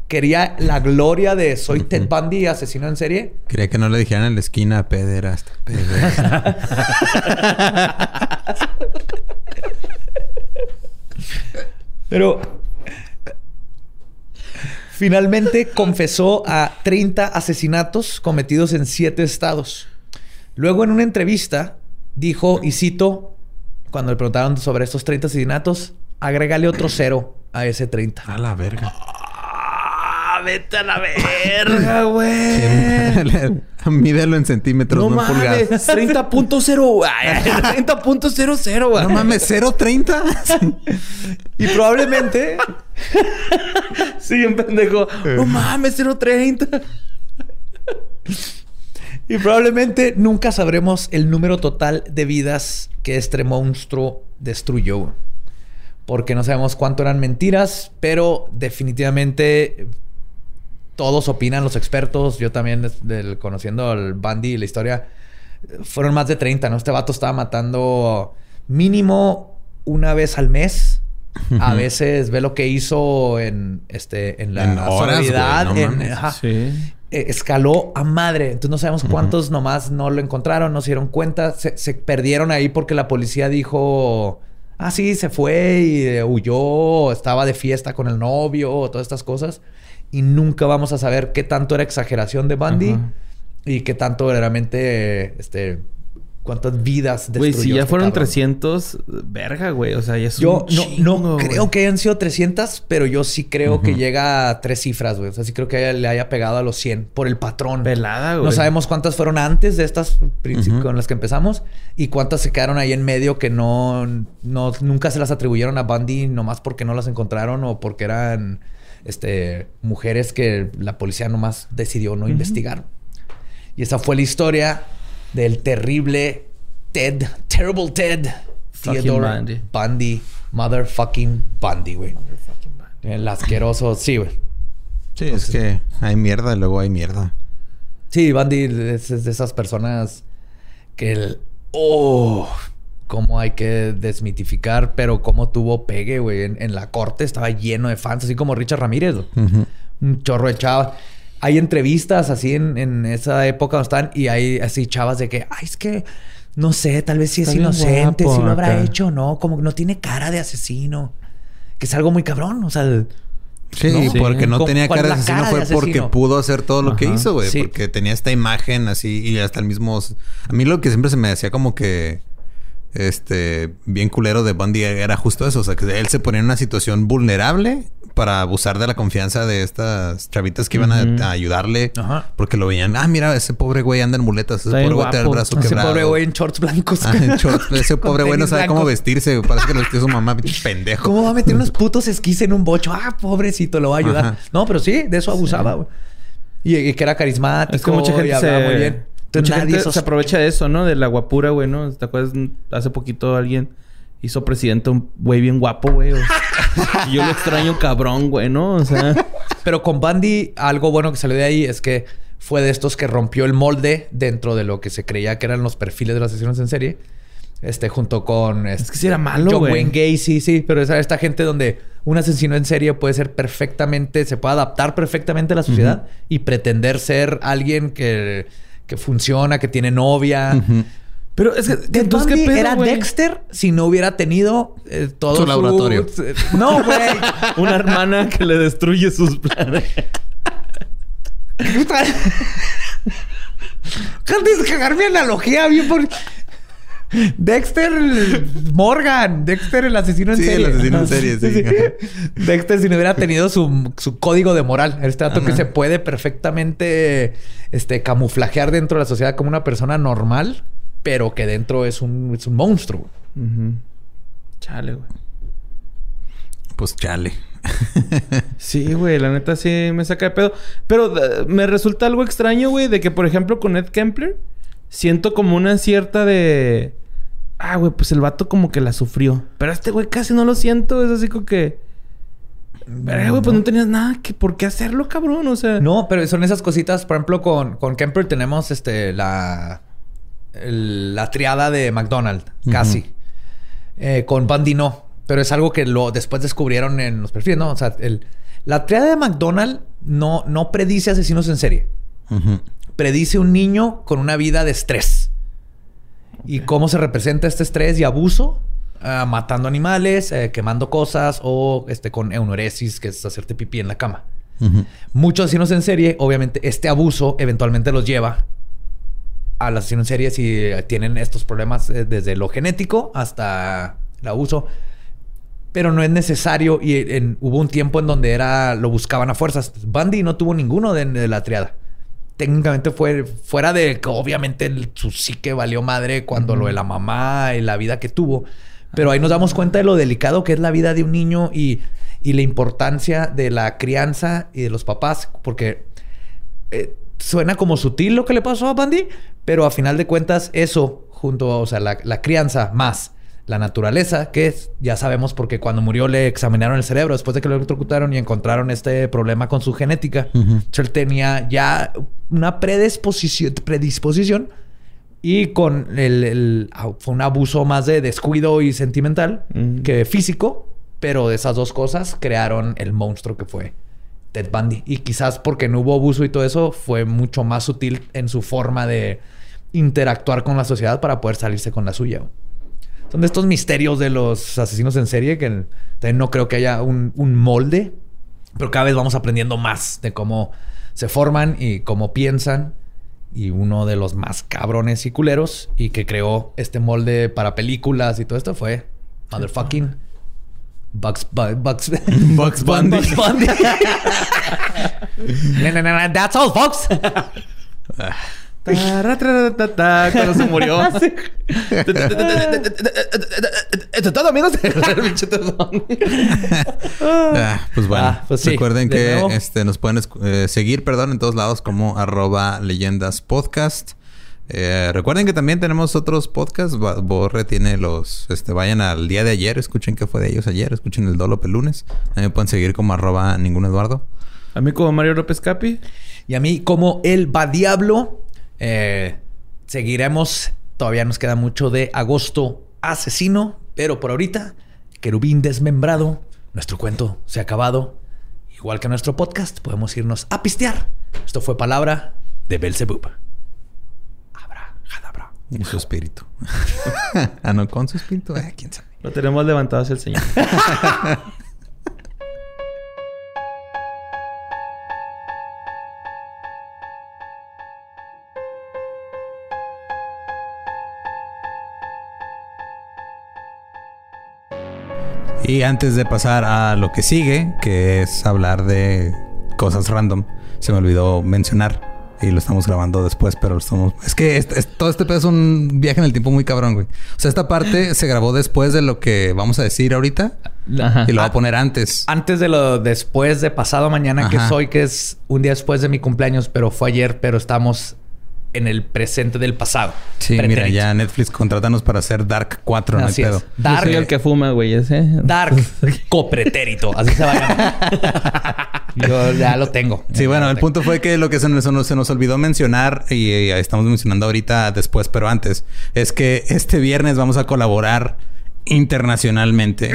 Quería la gloria de soy Ted Bundy, asesino en serie. Quería que no le dijeran en la esquina pederasta. pederasta. Pero finalmente confesó a 30 asesinatos cometidos en 7 estados. Luego en una entrevista dijo, y cito, cuando le preguntaron sobre estos 30 asesinatos, agrégale otro cero a ese 30. a la verga. ¡Ah, vete a la verga, güey! Mídelo en centímetros, No no, en mames, pulgadas. 30.0. Ay, 30.00, güey. No mames, 0.30. Y probablemente Sí, un pendejo. No mames, 0.30. Y probablemente nunca sabremos el número total de vidas que este monstruo destruyó. Porque no sabemos cuánto eran mentiras, pero definitivamente todos opinan, los expertos, yo también del- conociendo al Bundy y la historia, fueron más de 30, ¿no? Este vato estaba matando mínimo una vez al mes. A veces ve lo que hizo en, este, en la En horas, soledad, no en- mames. ajá Sí. Eh, escaló a madre. Entonces no sabemos cuántos nomás no lo encontraron, no se dieron cuenta. Se, se perdieron ahí porque la policía dijo, ah, sí, se fue y eh, huyó, estaba de fiesta con el novio, todas estas cosas. Y nunca vamos a saber qué tanto era exageración de Bundy y qué tanto verdaderamente, este, cuántas vidas Güey, destruyó si ya este fueron cabrón. 300, verga, güey. O sea, ya es Yo un no, chingo, no güey. creo que hayan sido 300, pero yo sí creo que llega a tres cifras, güey. O sea, sí creo que haya- le haya pegado a los 100 por el patrón. Pelada, güey. No sabemos cuántas fueron antes de estas con las que empezamos y cuántas se quedaron ahí en medio que no, no nunca se las atribuyeron a Bundy nomás porque no las encontraron o porque eran este, mujeres que la policía nomás decidió no investigar. Y esa fue la historia del terrible Ted, Terrible Ted, Fucking Theodore Bundy. Bundy, Motherfucking Bundy, güey. El asqueroso, sí, güey. Sí, es que hay mierda y luego hay mierda. Sí, Bundy es, es de esas personas que el... ¡Oh! Cómo hay que desmitificar, pero cómo tuvo pegue, güey. En, en la corte estaba lleno de fans, así como Richard Ramírez. Un chorro de chavas. Hay entrevistas así en, en esa época donde están y hay así chavas de que, ay, es que no sé, tal vez sí es inocente, guapo sí lo habrá acá. hecho, ¿no? Como que no tiene cara de asesino. Que es algo muy cabrón, o sea, el- Sí, No, sí. porque no ¿Con- tenía cara de asesino cara fue de porque pudo hacer todo lo que hizo, güey. Sí. Porque tenía esta imagen así y hasta el mismo... A mí lo que siempre se me decía como que... Este... Bien culero de Bundy era justo eso. O sea, que él se ponía en una situación vulnerable para abusar de la confianza de estas chavitas que iban a- ayudarle. Ajá. Porque lo veían... Ah, mira, ese pobre güey anda en muletas. Ese Está pobre güey tiene el guapo. brazo ese quebrado. pobre güey en shorts blancos. Ah, en shorts. Ese pobre güey no sabe cómo vestirse. Parece que lo vestió su mamá. pinche Pendejo. ¿Cómo va a meter unos putos esquís en un bocho? Ah, pobrecito, lo va a ayudar. Ajá. No, pero sí, de eso abusaba, güey. Y, y que era carismático. Es que mucha y gente hablaba se... muy bien. Mucha nadie gente se aprovecha de eso, ¿no? De la guapura, güey, ¿no? ¿Te acuerdas? Hace poquito alguien hizo presidente un güey bien guapo, güey. o- y yo lo extraño cabrón, güey, ¿no? O sea... Pero con Bundy, algo bueno que salió de ahí es que fue de estos que rompió el molde dentro de lo que se creía que eran los perfiles de los asesinos en serie. Este, junto con... Es que sí era malo, John güey. Wayne Gacy, sí, pero esa esta gente donde un asesino en serie puede ser perfectamente, se puede adaptar perfectamente a la sociedad y pretender ser alguien que, que funciona, que tiene novia. Ujú. Pero es que, Ted entonces, Bundy ¿qué pedo, era güey? Dexter si no hubiera tenido eh, todo Su laboratorio. No, güey. Una hermana que le destruye sus planes. Antes de cagar mi analogía, bien por. Dexter Morgan, Dexter el asesino en Sí, serie. el asesino en serie, sí. Dexter si no hubiera tenido su, su código de moral, este dato que se puede perfectamente este, camuflajear dentro de la sociedad como una persona normal, pero que dentro es un, es un monstruo. Ujú. Chale, güey. Pues chale. Sí, güey, la neta sí me saca de pedo. Pero eh, me resulta algo extraño, güey, de que, por ejemplo, con Ed Kempler, siento como una cierta de. Ah, güey, pues el vato como que la sufrió. Pero este güey casi no lo siento. Es así como que. Verga, güey, pues no tenías nada que por qué hacerlo, cabrón. O sea. No, pero son esas cositas. Por ejemplo, con, con Kemper tenemos este la, el- la triada de McDonald's, casi. Eh, con Bundy no. Pero es algo que lo después descubrieron en los perfiles, ¿no? O sea, el, la triada de McDonald's no, no predice asesinos en serie. Ujú. Predice un niño con una vida de estrés. Y cómo se representa este estrés y abuso. Ah, matando animales, eh, quemando cosas o este, con eunoresis, que es hacerte pipí en la cama. Muchos asesinos en serie, obviamente, este abuso eventualmente los lleva al asesino en serie si eh, tienen estos problemas eh, desde lo genético hasta el abuso. Pero no es necesario y en- hubo un tiempo en donde era lo buscaban a fuerzas. Bundy no tuvo ninguno de, de la triada. Técnicamente fue fuera de que obviamente el- su psique valió madre cuando lo de la mamá y la vida que tuvo. Pero ahí nos damos cuenta de lo delicado que es la vida de un niño y, y la importancia de la crianza y de los papás. Porque eh, suena como sutil lo que le pasó a Bundy, pero a final de cuentas eso, junto a o sea, la, la crianza más la naturaleza, que es, ya sabemos porque cuando murió le examinaron el cerebro después de que lo electrocutaron y encontraron este problema con su genética. Él tenía ya una predisposición, predisposición y con el, el- fue un abuso más de descuido y sentimental que físico, pero de esas dos cosas crearon el monstruo que fue Ted Bundy. Y quizás porque no hubo abuso y todo eso, fue mucho más sutil en su forma de interactuar con la sociedad para poder salirse con la suya. Son de estos misterios de los asesinos en serie que también no creo que haya un, un molde, pero cada vez vamos aprendiendo más de cómo se forman y cómo piensan. Y uno de los más cabrones y culeros y que creó este molde para películas y todo esto fue motherfucking Bugs, Bu- Bugs, Bugs Bundy. Bugs That's all, folks. Tarra, tarra, Cuando se murió. Esto es todo, amigos. El Bundy. Ah, pues bueno, Ah, pues sí. recuerden De que este, nos pueden eh, seguir, perdón, en todos lados como arroba leyendas podcast. Eh, recuerden que también tenemos otros podcasts. Borre tiene los, este, vayan al día de ayer, escuchen qué fue de ellos ayer, escuchen el Dolo Pelunes. También me pueden seguir como arroba ningún Eduardo. A mí como Mario López Capi. Y a mí, como el va diablo, eh, seguiremos. Todavía nos queda mucho de agosto asesino, pero por ahorita, querubín desmembrado, nuestro cuento se ha acabado. Igual que nuestro podcast, podemos irnos a pistear. Esto fue palabra de Belzebub. Abra, jadabra. Y su espíritu. ah, no, con su espíritu. Eh, quién sabe. Lo tenemos levantado hacia el señor. Y antes de pasar a lo que sigue, que es hablar de cosas random, se me olvidó mencionar. Y lo estamos grabando después, pero lo estamos... Es que este- es- todo este pedo es un viaje en el tiempo muy cabrón, güey. O sea, esta parte se grabó después de lo que vamos a decir ahorita. Ajá. Y lo voy a poner antes. Antes de lo después de pasado mañana, que soy, que es un día después de mi cumpleaños, pero fue ayer, pero estamos en el presente del pasado. Sí, mira, Pretérito. ya Netflix, contrátanos para hacer Dark 4, no hay Así pedo. es. Yo Dark, soy el que fuma, güey, ese. Dark copretérito. Así se va a llamar. Yo ya lo tengo. Sí, Ya bueno, el tengo. punto fue que lo que se nos, se nos- se nos olvidó mencionar, y, y estamos mencionando ahorita después, pero antes, es que este viernes vamos a colaborar internacionalmente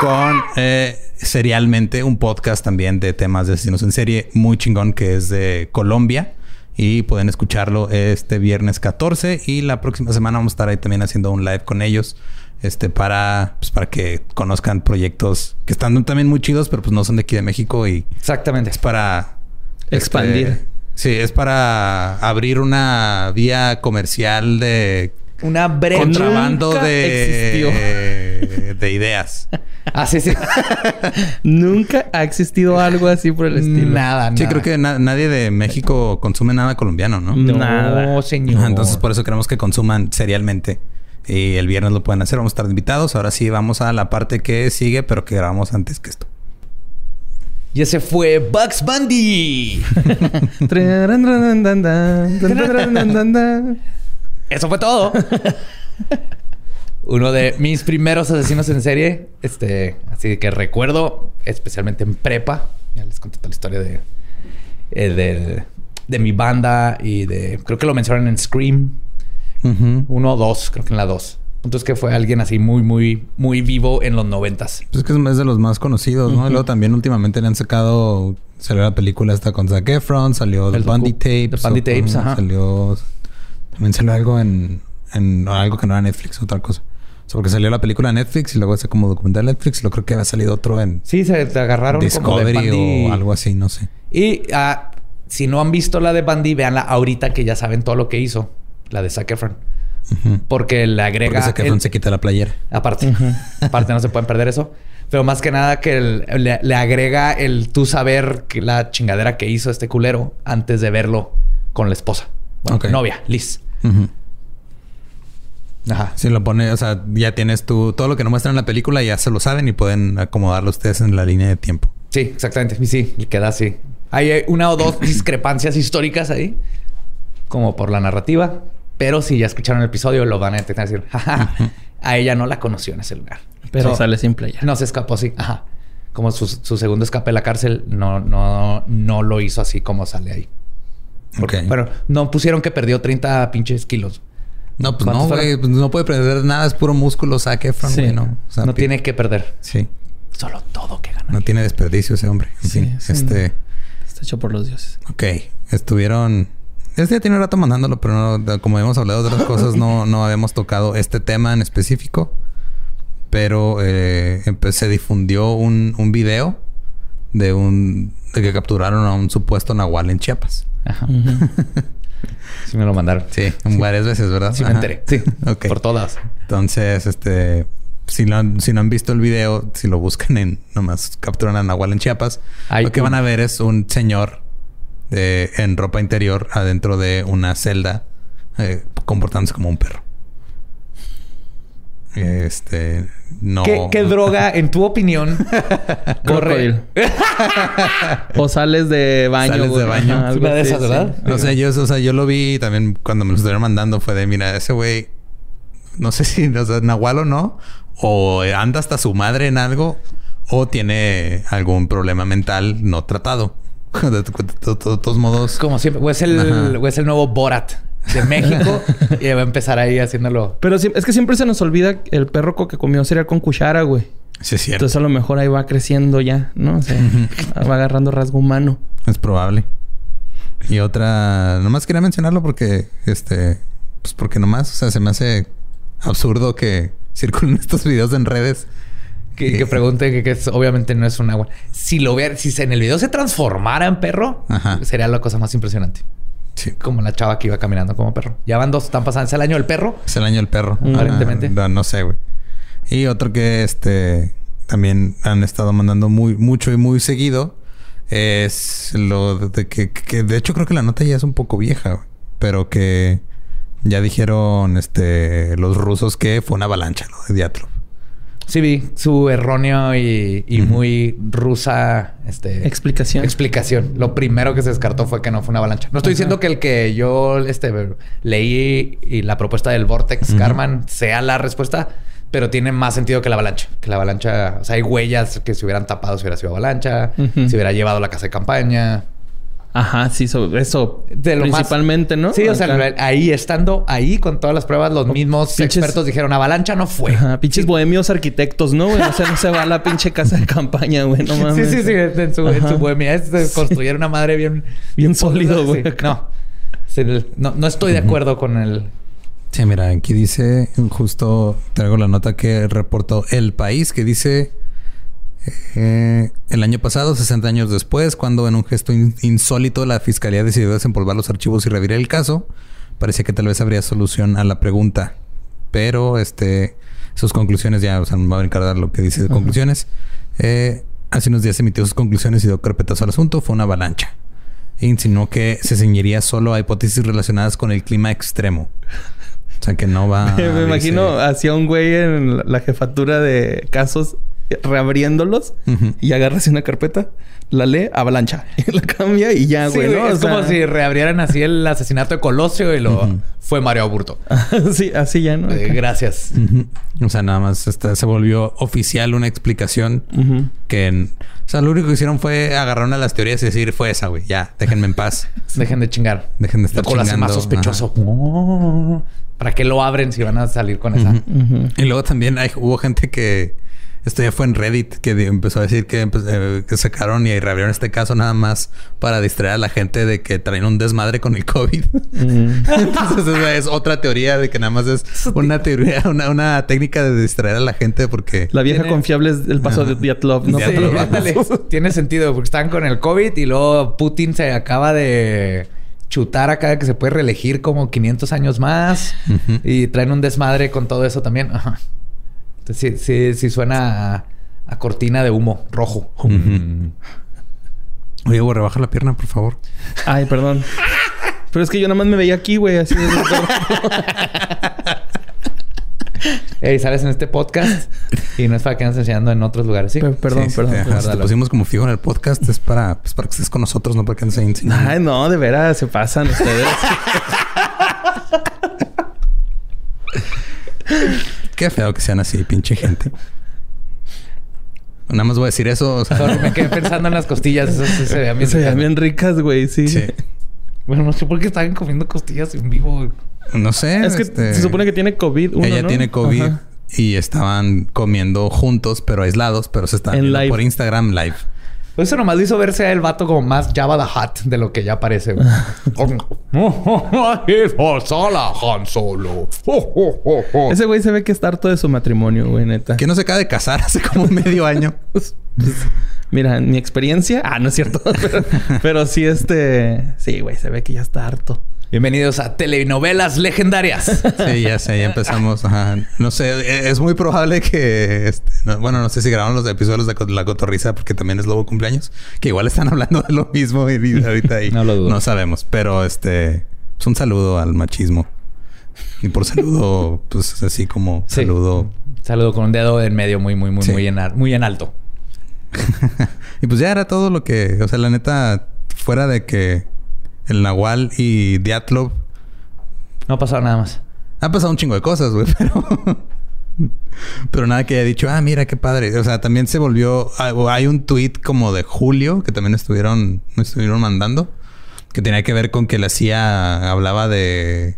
con eh, Serialmente, un podcast también de temas de asesinos en serie muy chingón que es de Colombia Y pueden escucharlo este viernes 14. Y la próxima semana vamos a estar ahí también haciendo un live con ellos. Este, para, pues, para que conozcan proyectos que están también muy chidos, pero pues no son de aquí de México. Y Exactamente. es para Expandir. este, sí, es para abrir una vía comercial de Una breve... contrabando nunca de, de ideas. Ah, sí, sí. Nunca ha existido algo así por el estilo. Nada, Sí, nada. creo que na- nadie de México consume nada colombiano, ¿no? No. Nada. señor. Entonces, por eso queremos que consuman serialmente. Y el viernes lo pueden hacer. Vamos a estar invitados. Ahora sí, vamos a la parte que sigue, pero que grabamos antes que esto. Y ese fue Bugs Bundy. Eso fue todo. Uno de mis primeros asesinos en serie. Este, así que recuerdo, especialmente en prepa. Ya les conté toda la historia de, eh, de, de mi banda y de. Creo que lo mencionaron en Scream. Uno o dos, creo que en la dos. Punto es que fue alguien así muy, muy, muy vivo en los noventas. Pues es que es de los más conocidos, ¿no? Y luego también últimamente le han sacado... Salió la película esta con Zac Efron. Salió The docu- Tapes. The Bundy o- Tapes, ajá. Salió... También salió algo en... en algo que no era Netflix, otra cosa. O sea, porque salió la película en Netflix y luego ese como documental de Netflix. Y luego creo que había salido otro en Sí, se te agarraron como de Discovery o algo así, no sé. Y ah, si no han visto la de Bundy, véanla ahorita que ya saben todo lo que hizo. La de Zac Efron. Porque le agrega... Porque Zac Efron el- se quita la playera. Aparte. Aparte, no se pueden perder eso. Pero más que nada que el- le, le agrega el tú saber que la chingadera que hizo este culero antes de verlo con la esposa. Bueno, Ok. novia, Liz. Ujú. Ajá. Si lo pone, o sea, ya tienes tú todo lo que no muestran en la película, ya se lo saben y pueden acomodarlo ustedes en la línea de tiempo. Sí, exactamente. Y sí, queda así. Hay una o dos discrepancias históricas ahí, como por la narrativa. Pero si ya escucharon el episodio, lo van a detectar y decir, jaja, a ella no la conoció en ese lugar. Pero sale sin playera. No se escapó así. Ajá. Como su, su segundo escape de la cárcel, no, no, no lo hizo así como sale ahí. Porque, Ok. Bueno, no pusieron que perdió 30 pinches kilos. No, pues ¿Cuántos no, güey. Pues no puede perder nada. Es puro músculo, Zac Efron, Sí. güey, ¿no? O sea, no tiene que perder. Sí. Solo todo que gana. No tiene desperdicio ese hombre. En Sí, fin, sí. este... Está hecho por los dioses. Ok. Estuvieron... Este ya tiene un rato mandándolo, pero no, como hemos hablado de otras cosas, no, no habíamos tocado este tema en específico. Pero eh, se difundió un, un video de un... de que capturaron a un supuesto nahual en Chiapas. Ajá. Sí me lo mandaron. Sí, varias veces, ¿verdad? Sí me Ajá. enteré. Sí. Ok. Por todas. Entonces, este, si no, han- si no han visto el video, si lo buscan en nomás capturan a Nahual en Chiapas, lo que van a ver es un señor de, en ropa interior adentro de una celda eh, comportándose como un perro. Este, no. ¿Qué, qué droga, en tu opinión, corre? O sales de baño. Sales de baño. Ajá, algo Una de esas, sí. ¿verdad? No sé, yo, o sea, yo lo vi también cuando me lo estuvieron mandando. Fue de, mira, ese güey, no sé si o sea, Nahual o no, o anda hasta su madre en algo, o tiene algún problema mental no tratado. De, to- to- to- de todos modos, Como siempre. O es el, o es el nuevo Borat de México. y va a empezar ahí haciéndolo. Pero es que siempre se nos olvida el perro que comió cereal con cuchara, güey. sí es cierto. Entonces a lo mejor ahí va creciendo ya, ¿no? O sea, va agarrando rasgo humano. Es probable. Y otra, nomás quería mencionarlo porque, este, pues porque nomás, o sea, se me hace absurdo que circulen estos videos en redes. Que, que pregunte que, que es- obviamente no es un agua. Si lo ver, si se- en el video se transformara en perro, Ajá. sería la cosa más impresionante. Sí. Como la chava que iba caminando como perro. Ya van dos, están pasando. Es el año del perro. Es el año del perro. Aparentemente. Ah, no, no sé, güey. Y otro que este también han estado mandando muy mucho y muy seguido es lo de que, que de hecho creo que la nota ya es un poco vieja, güey, pero que ya dijeron este los rusos que fue una avalancha lo de Diatlov. Sí, vi su erróneo y, y muy rusa este, Explicación. explicación. Lo primero que se descartó fue que no fue una avalancha. No estoy diciendo que el que yo este, leí y la propuesta del Vortex Ujú. Karman sea la respuesta, pero tiene más sentido que la avalancha. Que la avalancha, o sea, hay huellas que se hubieran tapado si hubiera sido avalancha, se hubiera llevado la casa de campaña. Ajá, sí, so- eso De lo más- principalmente, ¿no? Sí, o sea, ahí estando ahí con todas las pruebas, los mismos pinches- expertos dijeron avalancha no fue. Ajá, pinches bohemios arquitectos, ¿no, güey? O sea, no se va a la pinche casa de campaña, güey. No Sí, mames. sí, sí, en su, en su bohemia es de construir una madre bien... Bien sólido, güey. Sí, No. no, no, estoy de acuerdo con el... Sí, mira, aquí dice, justo traigo la nota que reportó El País, que dice, eh, el año pasado, 60 años después, cuando en un gesto insólito la Fiscalía decidió desempolvar los archivos y revirar el caso, parecía que tal vez habría solución a la pregunta. Pero, este, sus conclusiones ya, o sea, me va a brincar dar lo que dice de conclusiones. Eh, hace unos días emitió sus conclusiones y dio carpetazo al asunto. Fue una avalancha insinuó que se ceñiría solo a hipótesis relacionadas con el clima extremo. O sea, que no va... Me imagino hacia un güey en la jefatura de casos reabriéndolos y agarra así una carpeta, la lee, avalancha, y la cambia y ya, güey. Es como si reabrieran así el asesinato de Colosio y lo fue Mario Aburto. sí, así ya, ¿no? Eh, gracias. O sea, nada más se volvió oficial una explicación que o sea, lo único que hicieron fue agarrar una de las teorías y decir, fue esa, güey. Ya, déjenme en paz. Dejen de chingar. Dejen de estar lo chingando. más sospechoso. ¿Para qué lo abren si van a salir con esa? Y luego también hay, hubo gente que esto ya fue en Reddit que empezó a decir que, eh, que sacaron y reabrieron este caso nada más para distraer a la gente de que traen un desmadre con el COVID. Entonces es otra teoría de que nada más es una teoría, una, una técnica de distraer a la gente porque... La vieja confiable es el paso de Diatlov, ¿no? Tiene sentido porque están con el COVID y luego Putin se acaba de chutar acá que se puede reelegir como 500 años más y traen un desmadre con todo eso también. Ajá. Sí, sí, sí suena a, cortina de humo rojo. Oye, güey, rebaja la pierna, por favor. Ay, perdón. Pero es que yo nada más me veía aquí, güey, así de... Ey, sales en este podcast y no es para que andes enseñando en otros lugares, ¿sí? perdón, perdón. te pusimos como fijo en el podcast es para, pues, para que estés con nosotros, no para que andes enseñando. Ay, no, de veras, se pasan ustedes. Qué feo que sean así, pinche gente. Nada más voy a decir eso. O sea... me quedé pensando en las costillas. Eso sí se veían bien, se bien ricas, güey. Sí. sí. Bueno, no sé por qué estaban comiendo costillas en vivo. No sé. Es que este, se supone que tiene COVID. Uno, Ella tiene COVID y estaban comiendo juntos, pero aislados, pero se están viendo por Instagram live. Eso nomás le hizo verse a el vato como más Java the Hutt de lo que ya parece. Han Solo. Ese güey se ve que está harto de su matrimonio, güey, neta. Que no se acaba de casar hace como medio año. Mira, mi experiencia. Ah, no es cierto. pero, pero sí, este. Sí, güey, se ve que ya está harto. Bienvenidos a telenovelas legendarias. Sí, ya sé, ya empezamos. No sé, e, es muy probable que, este, bueno, no sé si grabaron los episodios de La Cotorriza porque también es Lobo Cumpleaños, que igual están hablando de lo mismo y ahorita ahí no, lo dudo. no sabemos, pero este, es pues un saludo al machismo. Y por saludo, pues así como saludo. Saludo con un dedo en medio muy, muy, muy, muy, en, muy en alto. y pues ya era todo lo que, o sea, la neta, fuera de que el Nahual y Diatlov. No ha pasado nada más. Ha pasado un chingo de cosas, güey, pero. pero nada que haya dicho, ah, mira qué padre. O sea, también se volvió. Hay un tweet como de julio que también estuvieron, estuvieron mandando. Que tenía que ver con que la CIA hablaba de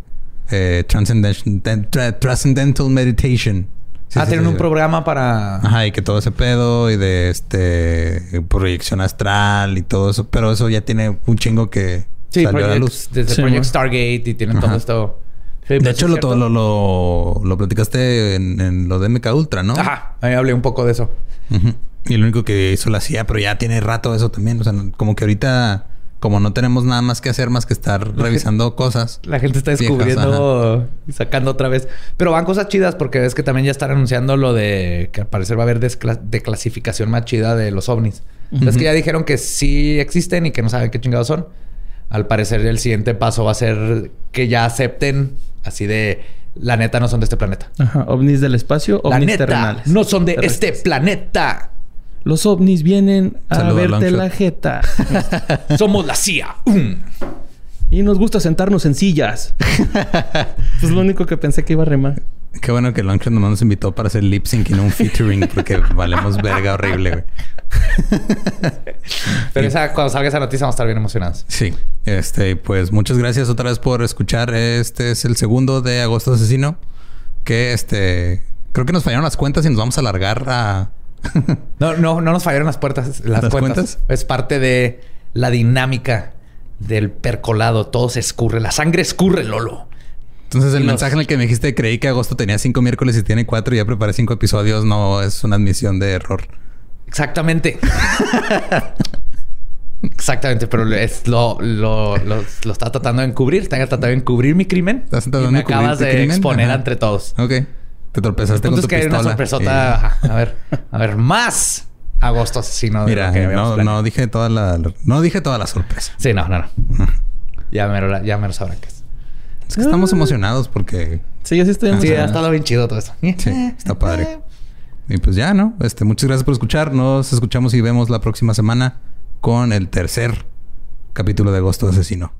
eh, transcendental, meditation. ah, tienen un programa para. Ajá, y que todo ese pedo y de este proyección astral y todo eso. Pero eso ya tiene un chingo que Sí, desde Project Stargate y tienen todo esto. de hecho, lo, lo, lo, platicaste en, lo de MK Ultra, ¿no? Ajá, ahí hablé un poco de eso. Y lo único que hizo la CIA, pero ya tiene rato eso también. O sea, como que ahorita, como no tenemos nada más que hacer más que estar revisando cosas. La gente está descubriendo y sacando otra vez. Pero van cosas chidas porque es que también ya están anunciando lo de que al parecer va a haber declasificación más chida de los ovnis. Es que ya dijeron que sí existen y que no saben qué chingados son al parecer el siguiente paso va a ser que ya acepten así de la neta no son de este planeta. Ajá, ovnis del espacio, ovnis la neta, No son de este planeta. Los ovnis vienen a verte la jeta. Somos la CIA. Y nos gusta sentarnos en sillas. es lo único que pensé que iba a remar. Qué bueno que Longshot nomás nos invitó para hacer lip sync y no un featuring porque valemos verga horrible, güey. Pero esa, cuando salga esa noticia vamos a estar bien emocionados. Sí. Este, pues muchas gracias otra vez por escuchar. Este es el segundo de Agosto Asesino. Que este. Creo que nos fallaron las cuentas y nos vamos a alargar a. no, no, no nos fallaron las puertas. Las, cuentas? Es parte de la dinámica del percolado. Todo se escurre. La sangre escurre, Lolo. Entonces, el mensaje en el que me dijiste creí que agosto tenía cinco miércoles y tiene cuatro y ya preparé cinco episodios no es una admisión de error. Exactamente. Exactamente, pero es lo, lo, lo, está tratando de encubrir. Está tratando de encubrir mi crimen. Estás tratando y me acabas de exponer entre todos. Ok. Te tropezaste con tu que pistola. Hay una sorpresota. A ver, a ver, más agosto asesino. Mira, no, no, dije toda la, no dije toda la sorpresa. Sí, no, no, no. ya, me lo, ya me lo sabrán que es. Es que estamos emocionados porque... Sí, yo sí estoy emocionado. Sí, ha estado bien chido todo eso. Sí, está padre. Y pues ya, ¿no? Este, muchas gracias por escuchar. Nos escuchamos y vemos la próxima semana con el tercer capítulo de Agosto de Asesino.